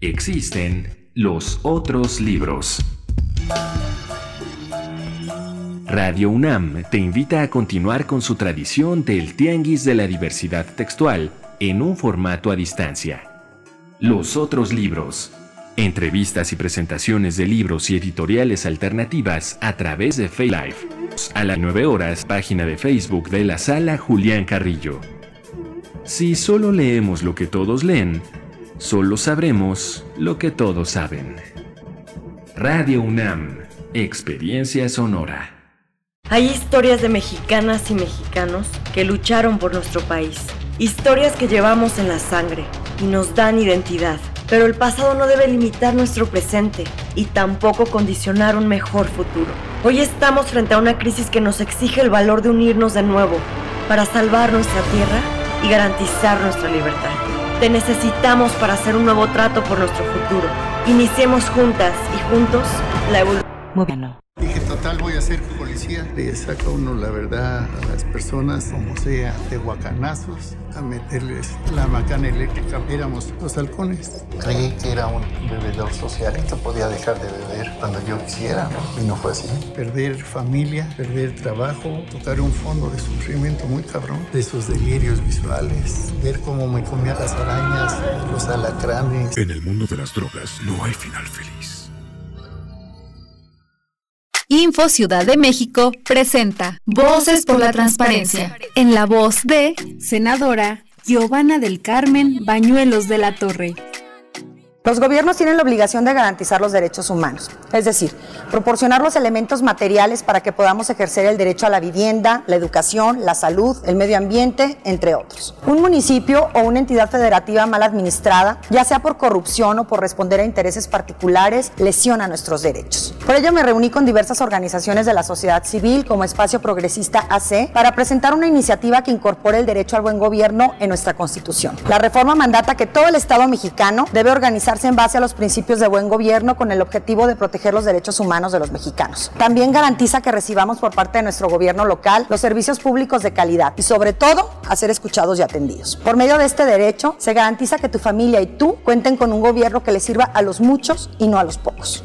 Existen los otros libros. Radio UNAM te invita a continuar con su tradición del Tianguis de la Diversidad Textual en un formato a distancia. Los otros libros. Entrevistas y presentaciones de libros y editoriales alternativas a través de FayLife. A las 9 horas, página de Facebook de la Sala Julián Carrillo. Si solo leemos lo que todos leen, solo sabremos lo que todos saben. Radio UNAM, Experiencia Sonora. Hay historias de mexicanas y mexicanos que lucharon por nuestro país. Historias que llevamos en la sangre y nos dan identidad. Pero el pasado no debe limitar nuestro presente y tampoco condicionar un mejor futuro. Hoy estamos frente a una crisis que nos exige el valor de unirnos de nuevo para salvar nuestra tierra y garantizar nuestra libertad. Te necesitamos para hacer un nuevo trato por nuestro futuro. Iniciemos juntas y juntos la evolución. Movimiento. Dije, total, voy a ser policía. Le saca uno la verdad a las personas, como sea, de guacanazos, a meterles la macana eléctrica. Éramos los halcones. Creí que era un bebedor social, que podía dejar de beber cuando yo quisiera, ¿no? y no fue así. Perder familia, perder trabajo, tocar un fondo de sufrimiento muy cabrón, de esos delirios visuales, ver cómo me comía las arañas, los alacranes. En el mundo de las drogas no hay final feliz. Info Ciudad de México presenta Voces por la Transparencia, en la voz de senadora Giovanna del Carmen Bañuelos de la Torre. Los gobiernos tienen la obligación de garantizar los derechos humanos, es decir, proporcionar los elementos materiales para que podamos ejercer el derecho a la vivienda, la educación, la salud, el medio ambiente, entre otros. Un municipio o una entidad federativa mal administrada, ya sea por corrupción o por responder a intereses particulares, lesiona nuestros derechos. Por ello me reuní con diversas organizaciones de la sociedad civil como Espacio Progresista AC para presentar una iniciativa que incorpore el derecho al buen gobierno en nuestra Constitución. La reforma mandata que todo el Estado mexicano debe organizar en base a los principios de buen gobierno con el objetivo de proteger los derechos humanos de los mexicanos. También garantiza que recibamos por parte de nuestro gobierno local los servicios públicos de calidad y sobre todo a ser escuchados y atendidos. Por medio de este derecho se garantiza que tu familia y tú cuenten con un gobierno que les sirva a los muchos y no a los pocos.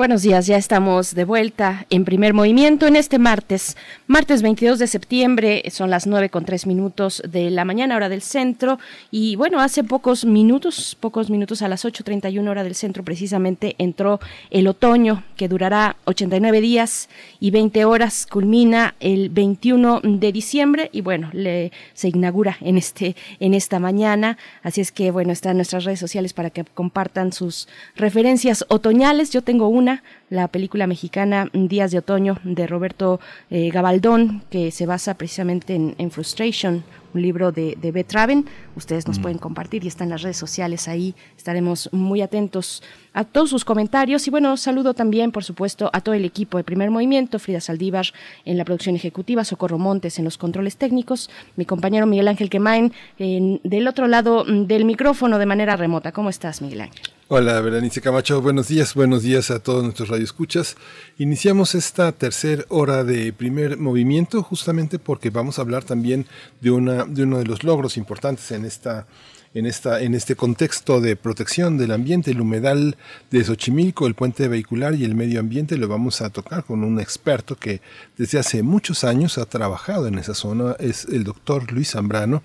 Buenos días, ya estamos de vuelta en primer movimiento en este martes, martes 22 de septiembre, son las 9 con 3 minutos de la mañana, hora del centro, y bueno, hace pocos minutos, pocos minutos a las 8.31 hora del centro precisamente entró el otoño que durará 89 días y 20 horas, culmina el 21 de diciembre y bueno, le, se inaugura en, este, en esta mañana, así es que bueno, están nuestras redes sociales para que compartan sus referencias otoñales, yo tengo una la película mexicana Días de Otoño de Roberto eh, Gabaldón, que se basa precisamente en, Frustration, un libro de, de Beth Raven. Ustedes nos pueden compartir y está en las redes sociales ahí. Estaremos muy atentos a todos sus comentarios. Y bueno, saludo también, por supuesto, a todo el equipo de Primer Movimiento, Frida Saldívar en la producción ejecutiva, Socorro Montes en los controles técnicos, mi compañero Miguel Ángel Quemain del otro lado mm, del micrófono de manera remota. ¿Cómo estás, Miguel Ángel? Hola, Berenice Camacho. Buenos días, buenos días a todos nuestros radioescuchas. Iniciamos esta tercera hora de primer movimiento justamente porque vamos a hablar también de, una, de uno de los logros importantes en esta en, esta, en este contexto de protección del ambiente, el humedal de Xochimilco, el puente vehicular y el medio ambiente, lo vamos a tocar con un experto que desde hace muchos años ha trabajado en esa zona, es el doctor Luis Zambrano.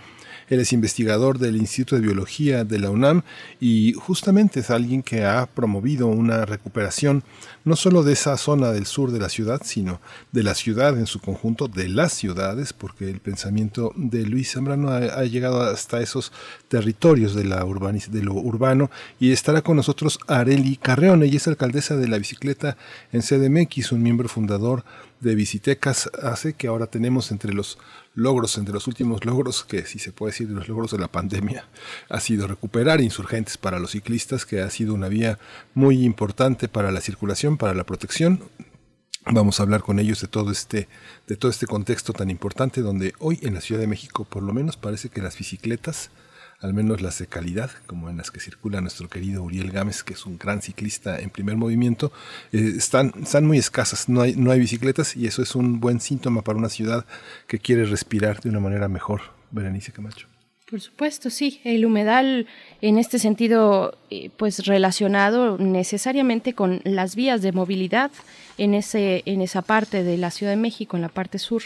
Él es investigador del Instituto de Biología de la UNAM y justamente es alguien que ha promovido una recuperación no solo de esa zona del sur de la ciudad, sino de la ciudad en su conjunto, de las ciudades, porque el pensamiento de Luis Zambrano ha, llegado hasta esos territorios de, la de lo urbano y estará con nosotros Areli Carreón, ella es alcaldesa de la bicicleta en CDMX, un miembro fundador de Visitecas, hace que ahora tenemos entre los logros, entre los últimos logros, que si se puede decir de los logros de la pandemia, ha sido recuperar insurgentes para los ciclistas, que ha sido una vía muy importante para la circulación, para la protección. Vamos a hablar con ellos de todo este, de todo este contexto tan importante, donde hoy en la Ciudad de México, por lo menos, parece que las bicicletas al menos las de calidad, como en las que circula nuestro querido Uriel Gámez, que es un gran ciclista en primer movimiento, eh, están, muy escasas, no hay, no hay bicicletas y eso es un buen síntoma para una ciudad que quiere respirar de una manera mejor. Berenice Camacho. Por supuesto, sí. El humedal, en este sentido, eh, pues relacionado necesariamente con las vías de movilidad en ese, en esa parte de la Ciudad de México, en la parte sur.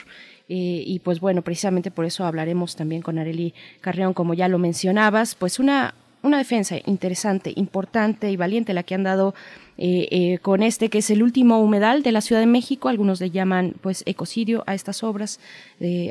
Eh, y pues bueno, precisamente por eso hablaremos también con Areli Carreón, como ya lo mencionabas, pues una, una defensa interesante, importante y valiente la que han dado eh, eh, con este que es el último humedal de la Ciudad de México. Algunos le llaman pues ecocidio a estas obras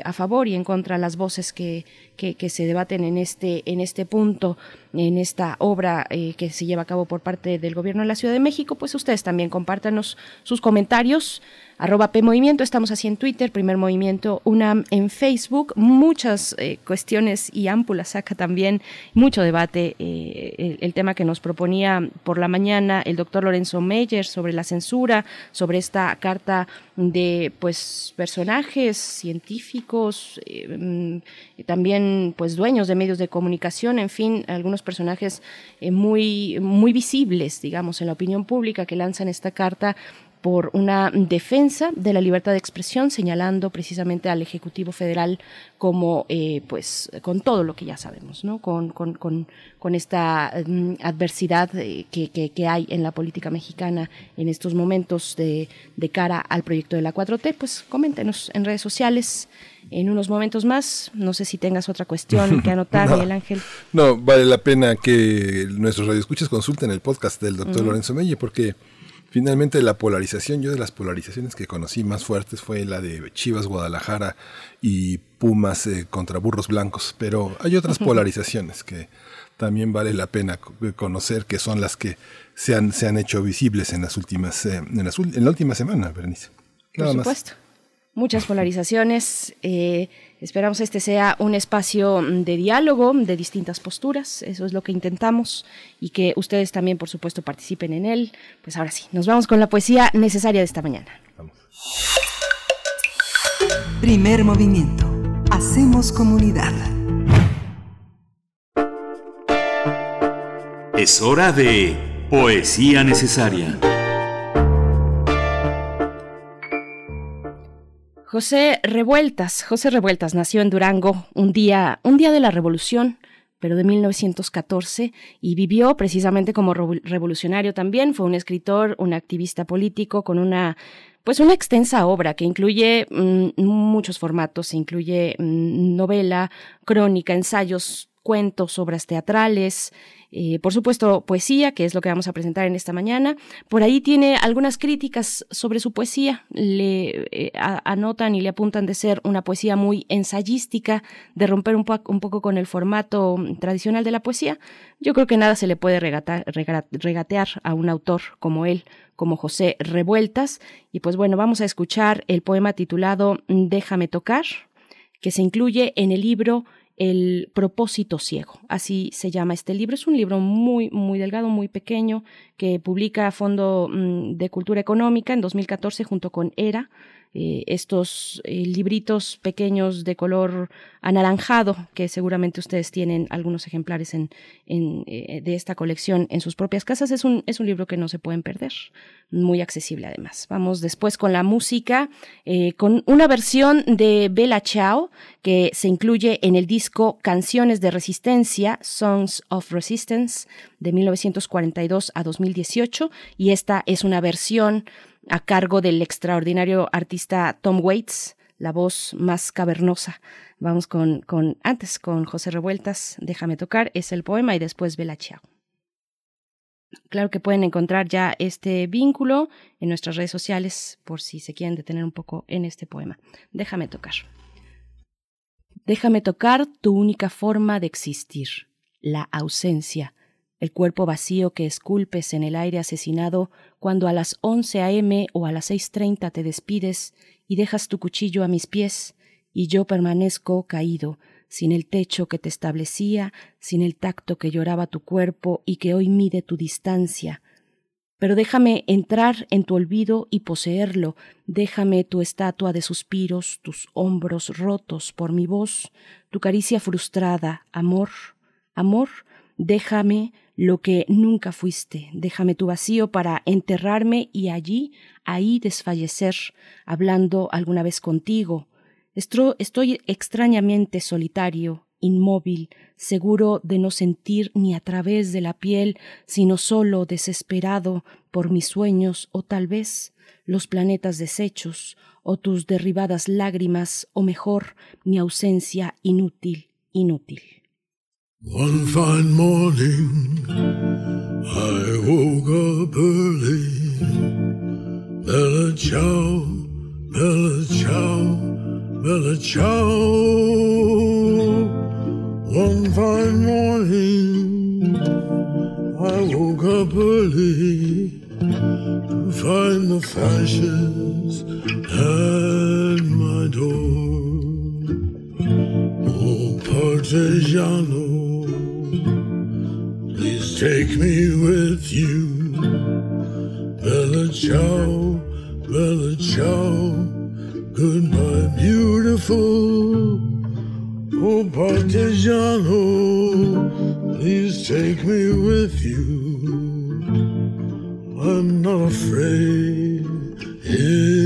a favor y en contra las voces que, que, se debaten en este, en este punto, en esta obra que se lleva a cabo por parte del gobierno de la Ciudad de México. Pues ustedes también compártanos sus comentarios arroba PMovimiento, estamos así en Twitter, Primer Movimiento UNAM en Facebook, muchas eh, cuestiones y ámpulas saca también, mucho debate, eh, el, tema que nos proponía por la mañana el doctor Lorenzo Meyer sobre la censura, sobre esta carta de pues personajes científicos, eh, también pues dueños de medios de comunicación, en fin, algunos personajes muy, muy visibles, digamos, en la opinión pública que lanzan esta carta por una defensa de la libertad de expresión, señalando precisamente al Ejecutivo Federal como, eh, pues, con todo lo que ya sabemos, ¿no? Con, con, con, con esta mm, adversidad eh, que, que, hay en la política mexicana en estos momentos de, de cara al proyecto de la 4T, pues coméntenos en redes sociales en unos momentos más. No sé si tengas otra cuestión que [LAUGHS] anotar, Miguel Ángel. No, vale la pena que nuestros radioescuchas consulten el podcast del doctor Lorenzo Melle, porque Finalmente la polarización, yo de las polarizaciones que conocí más fuertes fue la de Chivas Guadalajara y Pumas eh, contra Burros Blancos, pero hay otras polarizaciones que también vale la pena conocer, que son las que se han, se han hecho visibles en las últimas, eh, en, en, la última semana, Bernice. Por supuesto. Muchas polarizaciones. Eh, Esperamos este sea un espacio de diálogo de distintas posturas, eso es lo que intentamos y que ustedes también, por supuesto, participen en él. Pues ahora sí, nos vamos con la poesía necesaria de esta mañana. Primer movimiento. Hacemos comunidad. Es hora de poesía necesaria. José Revueltas, José Revueltas nació en Durango un día, un día de la Revolución, pero de 1914 y vivió precisamente como revolucionario también. Fue un escritor, un activista político con una pues una extensa obra que incluye mm, muchos formatos, incluye mm, novela, crónica, ensayos, cuentos, obras teatrales, eh, por supuesto, poesía, que es lo que vamos a presentar en esta mañana. Por ahí tiene algunas críticas sobre su poesía. Le eh, anotan y le apuntan de ser una poesía muy ensayística, de romper un, un, poco con el formato tradicional de la poesía. Yo creo que nada se le puede regatear a un autor como él, como José Revueltas. Y pues bueno, vamos a escuchar el poema titulado Déjame tocar, que se incluye en el libro el propósito ciego. Así se llama este libro. Es un libro muy, muy delgado, muy pequeño, que publica Fondo mm, de Cultura Económica en 2014 junto con ERA. Eh, estos eh, libritos pequeños de color anaranjado, que seguramente ustedes tienen algunos ejemplares eh, de esta colección en sus propias casas. Es un, es un libro que no se pueden perder, muy accesible además. Vamos después con la música, con una versión de Bella Ciao que se incluye en el disco Canciones de Resistencia, Songs of Resistance, de 1942 a 2018, y esta es una versión a cargo del extraordinario artista Tom Waits, la voz más cavernosa. Vamos con, con antes con José Revueltas, Déjame tocar, es el poema y después Bella Ciao. Claro que pueden encontrar ya este vínculo en nuestras redes sociales por si se quieren detener un poco en este poema. Déjame tocar. Déjame tocar tu única forma de existir, la ausencia, el cuerpo vacío que esculpes en el aire asesinado cuando a las 11 a.m. o a las 6.30 te despides y dejas tu cuchillo a mis pies, y yo permanezco caído, sin el techo que te establecía, sin el tacto que lloraba tu cuerpo y que hoy mide tu distancia. Pero déjame entrar en tu olvido y poseerlo, déjame tu estatua de suspiros, tus hombros rotos por mi voz, tu caricia frustrada, amor, amor, déjame lo que nunca fuiste. Déjame tu vacío para enterrarme y allí, ahí desfallecer, hablando alguna vez contigo. Estoy extrañamente solitario, inmóvil, seguro de no sentir ni a través de la piel, sino solo desesperado por mis sueños o tal vez los planetas deshechos o tus derribadas lágrimas o mejor mi ausencia inútil, inútil. One fine morning, I woke up early. Bella ciao, bella ciao, bella ciao. One fine morning, I woke up early. to find the fascists at my door. Oh, Partigiano, please take me with you. Bella ciao, bella ciao, goodbye, beautiful. Oh, Partigiano, please take me with you. I'm not afraid anymore.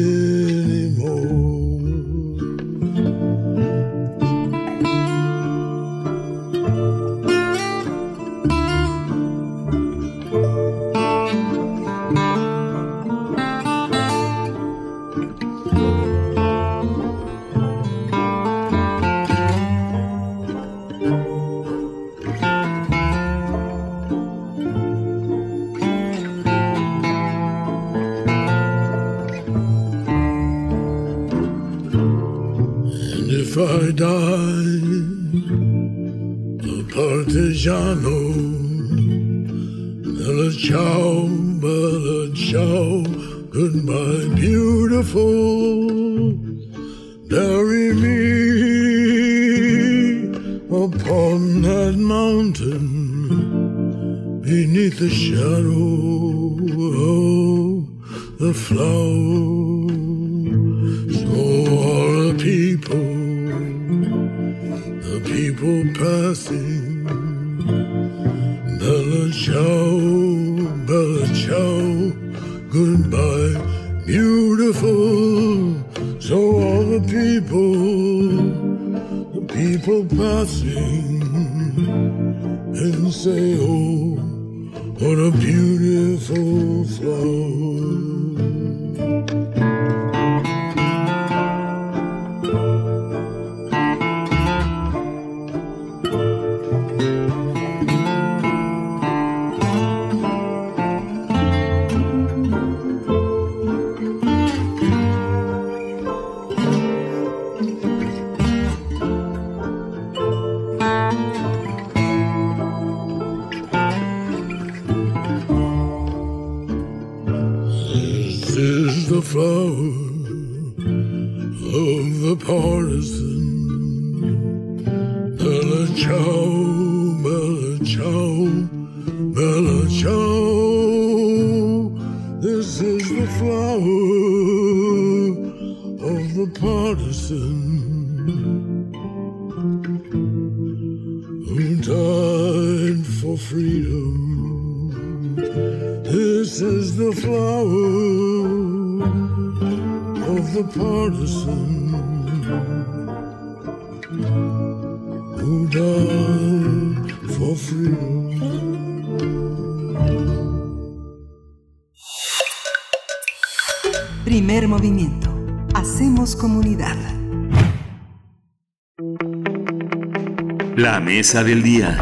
Del día.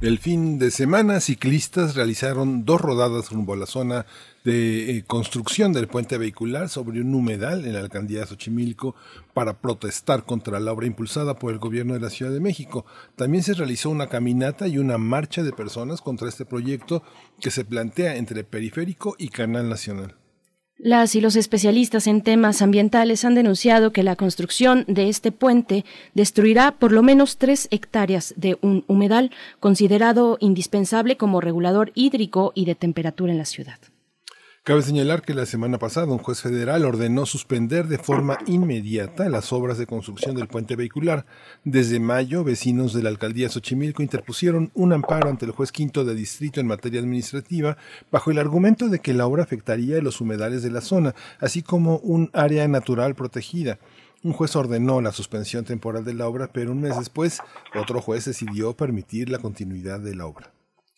El fin de semana, ciclistas realizaron dos rodadas rumbo a la zona de eh, construcción del puente vehicular sobre un humedal en la alcaldía de Xochimilco para protestar contra la obra impulsada por el gobierno de la Ciudad de México. También se realizó una caminata y una marcha de personas contra este proyecto que se plantea entre Periférico y Canal Nacional. Las y los especialistas en temas ambientales han denunciado que la construcción de este puente destruirá por lo menos tres hectáreas de un humedal considerado indispensable como regulador hídrico y de temperatura en la ciudad. Cabe señalar que la semana pasada un juez federal ordenó suspender de forma inmediata las obras de construcción del puente vehicular. Desde mayo, vecinos de la alcaldía Xochimilco interpusieron un amparo ante el juez quinto de distrito en materia administrativa bajo el argumento de que la obra afectaría los humedales de la zona, así como un área natural protegida. Un juez ordenó la suspensión temporal de la obra, pero un mes después otro juez decidió permitir la continuidad de la obra.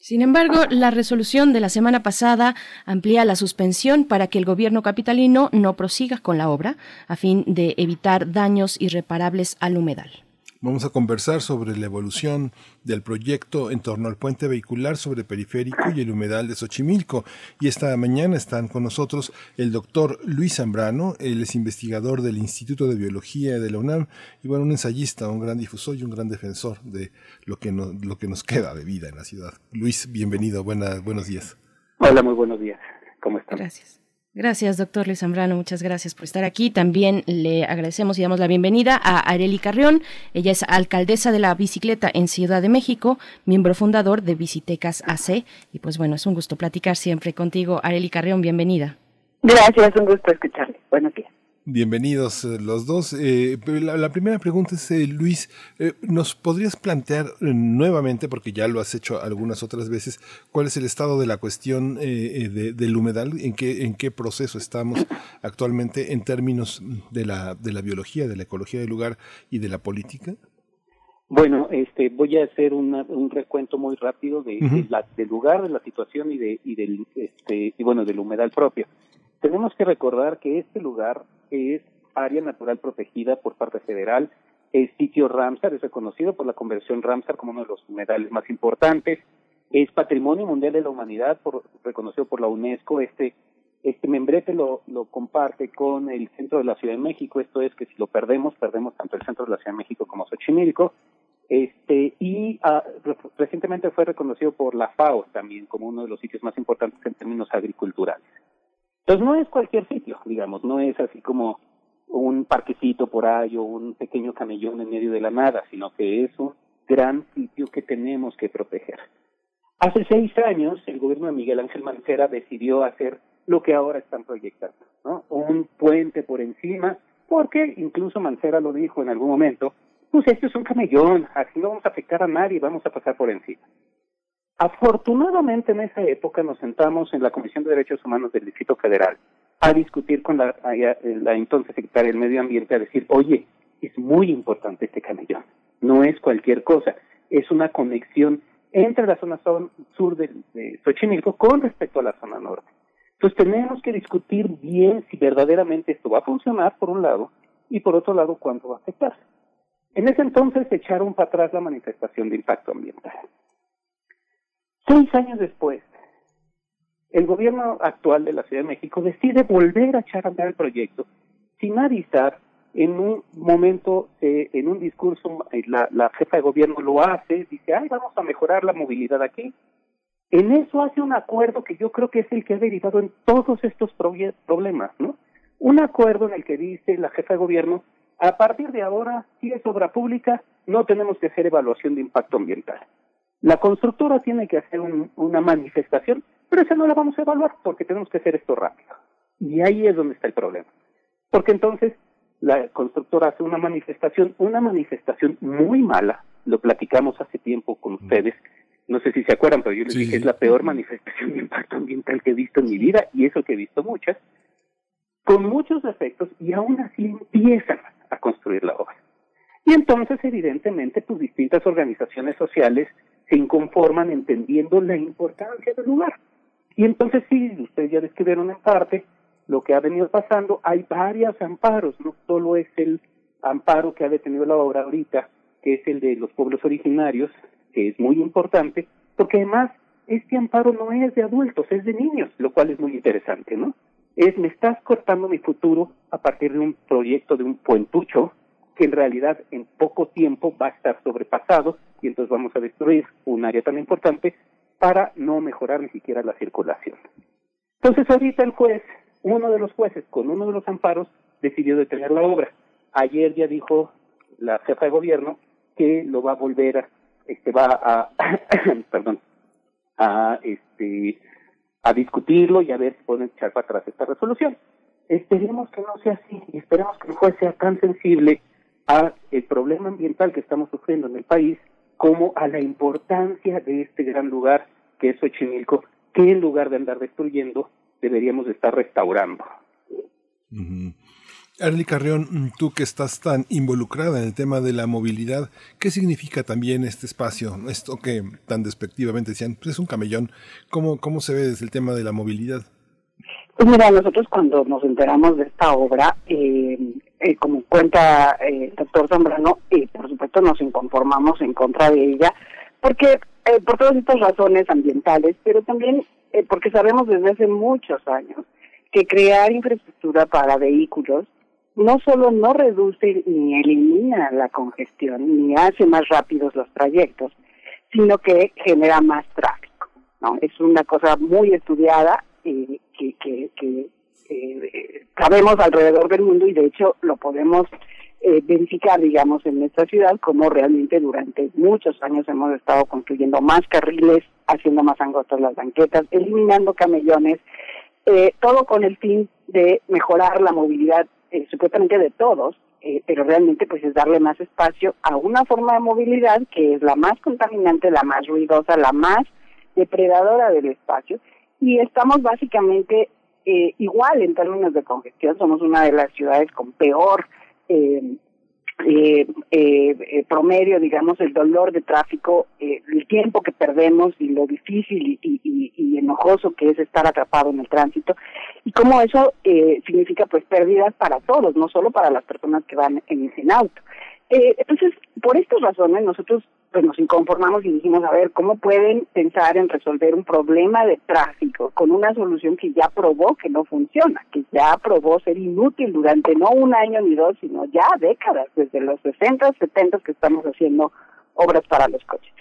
Sin embargo, la resolución de la semana pasada amplía la suspensión para que el gobierno capitalino no prosiga con la obra, a fin de evitar daños irreparables al humedal. Vamos a conversar sobre la evolución del proyecto en torno al puente vehicular sobre Periférico y el humedal de Xochimilco. Y esta mañana están con nosotros el doctor Luis Zambrano, él es investigador del Instituto de Biología de la UNAM y bueno, un ensayista, un gran difusor y un gran defensor de lo que, no- lo que nos queda de vida en la ciudad. Luis, bienvenido, buena- buenos días. Hola, muy buenos días. ¿Cómo están? Gracias. Gracias, doctor Luis Zambrano. Muchas gracias por estar aquí. También le agradecemos y damos la bienvenida a Areli Carrión. Ella es alcaldesa de la bicicleta en Ciudad de México, miembro fundador de Bicitecas AC. Y pues bueno, es un gusto platicar siempre contigo. Areli Carrión, bienvenida. Gracias, un gusto escucharle. Buenos días. Bienvenidos eh, los dos. Eh, la, la, primera pregunta es, eh, Luis, eh, ¿nos podrías plantear eh, nuevamente, porque ya lo has hecho algunas otras veces, cuál es el estado de la cuestión eh, de, del humedal? ¿En qué, ¿En qué proceso estamos actualmente en términos de la, de la biología, de la ecología del lugar y de la política? Bueno, este, voy a hacer una, un recuento muy rápido de, uh -huh. de la, del lugar, de la situación y, de, y del, este, y bueno, del humedal propio. Tenemos que recordar que este lugar es área natural protegida por parte federal, es sitio Ramsar, es reconocido por la Convención Ramsar como uno de los humedales más importantes, es Patrimonio Mundial de la Humanidad, por, reconocido por la UNESCO, este este membrete lo, lo comparte con el centro de la Ciudad de México, esto es que si lo perdemos, perdemos tanto el centro de la Ciudad de México como Xochimilco, este, y uh, recientemente fue reconocido por la FAO también como uno de los sitios más importantes en términos agriculturales. Entonces no es cualquier sitio, digamos, no es así como un parquecito por ahí o un pequeño camellón en medio de la nada, sino que es un gran sitio que tenemos que proteger. Hace seis años el gobierno de Miguel Ángel Mancera decidió hacer lo que ahora están proyectando, ¿no? Un puente por encima, porque incluso Mancera lo dijo en algún momento, pues esto es un camellón, así no vamos a afectar a nadie, vamos a pasar por encima. Afortunadamente en esa época nos sentamos en la Comisión de Derechos Humanos del Distrito Federal a discutir con la, entonces secretaria del Medio Ambiente a decir, oye, es muy importante este camellón, no es cualquier cosa, es una conexión entre la zona sur de, de Xochimilco con respecto a la zona norte. Entonces tenemos que discutir bien si verdaderamente esto va a funcionar, por un lado, y por otro lado, cuánto va a afectar. En ese entonces echaron para atrás la manifestación de impacto ambiental. Seis años después, el gobierno actual de la Ciudad de México decide volver a echar a andar el proyecto sin avisar. En un momento, eh, en un discurso, eh, la, la jefa de gobierno lo hace, dice, ay, vamos a mejorar la movilidad aquí. En eso hace un acuerdo que yo creo que es el que ha derivado en todos estos problemas, ¿no? Un acuerdo en el que dice la jefa de gobierno, a partir de ahora, si es obra pública, no tenemos que hacer evaluación de impacto ambiental. La constructora tiene que hacer un, una manifestación, pero esa no la vamos a evaluar porque tenemos que hacer esto rápido. Y ahí es donde está el problema. Porque entonces la constructora hace una manifestación, una manifestación muy mala, lo platicamos hace tiempo con ustedes, no sé si se acuerdan, pero yo les sí. dije es la peor manifestación de impacto ambiental que he visto en mi vida, y eso que he visto muchas, con muchos defectos, y aún así empiezan a construir la obra. Y entonces, evidentemente, pues distintas organizaciones sociales se inconforman entendiendo la importancia del lugar. Y entonces sí, ustedes ya describieron en parte lo que ha venido pasando, hay varios amparos, no solo es el amparo que ha detenido la obra ahorita, que es el de los pueblos originarios, que es muy importante, porque además este amparo no es de adultos, es de niños, lo cual es muy interesante, ¿no? Es, me estás cortando mi futuro a partir de un proyecto de un puentucho que en realidad en poco tiempo va a estar sobrepasado y entonces vamos a destruir un área tan importante para no mejorar ni siquiera la circulación. Entonces ahorita el juez, uno de los jueces con uno de los amparos, decidió detener la obra. Ayer ya dijo la jefa de gobierno que lo va a volver a este va a [COUGHS] perdón a este a discutirlo y a ver si pueden echar para atrás esta resolución. Esperemos que no sea así y esperemos que el juez sea tan sensible a el problema ambiental que estamos sufriendo en el país como a la importancia de este gran lugar que es Xochimilco, que en lugar de andar destruyendo, deberíamos estar restaurando. Uh -huh. Arely Carrión, tú que estás tan involucrada en el tema de la movilidad, ¿qué significa también este espacio? Esto que tan despectivamente decían, pues es un camellón. ¿Cómo, cómo se ve desde el tema de la movilidad? Pues mira, nosotros cuando nos enteramos de esta obra, eh, eh, como cuenta eh, el doctor Zambrano, eh, por supuesto nos inconformamos en contra de ella, porque eh, por todas estas razones ambientales, pero también eh, porque sabemos desde hace muchos años que crear infraestructura para vehículos no solo no reduce ni elimina la congestión, ni hace más rápidos los trayectos, sino que genera más tráfico. ¿no? Es una cosa muy estudiada eh, que, que, que eh, sabemos alrededor del mundo y de hecho lo podemos eh, verificar, digamos, en nuestra ciudad, como realmente durante muchos años hemos estado construyendo más carriles, haciendo más angostas las banquetas, eliminando camellones, eh, todo con el fin de mejorar la movilidad eh, supuestamente de todos, eh, pero realmente pues es darle más espacio a una forma de movilidad que es la más contaminante, la más ruidosa, la más depredadora del espacio. Y estamos básicamente eh, igual en términos de congestión, somos una de las ciudades con peor eh, eh, eh, promedio, digamos, el dolor de tráfico, el tiempo que perdemos y lo difícil y, y, y, enojoso que es estar atrapado en el tránsito y cómo eso significa pues pérdidas para todos, no solo para las personas que van en, en auto. Entonces, por estas razones, nosotros pues nos inconformamos y dijimos, a ver, ¿cómo pueden pensar en resolver un problema de tráfico con una solución que ya probó que no funciona, que ya probó ser inútil durante no un año ni dos, sino ya décadas, desde los 60, 70 que estamos haciendo obras para los coches?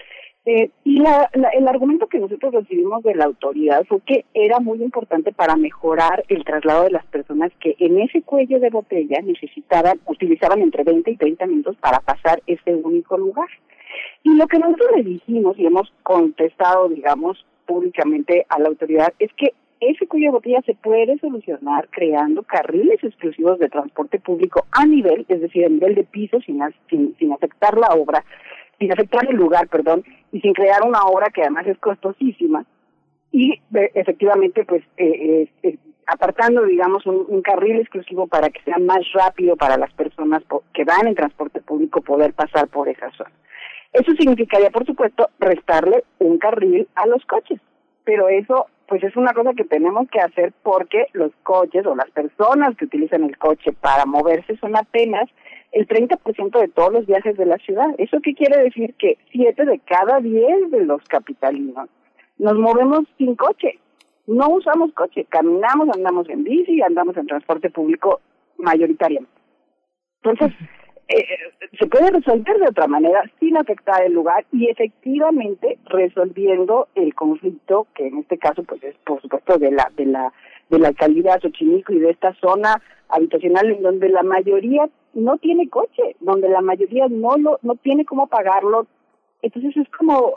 Eh, y la, la, el argumento que nosotros recibimos de la autoridad fue que era muy importante para mejorar el traslado de las personas que en ese cuello de botella necesitaban, utilizaban entre 20 y 30 minutos para pasar ese único lugar. Y lo que nosotros le dijimos y hemos contestado, digamos, públicamente a la autoridad es que ese cuello de botella se puede solucionar creando carriles exclusivos de transporte público a nivel, es decir, a nivel de piso sin, sin, sin afectar la obra, sin afectar el lugar, perdón, y sin crear una obra que además es costosísima. Y eh, efectivamente, pues, eh, eh, apartando, digamos, un, un, carril exclusivo para que sea más rápido para las personas que van en transporte público poder pasar por esa zona. Eso significaría, por supuesto, restarle un carril a los coches. Pero eso, pues es una cosa que tenemos que hacer porque los coches o las personas que utilizan el coche para moverse son apenas el 30% de todos los viajes de la ciudad. ¿Eso qué quiere decir? Que 7 de cada 10 de los capitalinos nos movemos sin coche. No usamos coche, caminamos, andamos en bici, andamos en transporte público mayoritariamente. Entonces, eh, se puede resolver de otra manera sin afectar el lugar y efectivamente resolviendo el conflicto que en este caso pues es por supuesto de la de la de la alcaldía Xochimilco y de esta zona habitacional en donde la mayoría no tiene coche, donde la mayoría no lo no tiene cómo pagarlo. Entonces es como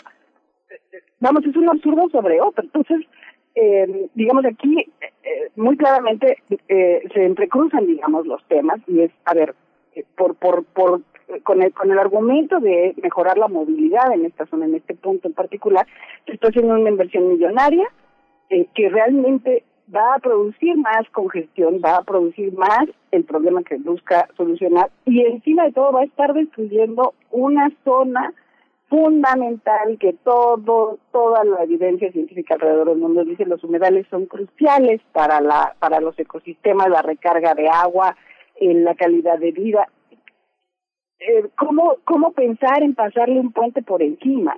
vamos, es un absurdo sobre otro. Entonces, eh, digamos aquí eh, muy claramente eh, se entrecruzan digamos los temas y es a ver por por por con el con el argumento de mejorar la movilidad en esta zona en este punto en particular se está haciendo una inversión millonaria eh, que realmente va a producir más congestión, va a producir más el problema que busca solucionar y encima de todo va a estar destruyendo una zona fundamental que todo toda la evidencia científica alrededor del mundo dice los humedales son cruciales para la para los ecosistemas, la recarga de agua, en la calidad de vida. Eh, ¿cómo, ¿Cómo pensar en pasarle un puente por encima?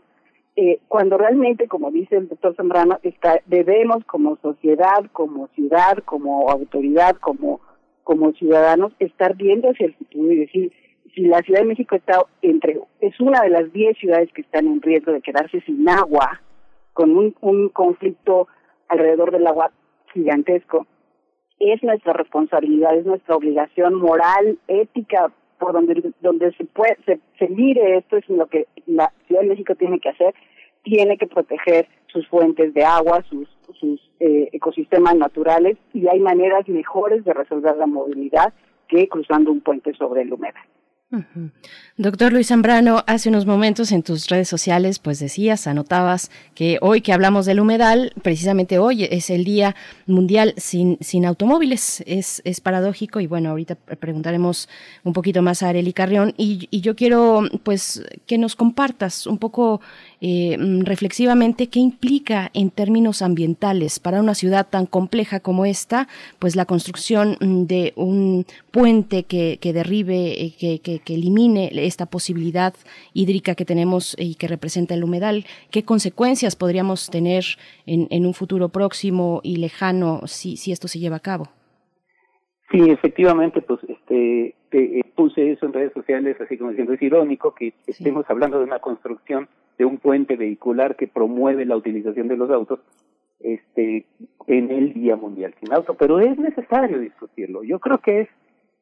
Eh, cuando realmente, como dice el doctor Zambrano, está, debemos como sociedad, como ciudad, como autoridad, como, como ciudadanos, estar viendo hacia el futuro y decir, si la Ciudad de México está entre, es una de las 10 ciudades que están en riesgo de quedarse sin agua, con un, un conflicto alrededor del agua gigantesco, es nuestra responsabilidad, es nuestra obligación moral, ética, por donde donde se puede se, se mire esto es lo que la Ciudad de México tiene que hacer, tiene que proteger sus fuentes de agua, sus sus eh, ecosistemas naturales y hay maneras mejores de resolver la movilidad que cruzando un puente sobre el humedal. Doctor Luis Zambrano, hace unos momentos en tus redes sociales, pues decías, anotabas que hoy que hablamos del humedal, precisamente hoy es el Día Mundial sin, sin Automóviles. Es, es paradójico y bueno, ahorita preguntaremos un poquito más a Areli Carrión y, y yo quiero pues que nos compartas un poco eh, reflexivamente qué implica en términos ambientales para una ciudad tan compleja como esta, pues la construcción de un puente que, que derribe, que, que, que, elimine esta posibilidad hídrica que tenemos y que representa el humedal, qué consecuencias podríamos tener en, en un futuro próximo y lejano si, si esto se lleva a cabo. Sí, efectivamente, pues este te, puse eso en redes sociales, así como diciendo, es irónico que sí. estemos hablando de una construcción de un puente vehicular que promueve la utilización de los autos este en el Día Mundial sin Auto, pero es necesario discutirlo. Yo creo que es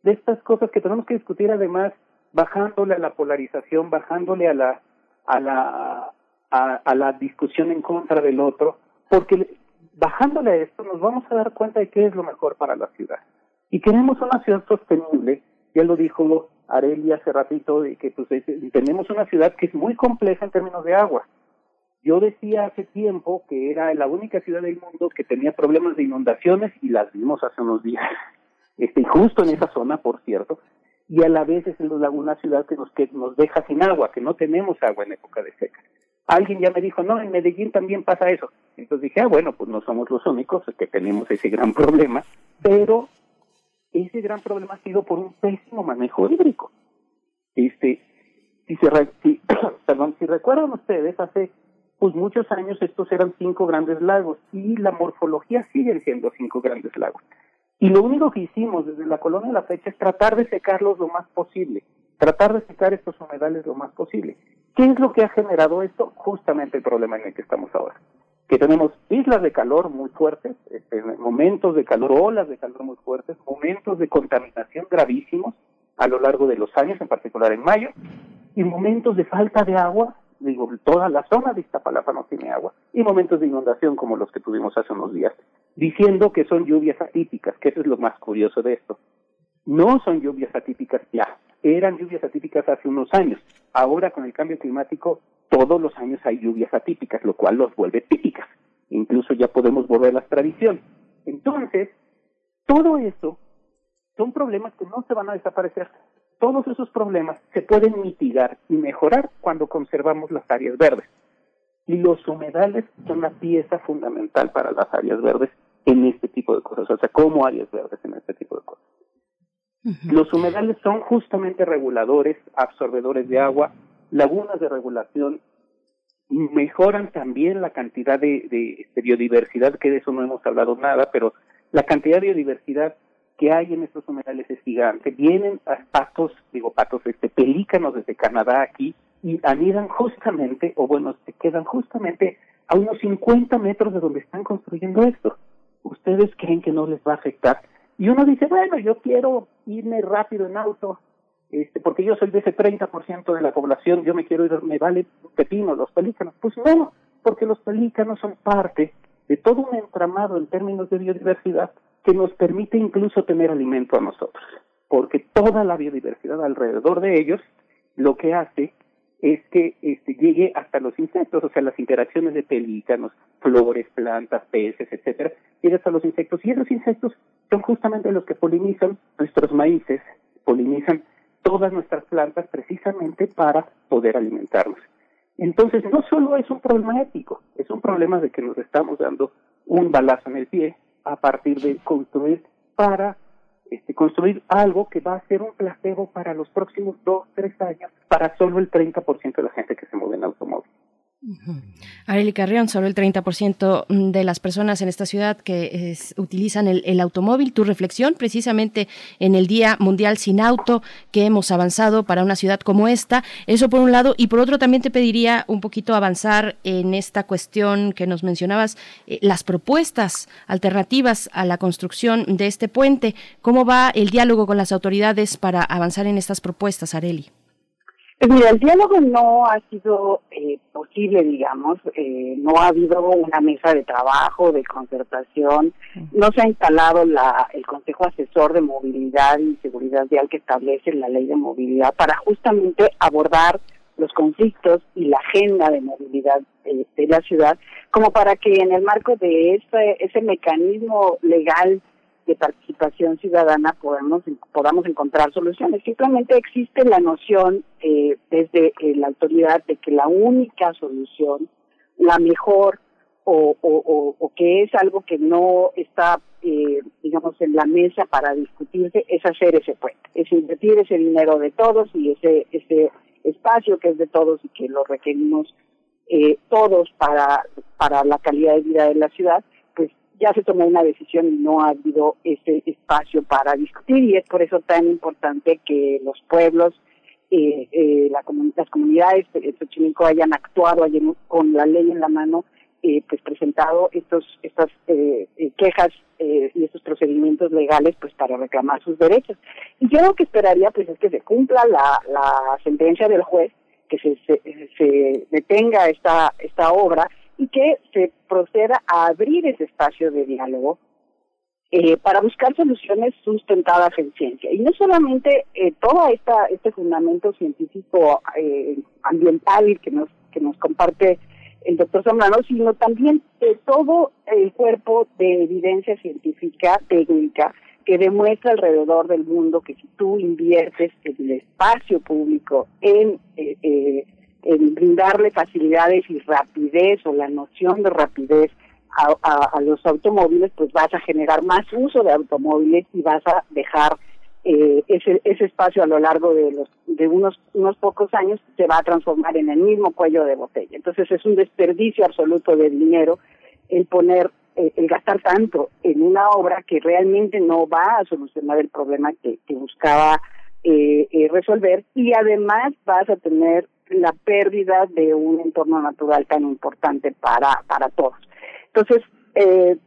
de estas cosas que tenemos que discutir además bajándole a la polarización, bajándole a la a la a, la discusión en contra del otro, porque bajándole a esto nos vamos a dar cuenta de qué es lo mejor para la ciudad. Y queremos una ciudad sostenible, ya lo dijo Arelia hace ratito, de que pues, tenemos una ciudad que es muy compleja en términos de agua. Yo decía hace tiempo que era la única ciudad del mundo que tenía problemas de inundaciones y las vimos hace unos días. [LAUGHS] Este, justo en esa zona, por cierto, y a la vez es una ciudad que nos, que nos deja sin agua, que no tenemos agua en época de seca. Alguien ya me dijo, no, en Medellín también pasa eso. Entonces dije, ah, bueno, pues no somos los únicos que tenemos ese gran [LAUGHS] problema, pero ese gran problema ha sido por un pésimo manejo hídrico. Este, si, se, si, [CLEARS THROAT] perdón, si recuerdan ustedes, hace pues muchos años estos eran cinco grandes lagos y la morfología sigue siendo cinco grandes lagos. Y lo único que hicimos desde la colonia a la fecha es tratar de secarlos lo más posible, tratar de secar estos humedales lo más posible. ¿Qué es lo que ha generado esto? Justamente el problema en el que estamos ahora. Que tenemos islas de calor muy fuertes, este, momentos de calor, olas de calor muy fuertes, momentos de contaminación gravísimos a lo largo de los años, en particular en mayo, y momentos de falta de agua, digo, toda la zona de Iztapalapa no tiene agua, y momentos de inundación como los que tuvimos hace unos días diciendo que son lluvias atípicas, que eso es lo más curioso de esto. No son lluvias atípicas ya, eran lluvias atípicas hace unos años. Ahora con el cambio climático todos los años hay lluvias atípicas, lo cual los vuelve típicas. Incluso ya podemos a las tradiciones. Entonces, todo eso son problemas que no se van a desaparecer. Todos esos problemas se pueden mitigar y mejorar cuando conservamos las áreas verdes. Y los humedales son la pieza fundamental para las áreas verdes en este tipo de cosas, o sea, como áreas verdes en este tipo de cosas. Los humedales son justamente reguladores, absorbedores de agua, lagunas de regulación, mejoran también la cantidad de, biodiversidad, que de eso no hemos hablado nada, pero la cantidad de biodiversidad que hay en estos humedales es gigante. Vienen a patos, digo patos, este, pelícanos desde Canadá aquí y anidan justamente, o bueno, se quedan justamente a unos 50 metros de donde están construyendo esto ustedes creen que no les va a afectar. Y uno dice, bueno, yo quiero irme rápido en auto, este, porque yo soy de ese 30% de la población, yo me quiero ir, me vale pepino, los pelícanos. Pues no, porque los pelícanos son parte de todo un entramado en términos de biodiversidad que nos permite incluso tener alimento a nosotros, porque toda la biodiversidad alrededor de ellos lo que hace es que este, llegue hasta los insectos, o sea, las interacciones de pelícanos, flores, plantas, peces, etcétera, llegue hasta los insectos. Y esos insectos son justamente los que polinizan nuestros maíces, polinizan todas nuestras plantas precisamente para poder alimentarnos. Entonces, no solo es un problema ético, es un problema de que nos estamos dando un balazo en el pie a partir de construir para este, construir algo que va a ser un placebo para los próximos dos, tres años para solo el 30% de la gente que se mueve en automóvil. Arely Carrión, solo el 30% de las personas en esta ciudad que utilizan el, automóvil. Tu reflexión precisamente en el Día Mundial sin Auto que hemos avanzado para una ciudad como esta. Eso por un lado. Y por otro también te pediría un poquito avanzar en esta cuestión que nos mencionabas, eh, las propuestas alternativas a la construcción de este puente. ¿Cómo va el diálogo con las autoridades para avanzar en estas propuestas, Areli? Pues mira, el diálogo no ha sido eh, posible, digamos, eh, no ha habido una mesa de trabajo, de concertación, no se ha instalado la, el Consejo Asesor de Movilidad y Seguridad Vial que establece la ley de movilidad para justamente abordar los conflictos y la agenda de movilidad de, de la ciudad, como para que en el marco de ese, ese mecanismo legal de participación ciudadana podamos, podamos encontrar soluciones. Simplemente existe la noción eh, desde eh, la autoridad de que la única solución, la mejor o, o, o, que es algo que no está, eh, digamos, en la mesa para discutirse, es hacer ese puente, es invertir ese dinero de todos y ese, ese espacio que es de todos y que lo requerimos eh, todos para, para la calidad de vida de la ciudad ya se tomó una decisión y no ha habido ese espacio para discutir y es por eso tan importante que los pueblos eh, eh, la las comunidades de Xochimilco hayan actuado, hayan con la ley en la mano, eh, pues presentado estos estas eh, eh, quejas y estos procedimientos legales pues para reclamar sus derechos. Y yo lo que esperaría pues es que se cumpla la, la sentencia del juez, que se, se, se detenga esta, esta obra y que se proceda a abrir ese espacio de diálogo eh, para buscar soluciones sustentadas en ciencia. Y no solamente eh, todo esta, este fundamento científico eh, ambiental que nos, que nos comparte el doctor Zambrano, sino también eh, todo el cuerpo de evidencia científica técnica que demuestra alrededor del mundo que si tú inviertes en el espacio público en, eh, eh, en brindarle facilidades y rapidez o la noción de rapidez a, los automóviles, pues vas a generar más uso de automóviles y vas a dejar eh, ese, ese espacio a lo largo de los de unos unos pocos años se va a transformar en el mismo cuello de botella. Entonces es un desperdicio absoluto de dinero el poner eh, el gastar tanto en una obra que realmente no va a solucionar el problema que, buscaba eh, eh, resolver y además vas a tener la pérdida de un entorno natural tan importante para para todos. Entonces, eh,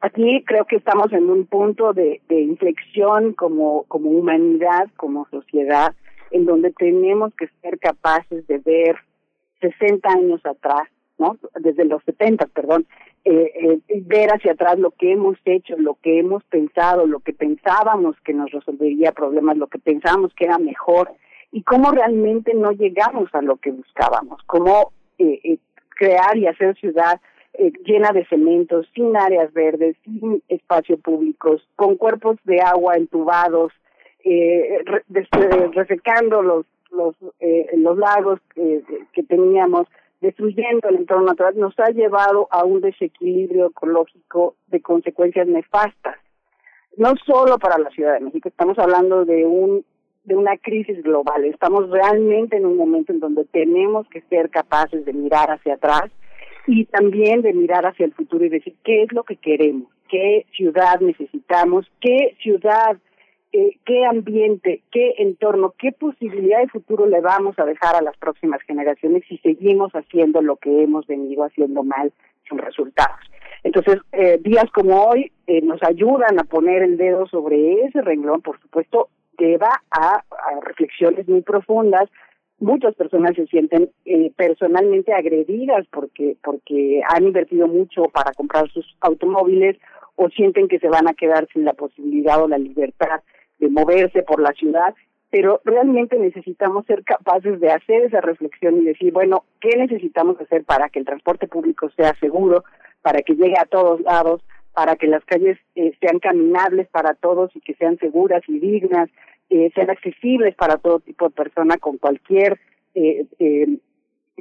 aquí creo que estamos en un punto de, inflexión como, como humanidad, como sociedad, en donde tenemos que ser capaces de ver 60 años atrás, ¿no? Desde los 70, perdón, eh, eh, ver hacia atrás lo que hemos hecho, lo que hemos pensado, lo que pensábamos que nos resolvería problemas, lo que pensábamos que era mejor y cómo realmente no llegamos a lo que buscábamos, cómo eh, eh crear y hacer ciudad eh, llena de cementos, sin áreas verdes, sin espacio públicos, con cuerpos de agua entubados, eh, resecando los los eh, los lagos que teníamos, destruyendo el entorno natural, nos ha llevado a un desequilibrio ecológico de consecuencias nefastas. No solo para la Ciudad de México, estamos hablando de un de una crisis global. Estamos realmente en un momento en donde tenemos que ser capaces de mirar hacia atrás y también de mirar hacia el futuro y decir qué es lo que queremos, qué ciudad necesitamos, qué ciudad, eh, qué ambiente, qué entorno, qué posibilidad de futuro le vamos a dejar a las próximas generaciones si seguimos haciendo lo que hemos venido haciendo mal sin resultados. Entonces, eh, días como hoy eh, nos ayudan a poner el dedo sobre ese renglón, por supuesto, lleva a, a reflexiones muy profundas, muchas personas se sienten eh, personalmente agredidas porque porque han invertido mucho para comprar sus automóviles o sienten que se van a quedar sin la posibilidad o la libertad de moverse por la ciudad, pero realmente necesitamos ser capaces de hacer esa reflexión y decir, bueno, ¿qué necesitamos hacer para que el transporte público sea seguro, para que llegue a todos lados, para que las calles eh, sean caminables para todos y que sean seguras y dignas, eh, sean accesibles para todo tipo de persona con cualquier eh,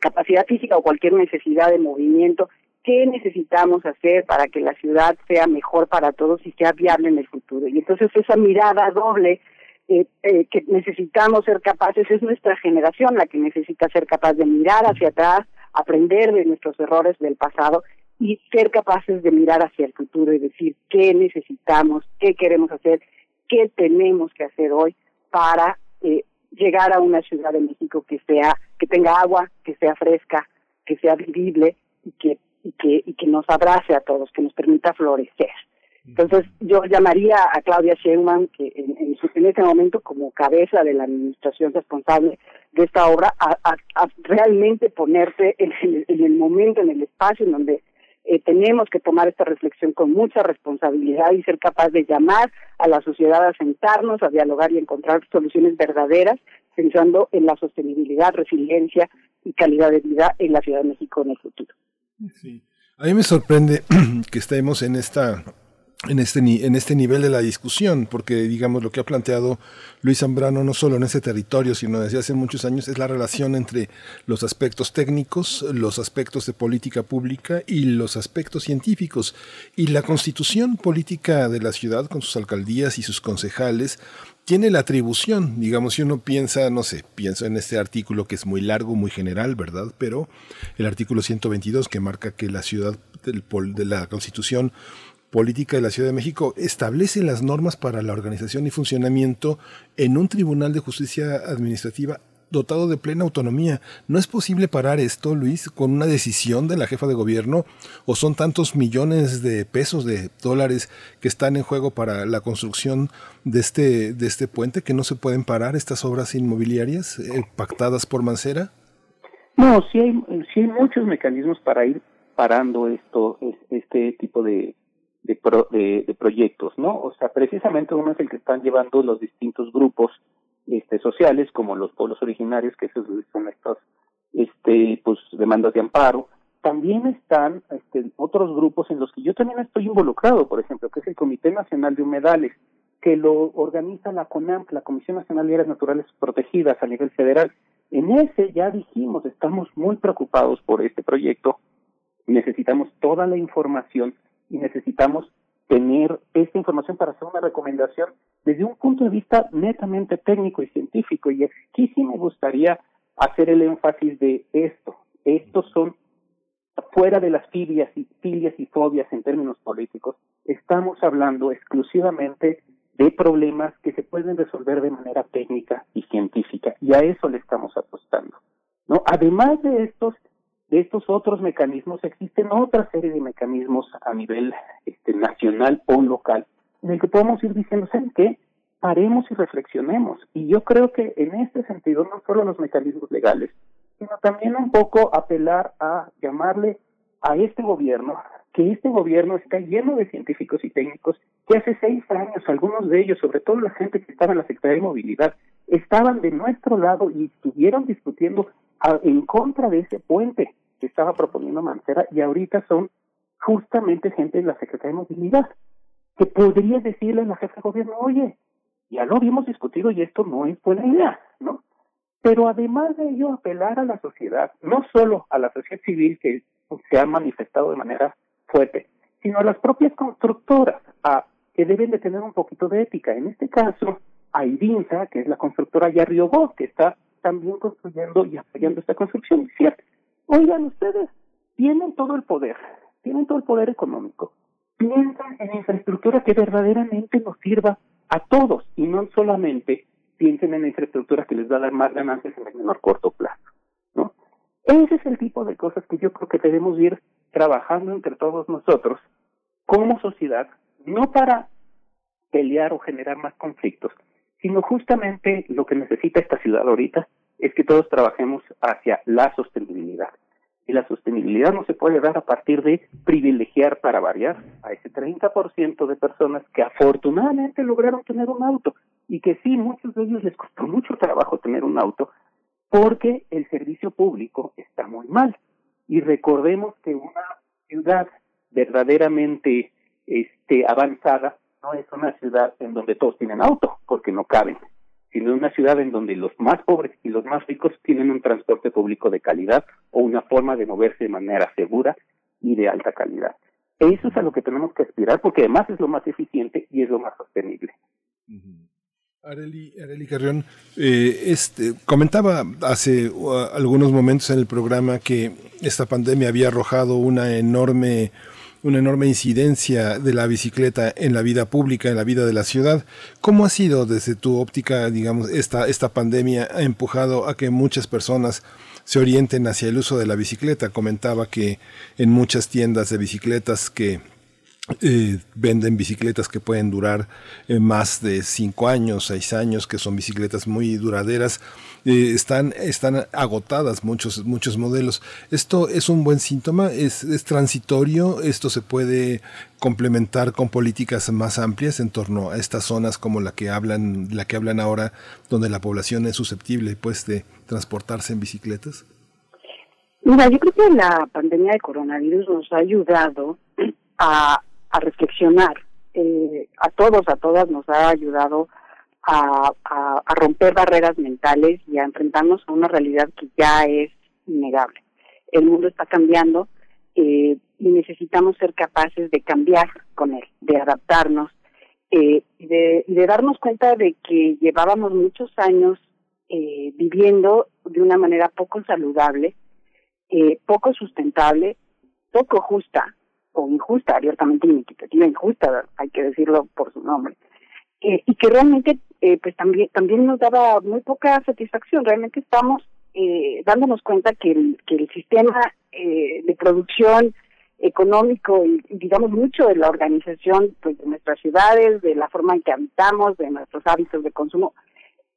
capacidad física o cualquier necesidad de movimiento. ¿Qué necesitamos hacer para que la ciudad sea mejor para todos y sea viable en el futuro? Y entonces esa mirada doble que necesitamos ser capaces, es nuestra generación la que necesita ser capaz de mirar hacia atrás, aprender de nuestros errores del pasado y ser capaces de mirar hacia el futuro y decir qué necesitamos, qué queremos hacer qué tenemos que hacer hoy para eh, llegar a una ciudad de México que sea que tenga agua, que sea fresca, que sea vivible y que y que y que nos abrace a todos, que nos permita florecer. Entonces yo llamaría a Claudia Sheinbaum que en, en, en este momento como cabeza de la administración responsable de esta obra a, realmente ponerse en el, en el momento, en el espacio en donde eh, tenemos que tomar esta reflexión con mucha responsabilidad y ser capaz de llamar a la sociedad a sentarnos, a dialogar y encontrar soluciones verdaderas, pensando en la sostenibilidad, resiliencia y calidad de vida en la Ciudad de México en el futuro. Sí. A mí me sorprende [CLEARS THROAT] que estemos en esta en este, en este nivel de la discusión, porque digamos lo que ha planteado Luis Zambrano no solo en ese territorio, sino desde hace muchos años, es la relación entre los aspectos técnicos, los aspectos de política pública y los aspectos científicos. Y la constitución política de la ciudad, con sus alcaldías y sus concejales, tiene la atribución, digamos, si uno piensa, no sé, pienso en este artículo que es muy largo, muy general, ¿verdad? Pero el artículo 122 que marca que la ciudad de la Constitución Política de la Ciudad de México establece las normas para la organización y funcionamiento en un tribunal de justicia administrativa dotado de plena autonomía. ¿No es posible parar esto, Luis, con una decisión de la jefa de gobierno? ¿O son tantos millones de pesos, de dólares que están en juego para la construcción de este, de este puente que no se pueden parar estas obras inmobiliarias eh, pactadas por Mancera? No, sí hay, sí hay muchos mecanismos para ir parando esto, este tipo de, de, de, proyectos, ¿no? O sea, precisamente uno es el que están llevando los distintos grupos este, sociales, como los pueblos originarios, que esos son estos, este, pues, demandas de amparo. También están este, otros grupos en los que yo también estoy involucrado, por ejemplo, que es el Comité Nacional de Humedales, que lo organiza la CONAMP, la Comisión Nacional de Áreas Naturales Protegidas a nivel federal. En ese ya dijimos, estamos muy preocupados por este proyecto, necesitamos toda la información y necesitamos tener esta información para hacer una recomendación desde un punto de vista netamente técnico y científico. Y aquí sí me gustaría hacer el énfasis de esto. Estos son fuera de las filias y, filias y fobias en términos políticos, estamos hablando exclusivamente de problemas que se pueden resolver de manera técnica y científica y a eso le estamos apostando. ¿no? Además de estos de estos otros mecanismos existen otra serie de mecanismos a nivel este, nacional o local en el que podemos ir diciendo, ¿saben qué? Paremos y reflexionemos. Y yo creo que en este sentido, no solo los mecanismos legales, sino también un poco apelar a llamarle a este gobierno que este gobierno está lleno de científicos y técnicos que hace seis años, algunos de ellos, sobre todo la gente que estaba en la Secretaría de Movilidad, estaban de nuestro lado y estuvieron discutiendo en contra de ese puente que estaba proponiendo Mancera y ahorita son justamente gente de la Secretaría de Movilidad que podría decirle a la jefa de gobierno, oye, ya lo habíamos discutido y esto no es buena idea, ¿no? Pero además de ello, apelar a la sociedad, no solo a la sociedad civil que se ha manifestado de manera fuerte, sino a las propias constructoras, a que deben de tener un poquito de ética. En este caso, a Irinsa, que es la constructora Yarriobó, que está también construyendo y apoyando esta construcción. ¿cierto? Oigan, ustedes tienen todo el poder, tienen todo el poder económico. Piensan en infraestructura que verdaderamente nos sirva a todos y no solamente piensen en infraestructura que les va a dar más ganancias en el menor corto plazo. ¿no? Ese es el tipo de cosas que yo creo que debemos ir trabajando entre todos nosotros como sociedad, no para pelear o generar más conflictos, sino justamente lo que necesita esta ciudad ahorita es que todos trabajemos hacia la sostenibilidad. Y la sostenibilidad no se puede dar a partir de privilegiar para variar a ese 30% de personas que afortunadamente lograron tener un auto y que sí, muchos de ellos les costó mucho trabajo tener un auto porque el servicio público está muy mal. Y recordemos que una ciudad verdaderamente este, avanzada no es una ciudad en donde todos tienen auto, porque no caben, sino una ciudad en donde los más pobres y los más ricos tienen un transporte público de calidad o una forma de moverse de manera segura y de alta calidad. Eso es a lo que tenemos que aspirar porque además es lo más eficiente y es lo más sostenible. Areli, Areli Carrión, eh, este, comentaba hace uh, algunos momentos en el programa que esta pandemia había arrojado una enorme una enorme incidencia de la bicicleta en la vida pública, en la vida de la ciudad. ¿Cómo ha sido desde tu óptica, digamos, esta, esta pandemia ha empujado a que muchas personas se orienten hacia el uso de la bicicleta? Comentaba que en muchas tiendas de bicicletas que eh, venden bicicletas que pueden durar eh, más de cinco años, seis años, que son bicicletas muy duraderas. Eh, están, están agotadas muchos, muchos modelos. ¿Esto es un buen síntoma? ¿Es, ¿Es transitorio? ¿Esto se puede complementar con políticas más amplias en torno a estas zonas como la que hablan, la que hablan ahora, donde la población es susceptible pues de transportarse en bicicletas? Mira, yo creo que la pandemia de coronavirus nos ha ayudado a a reflexionar. Eh, a todos, a todas nos ha ayudado a, romper barreras mentales y a enfrentarnos a una realidad que ya es innegable. El mundo está cambiando eh, y necesitamos ser capaces de cambiar con él, de adaptarnos eh, y, de, de darnos cuenta de que llevábamos muchos años eh, viviendo de una manera poco saludable, eh, poco sustentable, poco justa o injusta, abiertamente inequitativa, injusta, hay que decirlo por su nombre. eh, y que realmente eh, pues también también nos daba muy poca satisfacción. Realmente estamos eh, dándonos cuenta que el, que el sistema eh, de producción económico y, digamos mucho de la organización pues de nuestras ciudades, de la forma en que habitamos, de nuestros hábitos de consumo,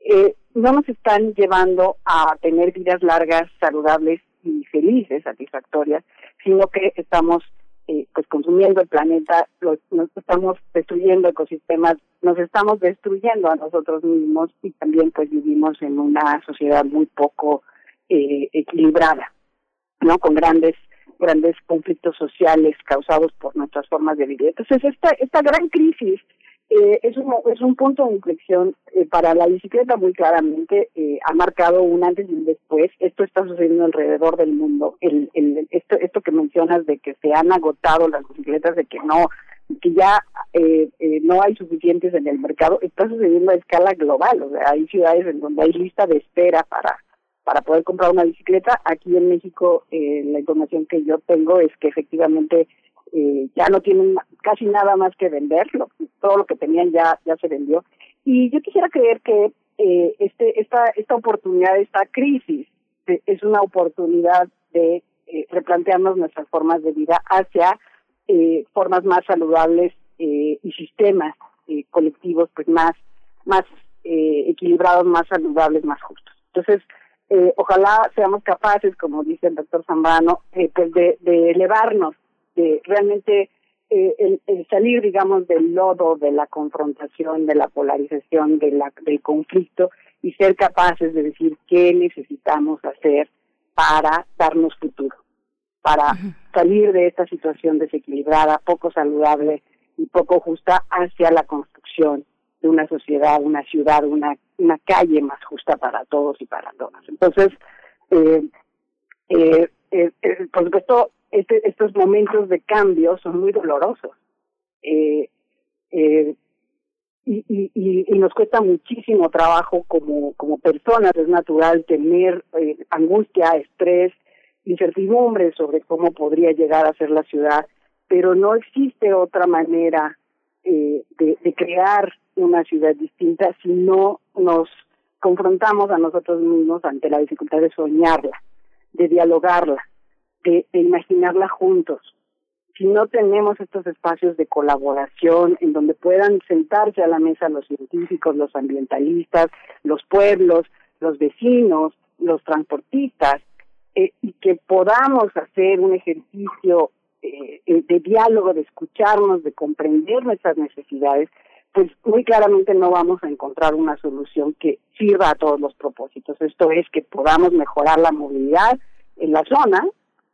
eh, no nos están llevando a tener vidas largas, saludables y felices, satisfactorias, sino que estamos eh, pues consumiendo el planeta, nos estamos destruyendo ecosistemas, nos estamos destruyendo a nosotros mismos y también pues vivimos en una sociedad muy poco eh, equilibrada, ¿no? Con grandes grandes conflictos sociales causados por nuestras formas de vivir. Entonces esta esta gran crisis eh, es, un, es un punto de inflexión eh, para la bicicleta muy claramente, eh, ha marcado un antes y un después. Esto está sucediendo alrededor del mundo. El, el, esto, esto que mencionas de que se han agotado las bicicletas, de que no que ya eh, eh, no hay suficientes en el mercado, está sucediendo a escala global. O sea, hay ciudades en donde hay lista de espera para para poder comprar una bicicleta. Aquí en México, eh, la información que yo tengo es que efectivamente eh, ya no tienen casi nada más que vender, todo lo que tenían ya ya se vendió. Y yo quisiera creer que eh, este esta esta oportunidad, esta crisis, de, es una oportunidad de eh, replantearnos nuestras formas de vida hacia eh, formas más saludables eh, y sistemas eh, colectivos pues más más eh, equilibrados, más saludables, más justos. Entonces, eh, ojalá seamos capaces, como dice el doctor Zambrano, eh, pues de, de elevarnos de realmente eh, el, el, salir, digamos, del lodo de la confrontación, de la polarización, de la, del conflicto y ser capaces de decir qué necesitamos hacer para darnos futuro, para uh -huh. salir de esta situación desequilibrada, poco saludable y poco justa hacia la construcción de una sociedad, una ciudad, una, una calle más justa para todos y para todas. Entonces, eh, eh, eh, por supuesto, este, estos momentos de cambio son muy dolorosos. Eh, eh, y, y, y, nos cuesta muchísimo trabajo como, como personas, es natural tener eh, angustia, estrés, incertidumbre sobre cómo podría llegar a ser la ciudad, pero no existe otra manera de crear una ciudad distinta si no nos confrontamos a nosotros mismos ante la dificultad de soñarla, de dialogarla, de, imaginarla juntos. Si no tenemos estos espacios de colaboración en donde puedan sentarse a la mesa los científicos, los ambientalistas, los pueblos, los vecinos, los transportistas, eh, y que podamos hacer un ejercicio eh, de diálogo, de escucharnos, de comprender nuestras necesidades, pues muy claramente no vamos a encontrar una solución que sirva a todos los propósitos. Esto es que podamos mejorar la movilidad en la zona,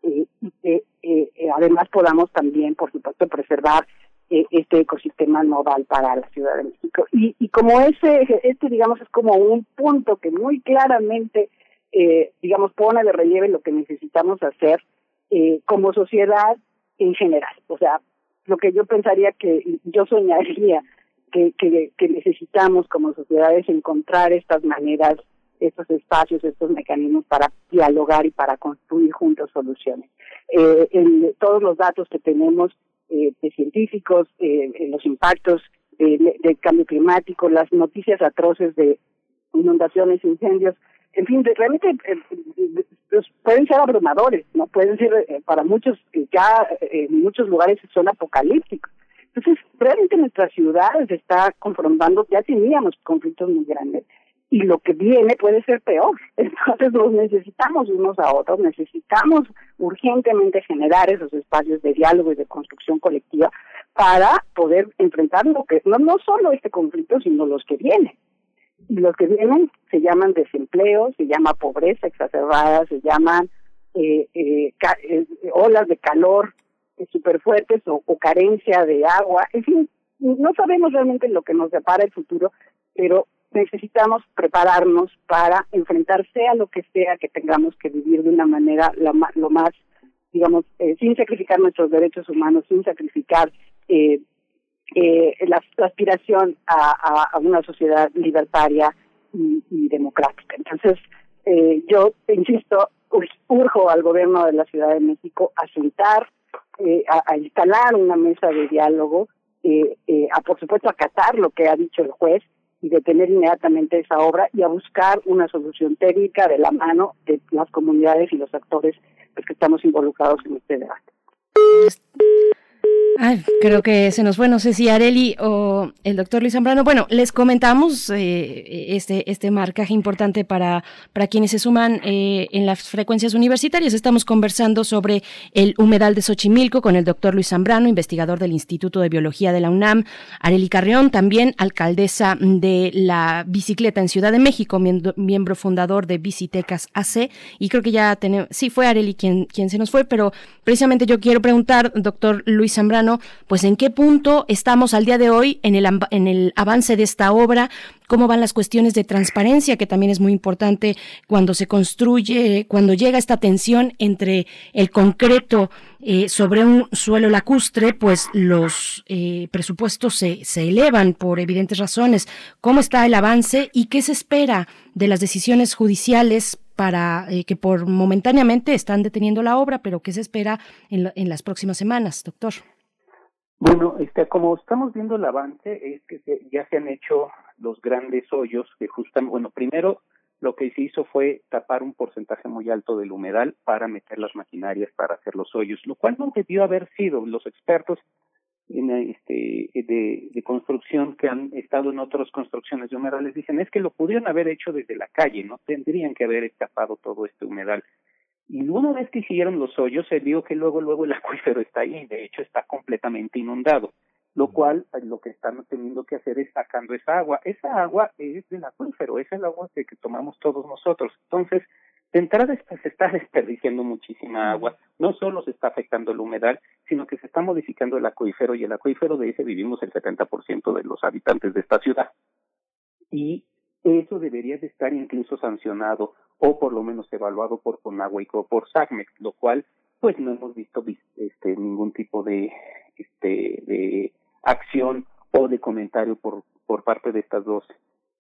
eh, y que eh, además podamos también, por supuesto, preservar eh, este ecosistema nodal para la Ciudad de México. Y, y como ese, este, digamos, es como un punto que muy claramente, eh, digamos, pone de relieve lo que necesitamos hacer eh, como sociedad en general. O sea, lo que yo pensaría que yo soñaría que, que, que necesitamos como sociedad es encontrar estas maneras estos espacios, estos mecanismos para dialogar y para construir juntos soluciones. Eh, en todos los datos que tenemos eh, de científicos, eh, los impactos del de cambio climático, las noticias atroces de inundaciones, incendios, en fin, de, realmente eh, pues pueden ser abrumadores, no pueden ser eh, para muchos ya en muchos lugares son apocalípticos. Entonces, realmente nuestra ciudad se está confrontando, ya teníamos conflictos muy grandes, y lo que viene puede ser peor. [LAUGHS] Entonces los necesitamos unos a otros, necesitamos urgentemente generar esos espacios de diálogo y de construcción colectiva para poder enfrentar lo que no, no solo este conflicto, sino los que vienen. Y los que vienen se llaman desempleo, se llama pobreza exacerbada, se llaman eh, eh, eh, olas de calor súper fuertes o, o carencia de agua. En fin, no sabemos realmente lo que nos depara el futuro, pero necesitamos prepararnos para enfrentar sea lo que sea que tengamos que vivir de una manera lo más, lo más digamos, eh, sin sacrificar nuestros derechos humanos, sin sacrificar eh, eh, la, aspiración a, a, a, una sociedad libertaria y, y democrática. Entonces, eh, yo insisto, urjo al gobierno de la Ciudad de México a sentar, eh, a, a instalar una mesa de diálogo eh, eh, a por supuesto acatar lo que ha dicho el juez y detener inmediatamente esa obra y a buscar una solución técnica de la mano de las comunidades y los actores pues, que estamos involucrados en este debate. Ay, creo que se nos fue, no sé si Areli o el doctor Luis Zambrano. Bueno, les comentamos eh, este, este marcaje importante para, para quienes se suman eh, en las frecuencias universitarias. Estamos conversando sobre el humedal de Xochimilco con el doctor Luis Zambrano, investigador del Instituto de Biología de la UNAM. Areli Carrión, también alcaldesa de la bicicleta en Ciudad de México, miembro, fundador de Bicitecas AC. Y creo que ya tenemos, sí fue Areli quien, quien se nos fue, pero precisamente yo quiero preguntar, doctor Luis Zambrano, pues en qué punto estamos al día de hoy en el, en el avance de esta obra, cómo van las cuestiones de transparencia, que también es muy importante cuando se construye, cuando llega esta tensión entre el concreto eh, sobre un suelo lacustre, pues los eh, presupuestos se, elevan por evidentes razones. ¿Cómo está el avance y qué se espera de las decisiones judiciales para eh, que por momentáneamente están deteniendo la obra, pero qué se espera en, en las próximas semanas, doctor? Bueno, este, como estamos viendo el avance, es que ya se han hecho los grandes hoyos que justamente, bueno, primero lo que se hizo fue tapar un porcentaje muy alto del humedal para meter las maquinarias para hacer los hoyos, lo cual no debió haber sido. Los expertos en este, de, de construcción que han estado en otras construcciones de humedales dicen es que lo pudieron haber hecho desde la calle, no tendrían que haber tapado todo este humedal. Y una vez que hicieron los hoyos, se vio que luego, luego el acuífero está ahí, de hecho está completamente inundado, lo cual eh, lo que están teniendo que hacer es sacando esa agua. Esa agua es del acuífero, es el agua que, que tomamos todos nosotros. Entonces, de entrada se está [LAUGHS] desperdiciando muchísima agua, no solo se está afectando el humedal, sino que se está modificando el acuífero y el acuífero de ese vivimos el 70% de los habitantes de esta ciudad. Y eso debería de estar incluso sancionado o por lo menos evaluado por Conagua y por SACMEX, lo cual pues no hemos visto este ningún tipo de este de acción o de comentario por por parte de estas dos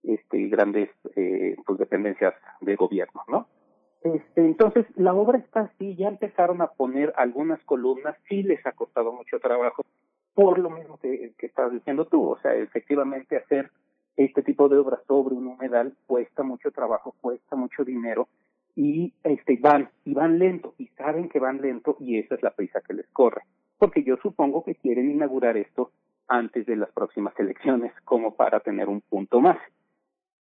este grandes eh, pues dependencias de gobierno, ¿no? Este, entonces la obra está así, ya empezaron a poner algunas columnas, sí les ha costado mucho trabajo, por lo mismo que, que estás diciendo tú, o sea, efectivamente hacer este tipo de obras sobre un humedal cuesta mucho trabajo, cuesta mucho dinero y este van y van lento y saben que van lento y esa es la prisa que les corre, porque yo supongo que quieren inaugurar esto antes de las próximas elecciones como para tener un punto más.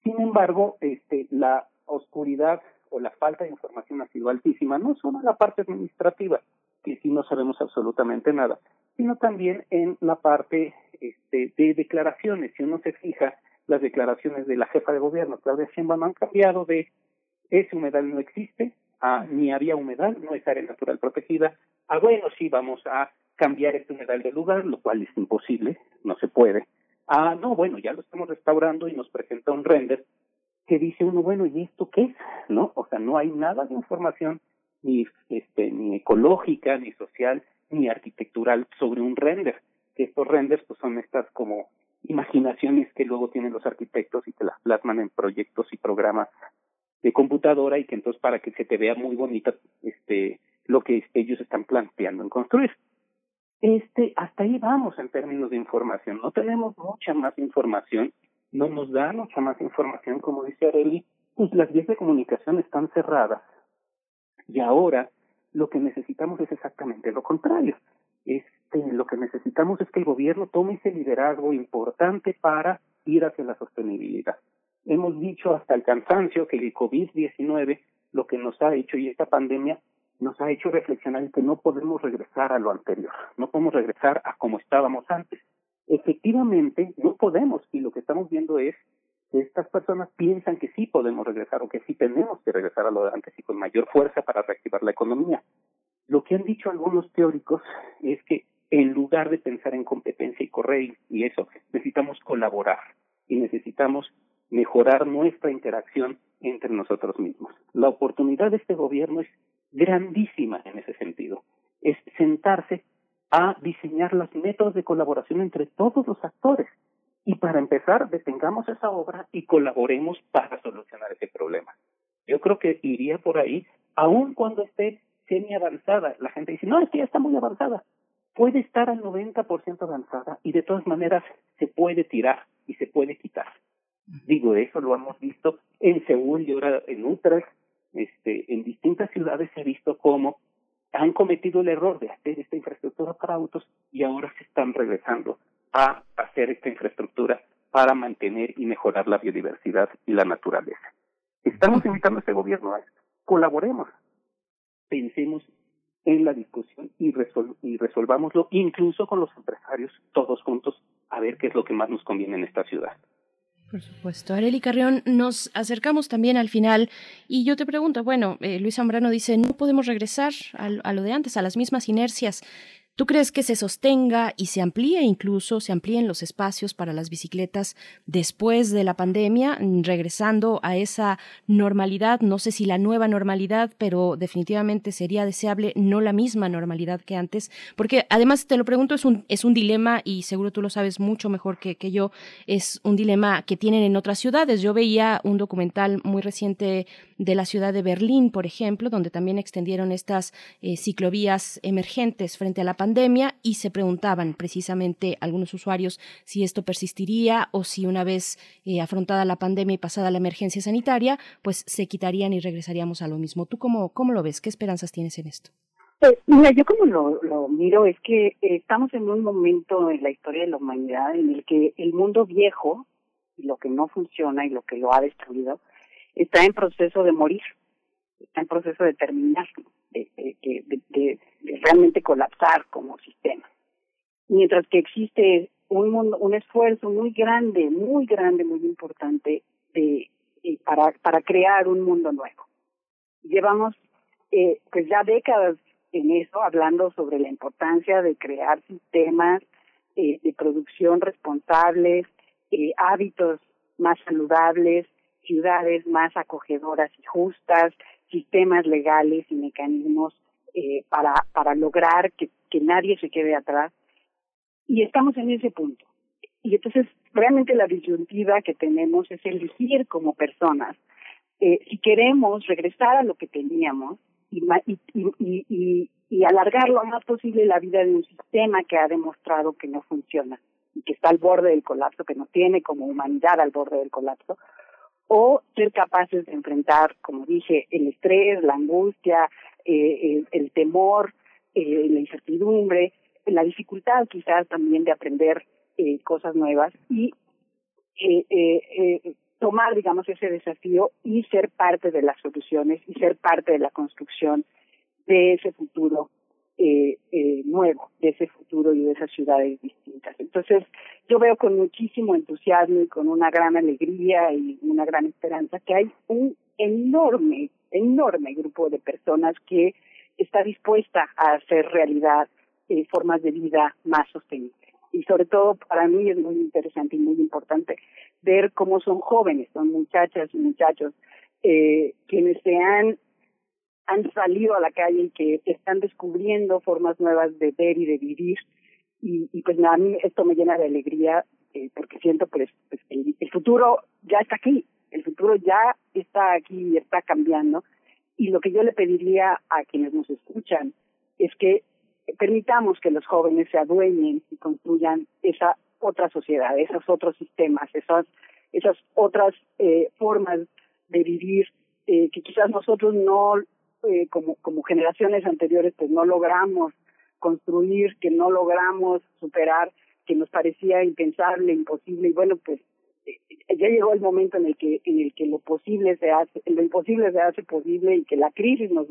Sin embargo, este la oscuridad o la falta de información ha sido altísima, no solo en la parte administrativa, que sí no sabemos absolutamente nada, sino también en la parte este, de declaraciones. Si uno se fija, las declaraciones de la jefa de gobierno, Claudia Sheinbaum, han cambiado de ese humedal no existe, a ni había humedal, no es área natural protegida, a bueno, sí, vamos a cambiar este humedal de lugar, lo cual es imposible, no se puede. Ah, no, bueno, ya lo estamos restaurando y nos presenta un render que dice uno, bueno, ¿y esto qué es? ¿No? O sea, no hay nada de información ni este ni ecológica, ni social, ni arquitectural sobre un render. Que estos renders pues son estas como imaginaciones que luego tienen los arquitectos y te las plasman en proyectos y programas de computadora y que entonces para que se te vea muy bonita este lo que ellos están planteando en construir. Este, hasta ahí vamos en términos de información. No tenemos mucha más información, no nos da mucha más información, como dice Areli, pues las vías de comunicación están cerradas. Y ahora lo que necesitamos es exactamente lo contrario. Este, lo que necesitamos es que el gobierno tome ese liderazgo importante para ir hacia la sostenibilidad. Hemos dicho hasta el cansancio que el COVID-19 lo que nos ha hecho y esta pandemia nos ha hecho reflexionar que no podemos regresar a lo anterior, no podemos regresar a como estábamos antes. Efectivamente, no podemos y lo que estamos viendo es que estas personas piensan que sí podemos regresar o que sí tenemos que regresar a lo de antes y con mayor fuerza para reactivar la economía. Lo que han dicho algunos teóricos es que en lugar de pensar en competencia y correr y eso, necesitamos colaborar y necesitamos mejorar nuestra interacción entre nosotros mismos. La oportunidad de este gobierno es grandísima en ese sentido. Es sentarse a diseñar los métodos de colaboración entre todos los actores. Y para empezar, detengamos esa obra y colaboremos para solucionar ese problema. Yo creo que iría por ahí, aun cuando esté semi avanzada. La gente dice, no, es que ya está muy avanzada. Puede estar al 90% avanzada y de todas maneras se puede tirar y se puede quitar. Digo, eso lo hemos visto en Seúl y ahora en Utrecht, este, en distintas ciudades se ha visto cómo han cometido el error de hacer esta infraestructura para autos y ahora se están regresando a hacer esta infraestructura para mantener y mejorar la biodiversidad y la naturaleza. Estamos invitando a este gobierno a. Colaboremos. Pensemos en la discusión y, y resolvámoslo incluso con los empresarios todos juntos a ver qué es lo que más nos conviene en esta ciudad. Por supuesto. Areli Carrión, nos acercamos también al final y yo te pregunto, bueno, eh, Luis Zambrano dice, no podemos regresar a, lo de antes, a las mismas inercias. ¿Tú crees que se sostenga y se amplíe incluso, se amplíen los espacios para las bicicletas después de la pandemia, regresando a esa normalidad? No sé si la nueva normalidad, pero definitivamente sería deseable no la misma normalidad que antes, porque además te lo pregunto, es un, es un dilema y seguro tú lo sabes mucho mejor que, que yo, es un dilema que tienen en otras ciudades. Yo veía un documental muy reciente de la ciudad de Berlín, por ejemplo, donde también extendieron estas eh, ciclovías emergentes frente a la pandemia y se preguntaban precisamente algunos usuarios si esto persistiría o si una vez eh, afrontada la pandemia y pasada la emergencia sanitaria, pues se quitarían y regresaríamos a lo mismo. ¿Tú cómo, cómo lo ves? ¿Qué esperanzas tienes en esto? Pues, mira, yo como lo, lo miro es que eh, estamos en un momento en la historia de la humanidad en el que el mundo viejo lo que no funciona y lo que lo ha destruido está en proceso de morir, está en proceso de terminar, de, realmente colapsar como sistema. Mientras que existe un, un esfuerzo muy grande, muy grande, muy importante eh, para, para crear un mundo nuevo. Llevamos eh, pues ya décadas en eso, hablando sobre la importancia de crear sistemas eh, de producción responsables, eh, hábitos más saludables, ciudades más acogedoras y justas, sistemas legales y mecanismos eh, para, para lograr que, que nadie se quede atrás. Y estamos en ese punto. Y entonces, realmente la disyuntiva que tenemos es elegir como personas eh, si queremos regresar a lo que teníamos y, y, y, y alargar lo más posible la vida de un sistema que ha demostrado que no funciona y que está al borde del colapso, que nos tiene como humanidad al borde del colapso, o ser capaces de enfrentar, como dije, el estrés, la angustia, eh, el, temor, eh, la incertidumbre, la dificultad quizás también de aprender eh, cosas nuevas y eh, tomar, digamos, ese desafío y ser parte de las soluciones y ser parte de la construcción de ese futuro eh, eh, nuevo de ese futuro y de esas ciudades distintas. Entonces, yo veo con muchísimo entusiasmo y con una gran alegría y una gran esperanza que hay un enorme, enorme grupo de personas que está dispuesta a hacer realidad eh, formas de vida más sostenibles. Y sobre todo para mí es muy interesante y muy importante ver cómo son jóvenes, son muchachas y muchachos eh, quienes se han han salido a la calle y que están descubriendo formas nuevas de ver y de vivir. Y, pues a mí esto me llena de alegría eh, porque siento pues, pues el, el, futuro ya está aquí, el futuro ya está aquí y está cambiando. Y lo que yo le pediría a quienes nos escuchan es que permitamos que los jóvenes se adueñen y construyan esa otra sociedad, esos otros sistemas, esas, esas otras eh, formas de vivir eh, que quizás nosotros no eh, como, como generaciones anteriores, pues no logramos construir, que no logramos superar, que nos parecía impensable, imposible, y bueno, pues eh, ya llegó el momento en el que en el que lo posible se hace, lo imposible se hace posible y que la crisis nos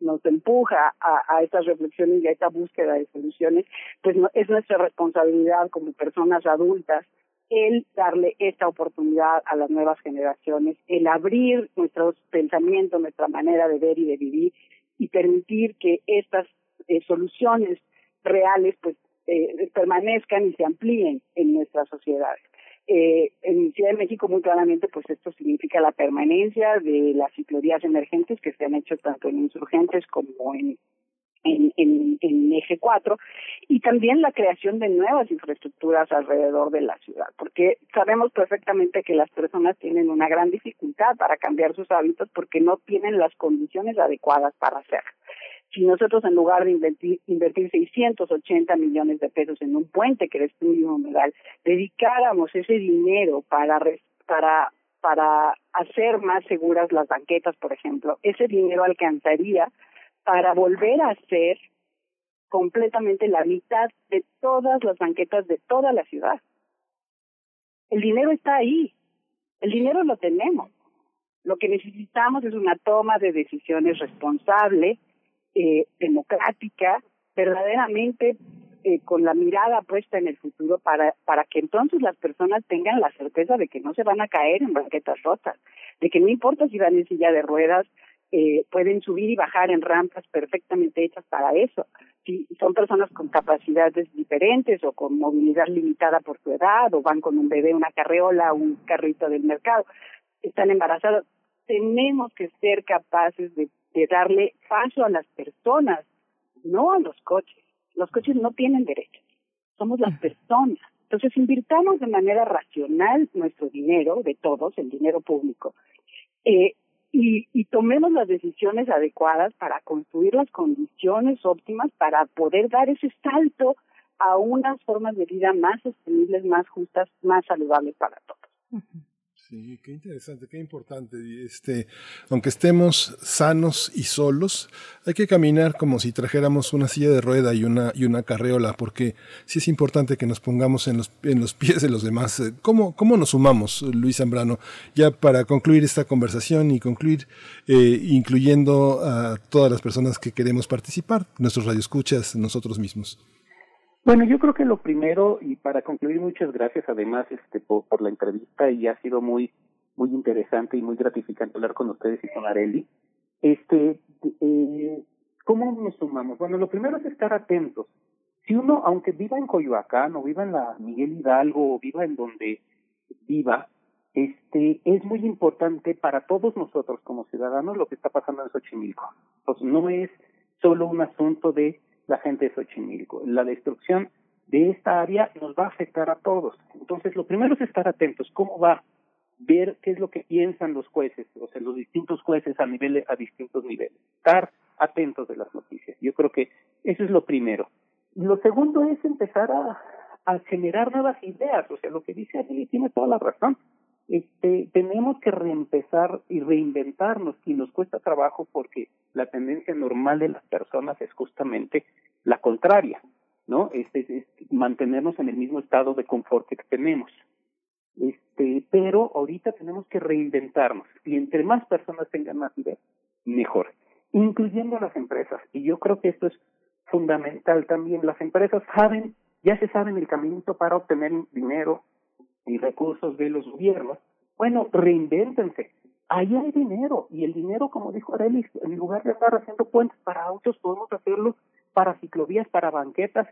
nos empuja a, a estas reflexiones y a esta búsqueda de soluciones, pues no, es nuestra responsabilidad como personas adultas el darle esta oportunidad a las nuevas generaciones, el abrir nuestros pensamientos, nuestra manera de ver y de vivir y permitir que estas eh, soluciones reales pues eh, permanezcan y se amplíen en nuestras sociedades. Eh, en Ciudad de México muy claramente pues esto significa la permanencia de las ciclovías emergentes que se han hecho tanto en insurgentes como en en, en, en eje 4 y también la creación de nuevas infraestructuras alrededor de la ciudad, porque sabemos perfectamente que las personas tienen una gran dificultad para cambiar sus hábitos porque no tienen las condiciones adecuadas para hacerlo. Si nosotros en lugar de invertir, invertir 680 millones de pesos en un puente que es un humedal, dedicáramos ese dinero para, para, para hacer más seguras las banquetas, por ejemplo, ese dinero alcanzaría para volver a hacer completamente la mitad de todas las banquetas de toda la ciudad. El dinero está ahí, el dinero lo tenemos. Lo que necesitamos es una toma de decisiones responsable, eh, democrática, verdaderamente eh, con la mirada puesta en el futuro para, para que entonces las personas tengan la certeza de que no se van a caer en banquetas rotas, de que no importa si van en silla de ruedas, eh, pueden subir y bajar en rampas perfectamente hechas para eso. Si son personas con capacidades diferentes o con movilidad limitada por su edad o van con un bebé, una carreola, un carrito del mercado, están embarazados, tenemos que ser capaces de, de darle paso a las personas, no a los coches. Los coches no tienen derechos, somos las personas. Entonces, invirtamos de manera racional nuestro dinero, de todos, el dinero público, eh, y, y tomemos las decisiones adecuadas para construir las condiciones óptimas para poder dar ese salto a unas formas de vida más sostenibles, más justas, más saludables para todos. Sí, qué interesante, qué importante. Este, aunque estemos sanos y solos, hay que caminar como si trajéramos una silla de rueda y una, y una carreola, porque sí es importante que nos pongamos en los, en los pies de los demás. ¿Cómo, ¿Cómo nos sumamos, Luis Zambrano? Ya para concluir esta conversación y concluir eh, incluyendo a todas las personas que queremos participar, nuestros radioescuchas, nosotros mismos. Bueno, yo creo que lo primero, y para concluir, muchas gracias además este, por, la entrevista y ha sido muy muy interesante y muy gratificante hablar con ustedes y con Areli. Este, eh, ¿Cómo nos sumamos? Bueno, lo primero es estar atentos. Si uno, aunque viva en Coyoacán o viva en la Miguel Hidalgo o viva en donde viva, este, es muy importante para todos nosotros como ciudadanos lo que está pasando en Xochimilco. Pues no es solo un asunto de la gente de Xochimilco. La destrucción de esta área nos va a afectar a todos. Entonces, lo primero es estar atentos. ¿Cómo va? Ver qué es lo que piensan los jueces, o sea, los distintos jueces a nivel, a distintos niveles. Estar atentos de las noticias. Yo creo que eso es lo primero. Lo segundo es empezar a, a generar nuevas ideas. O sea, lo que dice Adeli tiene toda la razón. Este, tenemos que reempezar y reinventarnos y nos cuesta trabajo porque la tendencia normal de las personas es justamente la contraria, ¿no? Este, es mantenernos en el mismo estado de confort que tenemos. Este, pero ahorita tenemos que reinventarnos y entre más personas tengan más ideas, mejor, incluyendo las empresas. Y yo creo que esto es fundamental también. Las empresas saben, ya se saben el caminito para obtener dinero y recursos de los gobiernos. Bueno, reinvéntense. Ahí hay dinero y el dinero, como dijo Arelis, en lugar de estar haciendo puentes para autos, podemos hacerlo para ciclovías, para banquetas,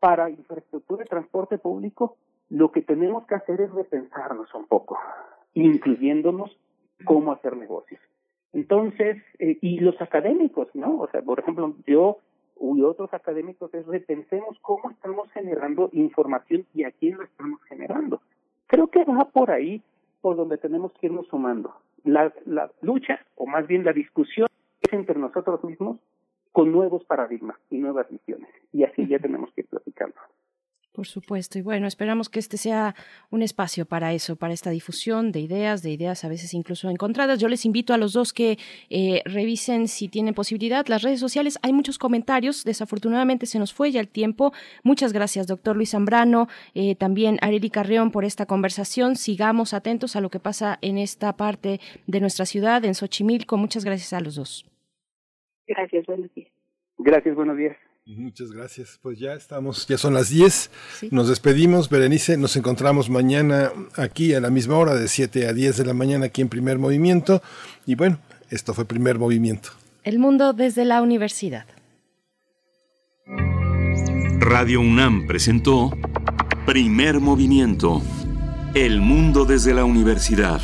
para infraestructura de transporte público. Lo que tenemos que hacer es repensarnos un poco, incluyéndonos cómo hacer negocios. Entonces, eh, y los académicos, ¿no? O sea, por ejemplo, yo y otros académicos es repensemos cómo estamos generando información y a quién lo estamos generando. Creo que va por ahí por donde tenemos que irnos sumando. La, la lucha, o más bien la discusión, es entre nosotros mismos con nuevos paradigmas y nuevas visiones. Y así ya tenemos que ir platicando. Por supuesto, y bueno, esperamos que este sea un espacio para eso, para esta difusión de ideas, de ideas a veces incluso encontradas. Yo les invito a los dos que eh, revisen si tienen posibilidad las redes sociales. Hay muchos comentarios, desafortunadamente se nos fue ya el tiempo. Muchas gracias, doctor Luis Zambrano, eh, también Areli Carrión por esta conversación. Sigamos atentos a lo que pasa en esta parte de nuestra ciudad, en Xochimilco. Muchas gracias a los dos. Gracias, buenos días. Gracias, buenos días. Muchas gracias. Pues ya estamos, ya son las 10. Nos despedimos, Berenice. Nos encontramos mañana aquí a la misma hora, de 7 a 10 de la mañana, aquí en Primer Movimiento. Y bueno, esto fue Primer Movimiento. El mundo desde la universidad. Radio UNAM presentó Primer Movimiento. El mundo desde la universidad.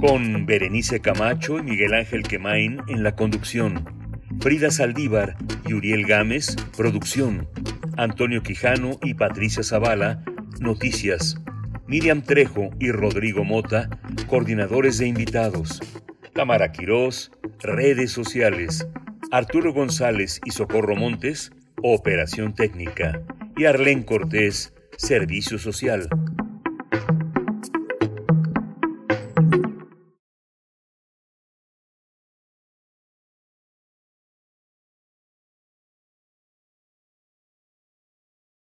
Con Berenice Camacho y Miguel Ángel Quemain en la conducción. Frida Saldívar y Uriel Gámez, producción. Antonio Quijano y Patricia Zavala, noticias. Miriam Trejo y Rodrigo Mota, coordinadores de invitados. Tamara Quirós, redes sociales. Arturo González y Socorro Montes, operación técnica. Y Arlén Cortés, servicio social.